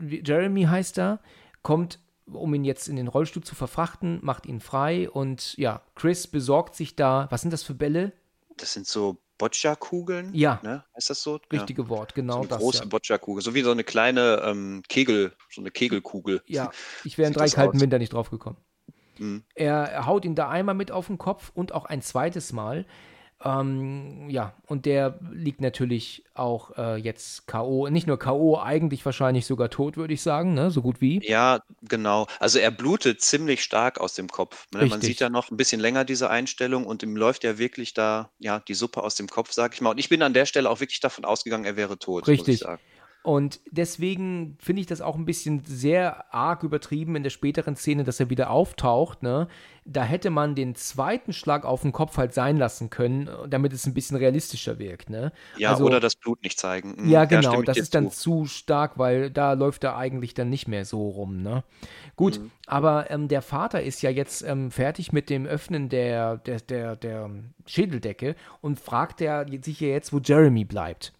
Jeremy heißt er kommt, um ihn jetzt in den Rollstuhl zu verfrachten, macht ihn frei und ja, Chris besorgt sich da, was sind das für Bälle? Das sind so Boccia-Kugeln. Ja. Ne? Heißt das so? Richtige ja. Wort, genau. So eine das, große ja. Boccia-Kugel, so wie so eine kleine ähm, Kegel, so eine Kegelkugel. Ja, ich wäre in drei kalten Winter nicht drauf gekommen. Mhm. Er haut ihn da einmal mit auf den Kopf und auch ein zweites Mal. Ähm, ja, und der liegt natürlich auch äh, jetzt K.O. Nicht nur K.O., eigentlich wahrscheinlich sogar tot, würde ich sagen, ne? so gut wie. Ja, genau. Also er blutet ziemlich stark aus dem Kopf. Ne? Man sieht ja noch ein bisschen länger diese Einstellung und ihm läuft ja wirklich da ja die Suppe aus dem Kopf, sag ich mal. Und ich bin an der Stelle auch wirklich davon ausgegangen, er wäre tot. Richtig. Und deswegen finde ich das auch ein bisschen sehr arg übertrieben in der späteren Szene, dass er wieder auftaucht. Ne? Da hätte man den zweiten Schlag auf den Kopf halt sein lassen können, damit es ein bisschen realistischer wirkt. Ne? Ja, also, oder das Blut nicht zeigen. Mhm. Ja, genau, das ist dann zu. zu stark, weil da läuft er eigentlich dann nicht mehr so rum. Ne? Gut, mhm. aber ähm, der Vater ist ja jetzt ähm, fertig mit dem Öffnen der, der, der, der Schädeldecke und fragt er sich ja jetzt, wo Jeremy bleibt.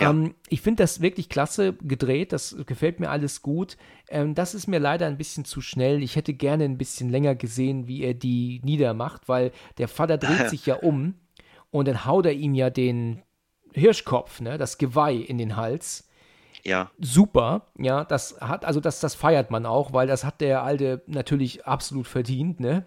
Ja. Ähm, ich finde das wirklich klasse gedreht, das gefällt mir alles gut. Ähm, das ist mir leider ein bisschen zu schnell. Ich hätte gerne ein bisschen länger gesehen, wie er die niedermacht, weil der Vater dreht sich ja um und dann haut er ihm ja den Hirschkopf, ne, das Geweih in den Hals. Ja. Super, ja, das hat, also das, das feiert man auch, weil das hat der Alte natürlich absolut verdient, ne?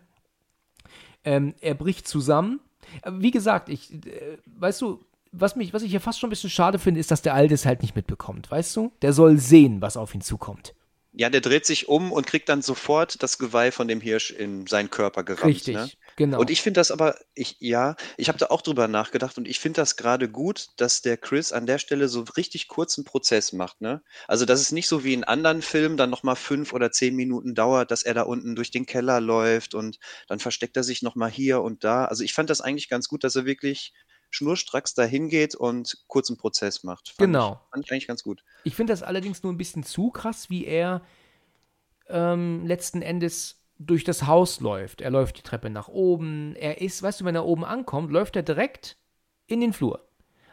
Ähm, er bricht zusammen. Wie gesagt, ich, äh, weißt du, was, mich, was ich hier fast schon ein bisschen schade finde, ist, dass der Alte es halt nicht mitbekommt, weißt du? Der soll sehen, was auf ihn zukommt. Ja, der dreht sich um und kriegt dann sofort das Geweih von dem Hirsch in seinen Körper gerammt. Richtig, ne? genau. Und ich finde das aber, ich, ja, ich habe da auch drüber nachgedacht und ich finde das gerade gut, dass der Chris an der Stelle so richtig kurzen Prozess macht. Ne? Also, dass es nicht so wie in anderen Filmen dann nochmal fünf oder zehn Minuten dauert, dass er da unten durch den Keller läuft und dann versteckt er sich nochmal hier und da. Also, ich fand das eigentlich ganz gut, dass er wirklich schnurstracks dahin geht und kurzen Prozess macht. Fand genau. Ich, fand ich eigentlich ganz gut. Ich finde das allerdings nur ein bisschen zu krass, wie er ähm, letzten Endes durch das Haus läuft. Er läuft die Treppe nach oben. Er ist, weißt du, wenn er oben ankommt, läuft er direkt in den Flur.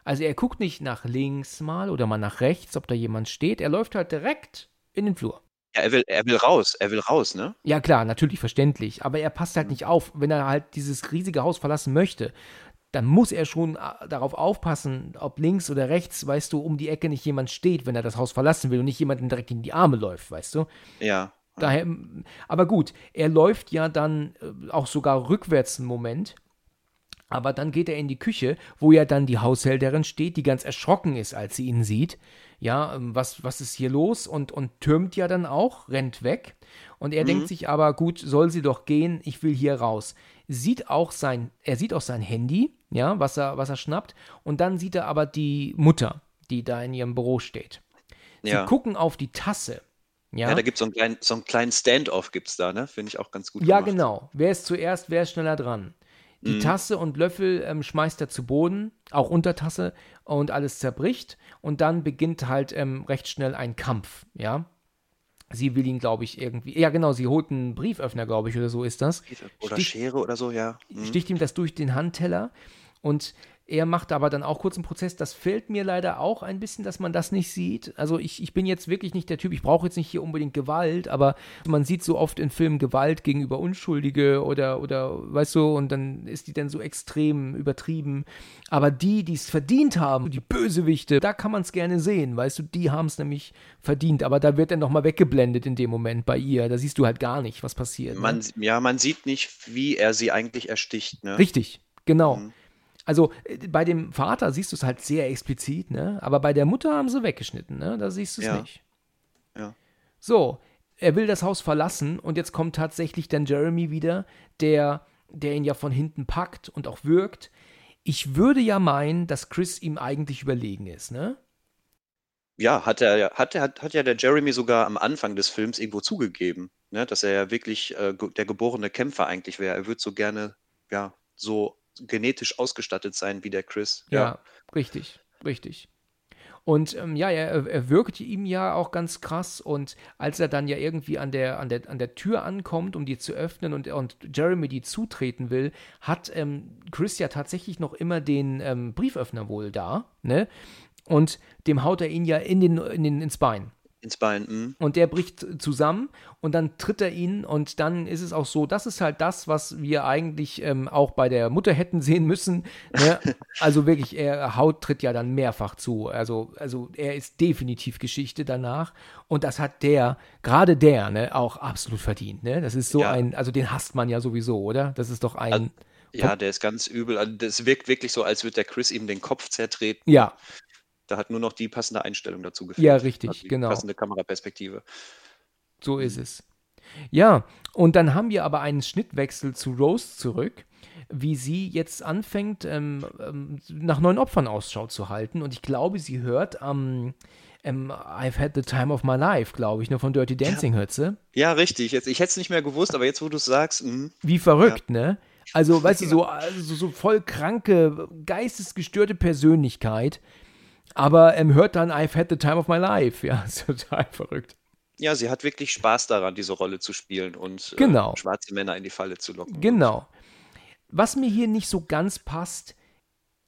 Also er guckt nicht nach links mal oder mal nach rechts, ob da jemand steht. Er läuft halt direkt in den Flur. Ja, er will, er will raus, er will raus, ne? Ja, klar, natürlich verständlich. Aber er passt halt nicht auf, wenn er halt dieses riesige Haus verlassen möchte dann muss er schon äh, darauf aufpassen, ob links oder rechts, weißt du, um die Ecke nicht jemand steht, wenn er das Haus verlassen will und nicht jemanden direkt in die Arme läuft, weißt du? Ja. Daher, aber gut, er läuft ja dann äh, auch sogar rückwärts einen Moment. Aber dann geht er in die Küche, wo ja dann die Haushälterin steht, die ganz erschrocken ist, als sie ihn sieht. Ja, ähm, was, was ist hier los? Und, und türmt ja dann auch, rennt weg. Und er mhm. denkt sich aber, gut, soll sie doch gehen, ich will hier raus. Sieht auch sein, er sieht auch sein Handy, ja, was er, was er schnappt. Und dann sieht er aber die Mutter, die da in ihrem Büro steht. Sie ja. gucken auf die Tasse. Ja, ja da gibt so es einen so einen kleinen Stand-off, gibt es da, ne? Finde ich auch ganz gut. Ja, gemacht. genau. Wer ist zuerst, wer ist schneller dran? Die mhm. Tasse und Löffel ähm, schmeißt er zu Boden, auch Untertasse, und alles zerbricht. Und dann beginnt halt ähm, recht schnell ein Kampf, ja. Sie will ihn, glaube ich, irgendwie. Ja, genau, sie holt einen Brieföffner, glaube ich, oder so ist das. Oder Stich, Schere oder so, ja. Mhm. Sticht ihm das durch den Handteller. Und Er macht aber dann auch kurz einen Prozess. Das fällt mir leider auch ein bisschen, dass man das nicht sieht. Also ich, ich bin jetzt wirklich nicht der Typ, ich brauche jetzt nicht hier unbedingt Gewalt, aber man sieht so oft in Filmen Gewalt gegenüber Unschuldige oder, oder weißt du, und dann ist die dann so extrem übertrieben. Aber die, die es verdient haben, die Bösewichte, da kann man es gerne sehen, weißt du, die haben es nämlich verdient. Aber da wird dann nochmal weggeblendet in dem Moment bei ihr. Da siehst du halt gar nicht, was passiert. Ne? Man, ne? Ja, man sieht nicht, wie er sie eigentlich ersticht. Ne? Richtig, genau. Mhm. Also äh, bei dem Vater siehst du es halt sehr explizit, ne? Aber bei der Mutter haben sie weggeschnitten, ne? Da siehst du es ja. nicht. Ja. So, er will das Haus verlassen und jetzt kommt tatsächlich dann Jeremy wieder, der, der ihn ja von hinten packt und auch wirkt. Ich würde ja meinen, dass Chris ihm eigentlich überlegen ist, ne? Ja, hat er, hat, er, hat ja der Jeremy sogar am Anfang des Films irgendwo zugegeben, ne? dass er ja wirklich äh, der geborene Kämpfer eigentlich wäre. Er würde so gerne, ja, so genetisch ausgestattet sein wie der Chris. Ja, ja richtig, richtig. Und ähm, ja, er, er wirkte ihm ja auch ganz krass. Und als er dann ja irgendwie an der, an der, an der Tür ankommt, um die zu öffnen und, und Jeremy die zutreten will, hat ähm, Chris ja tatsächlich noch immer den ähm, Brieföffner wohl da, ne? Und dem haut er ihn ja in den, in den, ins Bein ins Bein. Mh. Und der bricht zusammen und dann tritt er ihn und dann ist es auch so, das ist halt das, was wir eigentlich ähm, auch bei der Mutter hätten sehen müssen. Ne? also wirklich, er Haut tritt ja dann mehrfach zu. Also, also er ist definitiv Geschichte danach und das hat der, gerade der, ne, auch absolut verdient. Ne? Das ist so ja. ein, also den hasst man ja sowieso, oder? Das ist doch ein. Also, ja, der ist ganz übel. Also das wirkt wirklich so, als würde der Chris ihm den Kopf zertreten. Ja, da hat nur noch die passende Einstellung dazu gefehlt. Ja, richtig, also die genau. Passende Kameraperspektive. So ist es. Ja, und dann haben wir aber einen Schnittwechsel zu Rose zurück, wie sie jetzt anfängt, ähm, ähm, nach neuen Opfern Ausschau zu halten. Und ich glaube, sie hört am. Ähm, I've had the time of my life, glaube ich, nur von Dirty Dancing hört sie. Ja, richtig. Jetzt, ich hätte es nicht mehr gewusst, aber jetzt, wo du es sagst. Mh. Wie verrückt, ja. ne? Also, weißt du, so, also, so voll kranke, geistesgestörte Persönlichkeit, aber ähm, hört dann I've had the time of my life. Ja, ist total verrückt. Ja, sie hat wirklich Spaß daran, diese Rolle zu spielen und äh, genau. äh, schwarze Männer in die Falle zu locken. Genau. Was mir hier nicht so ganz passt,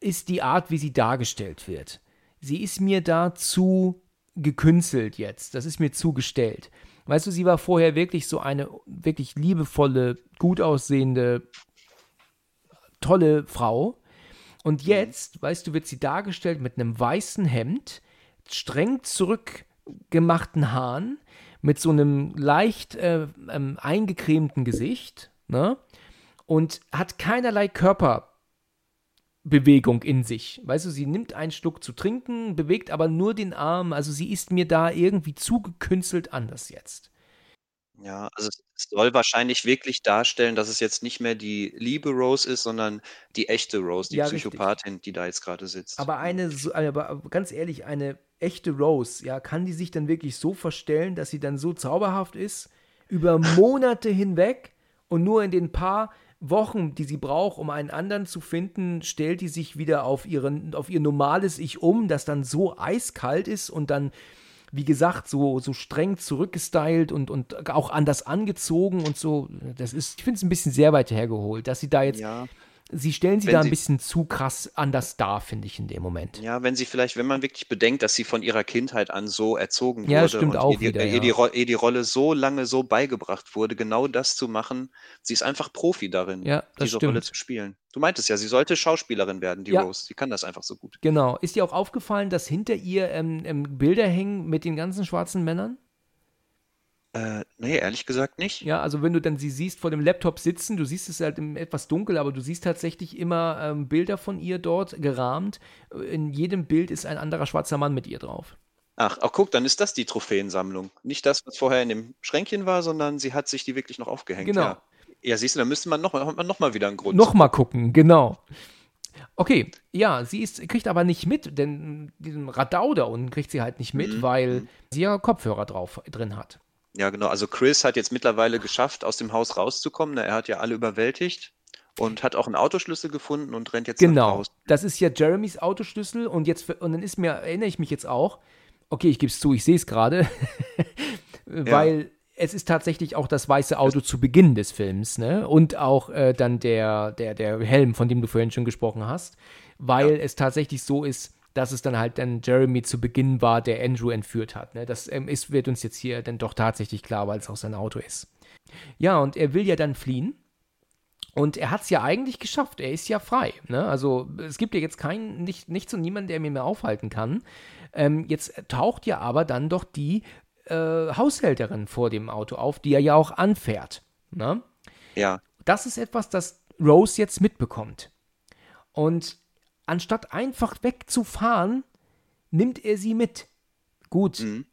ist die Art, wie sie dargestellt wird. Sie ist mir da zu gekünstelt jetzt. Das ist mir zugestellt. Weißt du, sie war vorher wirklich so eine wirklich liebevolle, gut aussehende, tolle Frau. Und mhm. jetzt, weißt du, wird sie dargestellt mit einem weißen Hemd, streng zurückgemachten Haaren, mit so einem leicht äh, ähm, eingecremten Gesicht, ne? Und hat keinerlei Körperbewegung in sich. Weißt du, sie nimmt einen Schluck zu trinken, bewegt aber nur den Arm. Also sie ist mir da irgendwie zugekünstelt anders jetzt. Ja, also es soll wahrscheinlich wirklich darstellen, dass es jetzt nicht mehr die liebe Rose ist, sondern die echte Rose, die Ja, Psychopathin, die da jetzt gerade sitzt. Aber eine, aber ganz ehrlich, eine echte Rose, ja, kann die sich dann wirklich so verstellen, dass sie dann so zauberhaft ist, über Monate hinweg und nur in den paar Wochen, die sie braucht, um einen anderen zu finden, stellt die sich wieder auf, ihren, auf ihr normales Ich um, das dann so eiskalt ist und dann wie gesagt, so, so streng zurückgestylt und, und auch anders angezogen und so. Das ist, ich finde es ein bisschen sehr weit hergeholt, dass sie da jetzt. Ja. Sie stellen sie wenn da ein bisschen zu krass anders dar, finde ich, in dem Moment. Ja, wenn sie vielleicht, wenn man wirklich bedenkt, dass sie von ihrer Kindheit an so erzogen ja, wurde stimmt und auch ihr, wieder, ihr, ja. die, ihr die Rolle so lange so beigebracht wurde, genau das zu machen. Sie ist einfach Profi darin, ja, diese stimmt. Rolle zu spielen. Du meintest ja, sie sollte Schauspielerin werden, die Ja. Rose. Sie kann das einfach so gut. Genau. Ist dir auch aufgefallen, dass hinter ihr ähm, ähm, Bilder hängen mit den ganzen schwarzen Männern? Äh, nee, ehrlich gesagt nicht. Ja, also wenn du dann sie siehst vor dem Laptop sitzen, du siehst es halt im etwas dunkel, aber du siehst tatsächlich immer ähm, Bilder von ihr dort gerahmt. In jedem Bild ist ein anderer schwarzer Mann mit ihr drauf. Ach, auch guck, dann ist das die Trophäensammlung. Nicht das, was vorher in dem Schränkchen war, sondern sie hat sich die wirklich noch aufgehängt. Genau. Ja, ja siehst du, dann müsste man nochmal noch mal wieder einen Grund. Nochmal gucken, genau. Okay, ja, sie ist, kriegt aber nicht mit, denn diesen Radau da unten kriegt sie halt nicht mit, Mhm. weil sie ja Kopfhörer drauf drin hat. Ja, genau. Also Chris hat jetzt mittlerweile geschafft, aus dem Haus rauszukommen. Er hat ja alle überwältigt und hat auch einen Autoschlüssel gefunden und rennt jetzt nach Genau. Das ist ja Jeremys Autoschlüssel und jetzt und dann ist mir erinnere ich mich jetzt auch. Okay, ich gebe es zu, ich sehe es gerade, weil es ist tatsächlich auch das weiße Auto zu Beginn des Films, ne? Und auch äh, dann der, der, der Helm, von dem du vorhin schon gesprochen hast. weil ja. es tatsächlich so ist, dass es dann halt dann Jeremy zu Beginn war, der Andrew entführt hat. Ne? Das ähm, ist, wird uns jetzt hier dann doch tatsächlich klar, weil es auch sein Auto ist. Ja, und er will ja dann fliehen. Und er hat es ja eigentlich geschafft. Er ist ja frei. Ne? Also es gibt ja jetzt keinen, nicht, nichts und niemanden, der mir mehr aufhalten kann. Ähm, jetzt taucht ja aber dann doch die äh, Haushälterin vor dem Auto auf, die er ja auch anfährt. Ne? Ja. Das ist etwas, das Rose jetzt mitbekommt. Und anstatt einfach wegzufahren, nimmt er sie mit. Gut, mhm.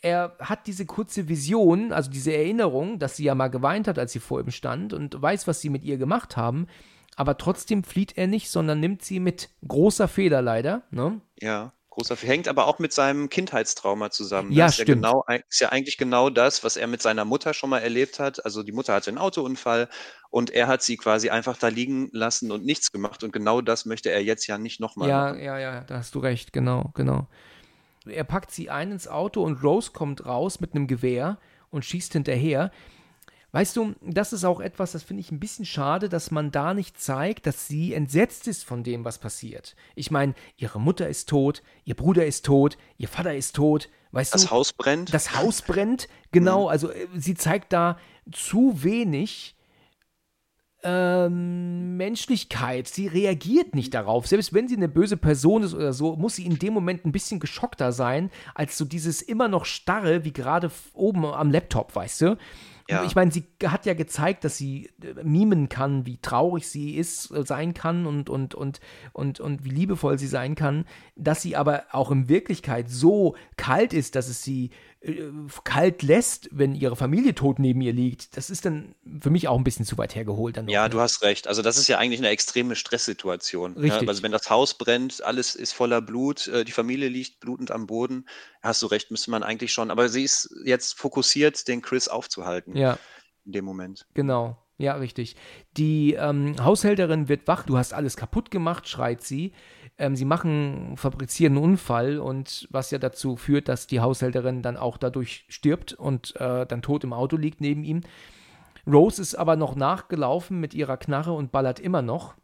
er hat diese kurze Vision, also diese Erinnerung, dass sie ja mal geweint hat, als sie vor ihm stand und weiß, was sie mit ihr gemacht haben. Aber trotzdem flieht er nicht, sondern nimmt sie mit. Großer Fehler leider. Ne? Ja großer hängt aber auch mit seinem Kindheitstrauma zusammen. Ne? Ja, ist stimmt. Ja genau, ist ja eigentlich genau das, was er mit seiner Mutter schon mal erlebt hat. Also die Mutter hatte einen Autounfall und er hat sie quasi einfach da liegen lassen und nichts gemacht. Und genau das möchte er jetzt ja nicht nochmal ja, machen. Ja, ja, da hast du recht, genau, genau. Er packt sie ein ins Auto und Rose kommt raus mit einem Gewehr und schießt hinterher. Weißt du, das ist auch etwas, das finde ich ein bisschen schade, dass man da nicht zeigt, dass sie entsetzt ist von dem, was passiert. Ich meine, ihre Mutter ist tot, ihr Bruder ist tot, ihr Vater ist tot. Weißt das du? Haus brennt. Das Haus brennt, genau. Mhm. Also äh, sie zeigt da zu wenig ähm, Menschlichkeit. Sie reagiert nicht darauf. Selbst wenn sie eine böse Person ist oder so, muss sie in dem Moment ein bisschen geschockter sein, als so dieses immer noch starre, wie gerade oben am Laptop, weißt du? Ja. Ich meine, sie hat ja gezeigt, dass sie äh, mimen kann, wie traurig sie ist, äh, sein kann und, und, und, und, und wie liebevoll sie sein kann, dass sie aber auch in Wirklichkeit so kalt ist, dass es sie kalt lässt, wenn ihre Familie tot neben ihr liegt, das ist dann für mich auch ein bisschen zu weit hergeholt. Dann ja, noch, ne? du hast recht. Also das ist ja eigentlich eine extreme Stresssituation. Ne? Richtig. Ja? Also wenn das Haus brennt, alles ist voller Blut, äh, die Familie liegt blutend am Boden, hast du recht, müsste man eigentlich schon. Aber sie ist jetzt fokussiert, den Chris aufzuhalten. Ja. In dem Moment. Genau. Ja, richtig. Die ähm, Haushälterin wird wach, du hast alles kaputt gemacht, schreit sie. Ähm, sie machen, fabrizieren einen Unfall und was ja dazu führt, dass die Haushälterin dann auch dadurch stirbt und äh, dann tot im Auto liegt neben ihm. Rose ist aber noch nachgelaufen mit ihrer Knarre und ballert immer noch.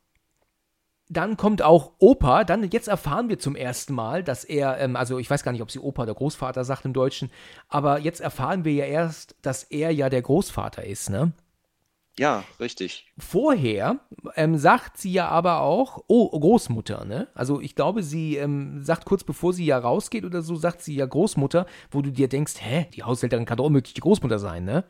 Dann kommt auch Opa, dann jetzt erfahren wir zum ersten Mal, dass er, ähm, also ich weiß gar nicht, ob sie Opa oder Großvater sagt im Deutschen, aber jetzt erfahren wir ja erst, dass er ja der Großvater ist, ne? Ja, richtig. Vorher ähm, sagt sie ja aber auch, oh, Großmutter, ne? Also ich glaube, sie ähm, sagt kurz bevor sie ja rausgeht oder so, sagt sie ja Großmutter, wo du dir denkst, hä, die Haushälterin kann doch unmöglich die Großmutter sein, ne?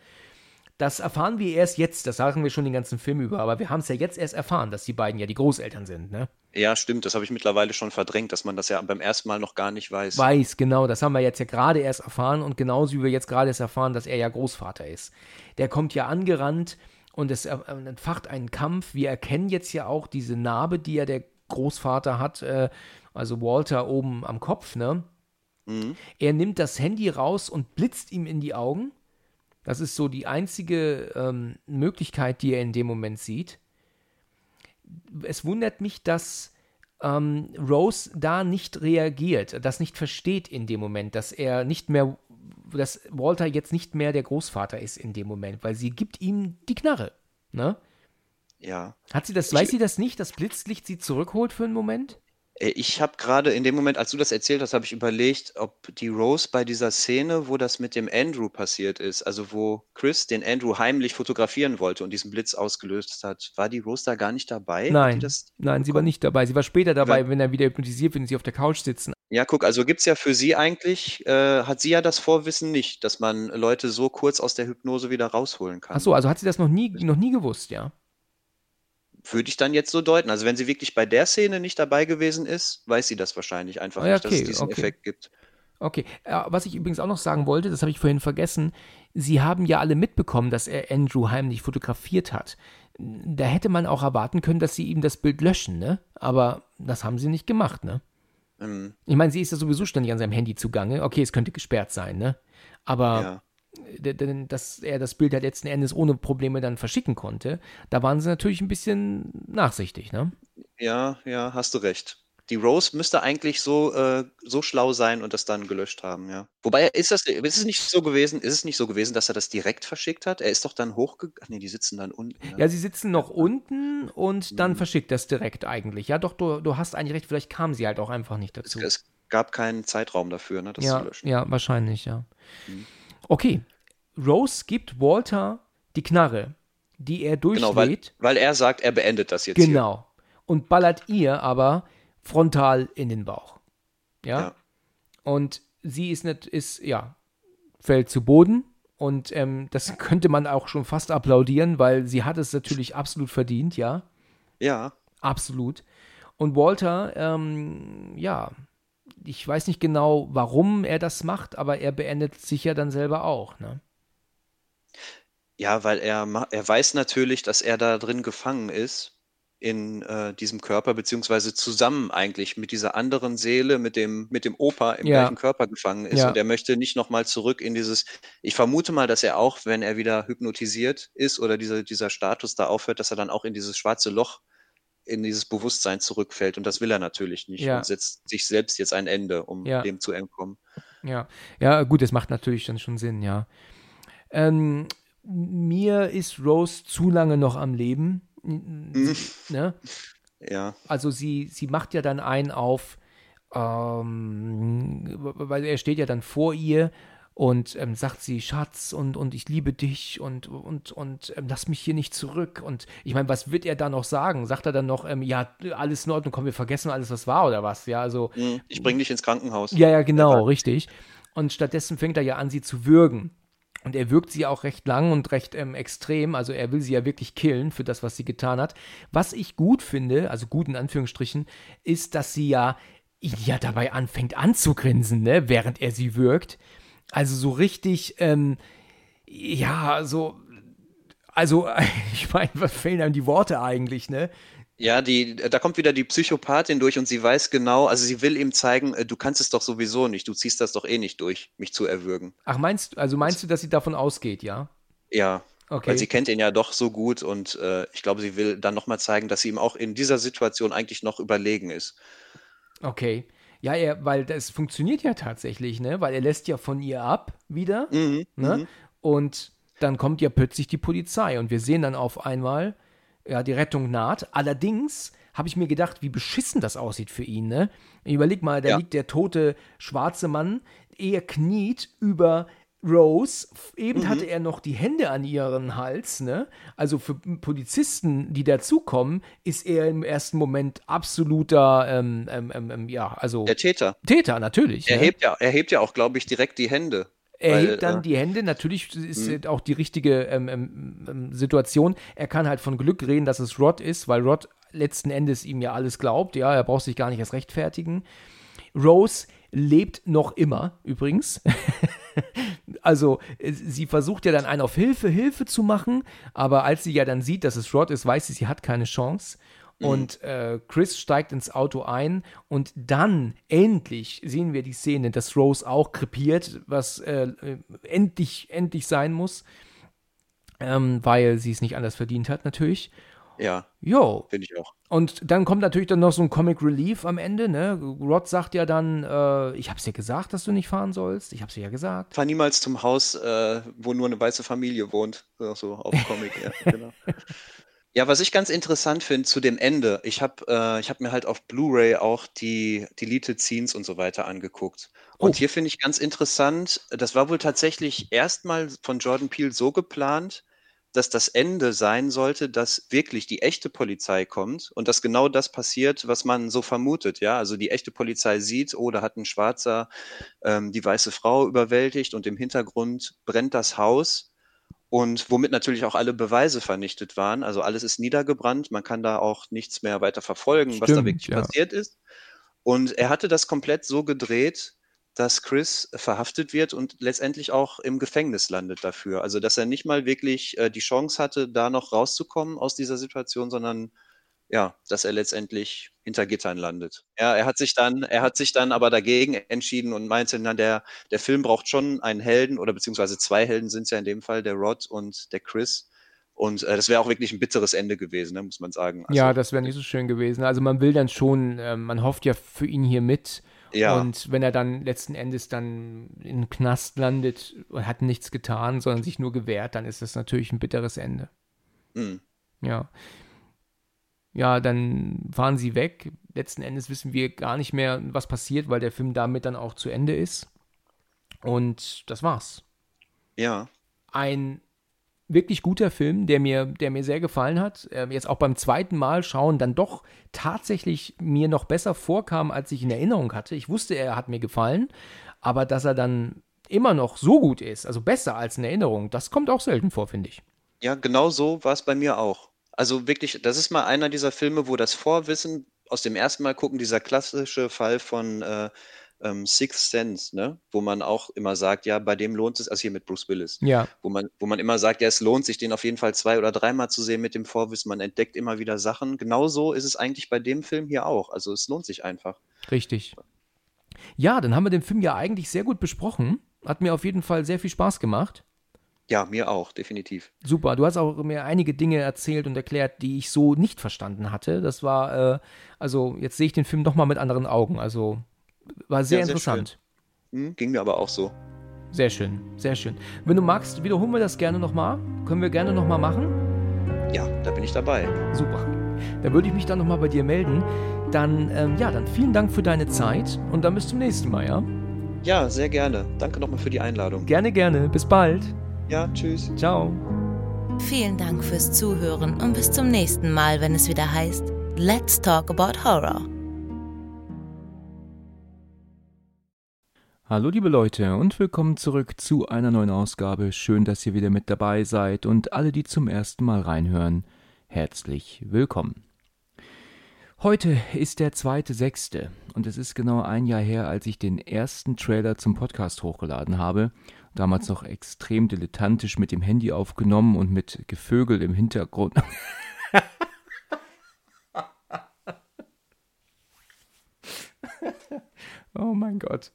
Das erfahren wir erst jetzt, das sagen wir schon den ganzen Film über, aber wir haben es ja jetzt erst erfahren, dass die beiden ja die Großeltern sind, ne? Ja, stimmt, das habe ich mittlerweile schon verdrängt, dass man das ja beim ersten Mal noch gar nicht weiß. Weiß, genau, das haben wir jetzt ja gerade erst erfahren und genauso wie wir jetzt gerade erst erfahren, dass er ja Großvater ist. Der kommt ja angerannt, und es entfacht einen Kampf. Wir erkennen jetzt ja auch diese Narbe, die ja der Großvater hat, äh, also Walter oben am Kopf, ne? Mhm. Er nimmt das Handy raus und blitzt ihm in die Augen. Das ist so die einzige ähm, Möglichkeit, die er in dem Moment sieht. Es wundert mich, dass ähm, Rose da nicht reagiert, das nicht versteht in dem Moment, dass er nicht mehr dass Walter jetzt nicht mehr der Großvater ist in dem Moment, weil sie gibt ihm die Knarre, ne? Ja. Hat sie das, ich, weiß sie das nicht, dass Blitzlicht sie zurückholt für einen Moment? Äh, ich habe gerade in dem Moment, als du das erzählt hast, habe ich überlegt, ob die Rose bei dieser Szene, wo das mit dem Andrew passiert ist, also wo Chris den Andrew heimlich fotografieren wollte und diesen Blitz ausgelöst hat, war die Rose da gar nicht dabei? Nein, nein, sie war nicht dabei. Sie war später dabei, ja. wenn er wieder hypnotisiert wird und sie auf der Couch sitzen. Ja, guck, also gibt es ja für sie eigentlich, äh, hat sie ja das Vorwissen nicht, dass man Leute so kurz aus der Hypnose wieder rausholen kann. Ach so, also hat sie das noch nie, noch nie gewusst, ja? Würde ich dann jetzt so deuten. Also wenn sie wirklich bei der Szene nicht dabei gewesen ist, weiß sie das wahrscheinlich einfach ja, nicht, dass es diesen okay. Effekt gibt. Okay, was ich übrigens auch noch sagen wollte, das habe ich vorhin vergessen, Sie haben ja alle mitbekommen, dass er Andrew heimlich fotografiert hat. Da hätte man auch erwarten können, dass Sie ihm das Bild löschen, ne? Aber das haben Sie nicht gemacht, ne? Mhm. Ich meine, sie ist ja sowieso ständig an seinem Handy zugange. Okay, es könnte gesperrt sein, ne? Aber ja dass er das Bild halt letzten Endes ohne Probleme dann verschicken konnte, da waren sie natürlich ein bisschen nachsichtig, ne? Ja, ja, hast du recht. Die Rose müsste eigentlich so, äh, so schlau sein und das dann gelöscht haben, ja. Wobei, ist das, ist es nicht so gewesen, ist es nicht so gewesen, dass er das direkt verschickt hat? Er ist doch dann hochgegangen. Nee, die sitzen dann unten. Ne? Ja, sie sitzen noch unten und dann mhm. verschickt das direkt eigentlich. Ja, doch, du, du hast eigentlich recht, vielleicht kamen sie halt auch einfach nicht dazu. Es, es gab keinen Zeitraum dafür, ne, das ja, zu löschen. Ja, wahrscheinlich, ja. Mhm. Okay. Rose gibt Walter die Knarre, die er durchlädt. Genau, weil, weil er sagt, er beendet das jetzt. Genau. Hier. Und ballert ihr aber frontal in den Bauch. Ja. ja. Und sie ist nicht, ist, ja, fällt zu Boden. Und ähm, das könnte man auch schon fast applaudieren, weil sie hat es natürlich absolut verdient, ja. Ja. Absolut. Und Walter, ähm, ja, ich weiß nicht genau, warum er das macht, aber er beendet sich ja dann selber auch, ne? Ja, weil er, er weiß natürlich, dass er da drin gefangen ist in äh, diesem Körper, beziehungsweise zusammen eigentlich mit dieser anderen Seele, mit dem, mit dem Opa im ja. gleichen Körper gefangen ist. Ja. Und er möchte nicht nochmal zurück in dieses, ich vermute mal, dass er auch, wenn er wieder hypnotisiert ist oder diese, dieser Status da aufhört, dass er dann auch in dieses schwarze Loch, in dieses Bewusstsein zurückfällt. Und das will er natürlich nicht ja. und setzt sich selbst jetzt ein Ende, um dem zu entkommen. Ja, ja, gut, das macht natürlich dann schon Sinn, ja. Ähm, mir ist Rose zu lange noch am Leben Mhm. Ne? Ja. Also sie, sie macht ja dann einen auf, ähm, weil er steht ja dann vor ihr und ähm, sagt sie, Schatz, und, und ich liebe dich und, und, und ähm, lass mich hier nicht zurück. Und ich meine, was wird er da noch sagen? Sagt er dann noch, ähm, ja, alles in Ordnung, komm, wir vergessen alles, was war oder was? Ja, also. Mhm. Ich bring dich ins Krankenhaus. Ja, ja, genau, richtig. Und stattdessen fängt er ja an, sie zu würgen. Und er wirkt sie auch recht lang und recht ähm, extrem. Also er will sie ja wirklich killen für das, was sie getan hat. Was ich gut finde, also gut in Anführungsstrichen, ist, dass sie ja, ja dabei anfängt anzugrinsen, ne, während er sie wirkt. Also so richtig, ähm, ja, so, also ich meine, was fehlen einem die Worte eigentlich, ne? Ja, die, da kommt wieder die Psychopathin durch und sie weiß genau, also sie will ihm zeigen, äh, du kannst es doch sowieso nicht, du ziehst das doch eh nicht durch, mich zu erwürgen. Ach, meinst du, also meinst du, dass sie davon ausgeht, ja? Ja. Okay. Weil sie kennt ihn ja doch so gut und äh, ich glaube, sie will dann nochmal zeigen, dass sie ihm auch in dieser Situation eigentlich noch überlegen ist. Okay. Ja, er, weil das funktioniert ja tatsächlich, ne? Weil er lässt ja von ihr ab wieder. Mhm, ne? Mhm. Und dann kommt ja plötzlich die Polizei und wir sehen dann auf einmal, ja, die Rettung naht. Allerdings habe ich mir gedacht, wie beschissen das aussieht für ihn, ne? Überleg mal, da ja. liegt der tote schwarze Mann, er kniet über Rose, eben mhm. hatte er noch die Hände an ihren Hals, ne? Also für Polizisten, die dazukommen, ist er im ersten Moment absoluter, ähm, ähm, ähm, ähm ja, also. Der Täter. Täter, natürlich. Er, ne? hebt, ja, er hebt ja auch, glaube ich, direkt die Hände. Er Weil, hebt dann äh, die Hände, natürlich ist mh. auch die richtige ähm, ähm, ähm, Situation. Er kann halt von Glück reden, dass es Rod ist, weil Rod letzten Endes ihm ja alles glaubt. Ja, er braucht sich gar nicht erst rechtfertigen. Rose lebt noch immer, übrigens. also, sie versucht ja dann einen auf Hilfe, Hilfe zu machen, aber als sie ja dann sieht, dass es Rod ist, weiß sie, sie hat keine Chance. Mhm. Und äh, Chris steigt ins Auto ein und dann endlich sehen wir die Szene, dass Rose auch krepiert, was äh, äh endlich, endlich sein muss, ähm, weil sie es nicht anders verdient hat, natürlich. Ja. Jo. Finde ich auch. Und dann kommt natürlich dann noch so ein Comic Relief am Ende, ne? Rod sagt ja dann, äh, ich hab's dir gesagt, dass du nicht fahren sollst. Ich hab's dir ja gesagt. Fahr niemals zum Haus, äh, wo nur eine weiße Familie wohnt. So auf Comic, ja, genau. Ja, was ich ganz interessant finde zu dem Ende, ich habe äh, hab mir halt auf Blu-ray auch die Deleted Scenes und so weiter angeguckt. Und oh. hier finde ich ganz interessant, das war wohl tatsächlich erstmal von Jordan Peele so geplant, dass das Ende sein sollte, dass wirklich die echte Polizei kommt und dass genau das passiert, was man so vermutet. Ja, also die echte Polizei sieht, oh, da hat ein Schwarzer ähm, die weiße Frau überwältigt und im Hintergrund brennt das Haus und womit natürlich auch alle Beweise vernichtet waren. Also alles ist niedergebrannt, man kann da auch nichts mehr weiter verfolgen, Stimmt, was da wirklich ja. passiert ist. Und er hatte das komplett so gedreht, dass Chris verhaftet wird und letztendlich auch im Gefängnis landet dafür. Also dass er nicht mal wirklich äh, die Chance hatte, da noch rauszukommen aus dieser Situation, sondern ja, dass er letztendlich hinter Gittern landet. Ja, er hat sich dann, er hat sich dann aber dagegen entschieden und meinte, na, der, der Film braucht schon einen Helden oder beziehungsweise zwei Helden sind es ja in dem Fall, der Rod und der Chris, Und äh, das wäre auch wirklich ein bitteres Ende gewesen, ne, muss man sagen. Also, ja, das wäre nicht so schön gewesen. Also man will dann schon, äh, man hofft ja für ihn hier mit. Ja. Und wenn er dann letzten Endes dann in den Knast landet und hat nichts getan, sondern sich nur gewehrt, dann ist das natürlich ein bitteres Ende. Mhm. Ja. Ja, dann fahren sie weg. Letzten Endes wissen wir gar nicht mehr, was passiert, weil der Film damit dann auch zu Ende ist. Und das war's. Ja. Ein wirklich guter Film, der mir, der mir sehr gefallen hat. Äh, jetzt auch beim zweiten Mal schauen dann doch tatsächlich mir noch besser vorkam, als ich in Erinnerung hatte. Ich wusste, er hat mir gefallen, aber dass er dann immer noch so gut ist, also besser als in Erinnerung, das kommt auch selten vor, finde ich. Ja, genau so war es bei mir auch. Also wirklich, das ist mal einer dieser Filme, wo das Vorwissen aus dem ersten Mal gucken, dieser klassische Fall von äh, ähm, Sixth Sense, ne? wo man auch immer sagt, ja, bei dem lohnt es, also hier mit Bruce Willis, ja. wo, man, wo man immer sagt, ja, es lohnt sich, den auf jeden Fall zwei oder dreimal zu sehen mit dem Vorwissen, man entdeckt immer wieder Sachen. Genauso ist es eigentlich bei dem Film hier auch. Also es lohnt sich einfach. Richtig. Ja, dann haben wir den Film ja eigentlich sehr gut besprochen. Hat mir auf jeden Fall sehr viel Spaß gemacht. Ja, mir auch, definitiv. Super. Du hast auch mir einige Dinge erzählt und erklärt, die ich so nicht verstanden hatte. Das war, äh, also jetzt sehe ich den Film nochmal mit anderen Augen. Also war sehr, ja, sehr interessant. Hm, ging mir aber auch so. Sehr schön, sehr schön. Wenn du magst, wiederholen wir das gerne nochmal. Können wir gerne nochmal machen? Ja, da bin ich dabei. Super. Dann würde ich mich dann nochmal bei dir melden. Dann, ähm, ja, dann vielen Dank für deine Zeit und dann bis zum nächsten Mal, ja? Ja, sehr gerne. Danke nochmal für die Einladung. Gerne, gerne. Bis bald. Ja, tschüss. Ciao. Vielen Dank fürs Zuhören und bis zum nächsten Mal, wenn es wieder heißt Let's Talk About Horror. Hallo liebe Leute und willkommen zurück zu einer neuen Ausgabe. Schön, dass ihr wieder mit dabei seid und alle, die zum ersten Mal reinhören, herzlich willkommen. Heute ist der zweite sechste und es ist genau ein Jahr her, als ich den ersten Trailer zum Podcast hochgeladen habe damals noch extrem dilettantisch mit dem Handy aufgenommen und mit Gevögel im Hintergrund. oh mein Gott.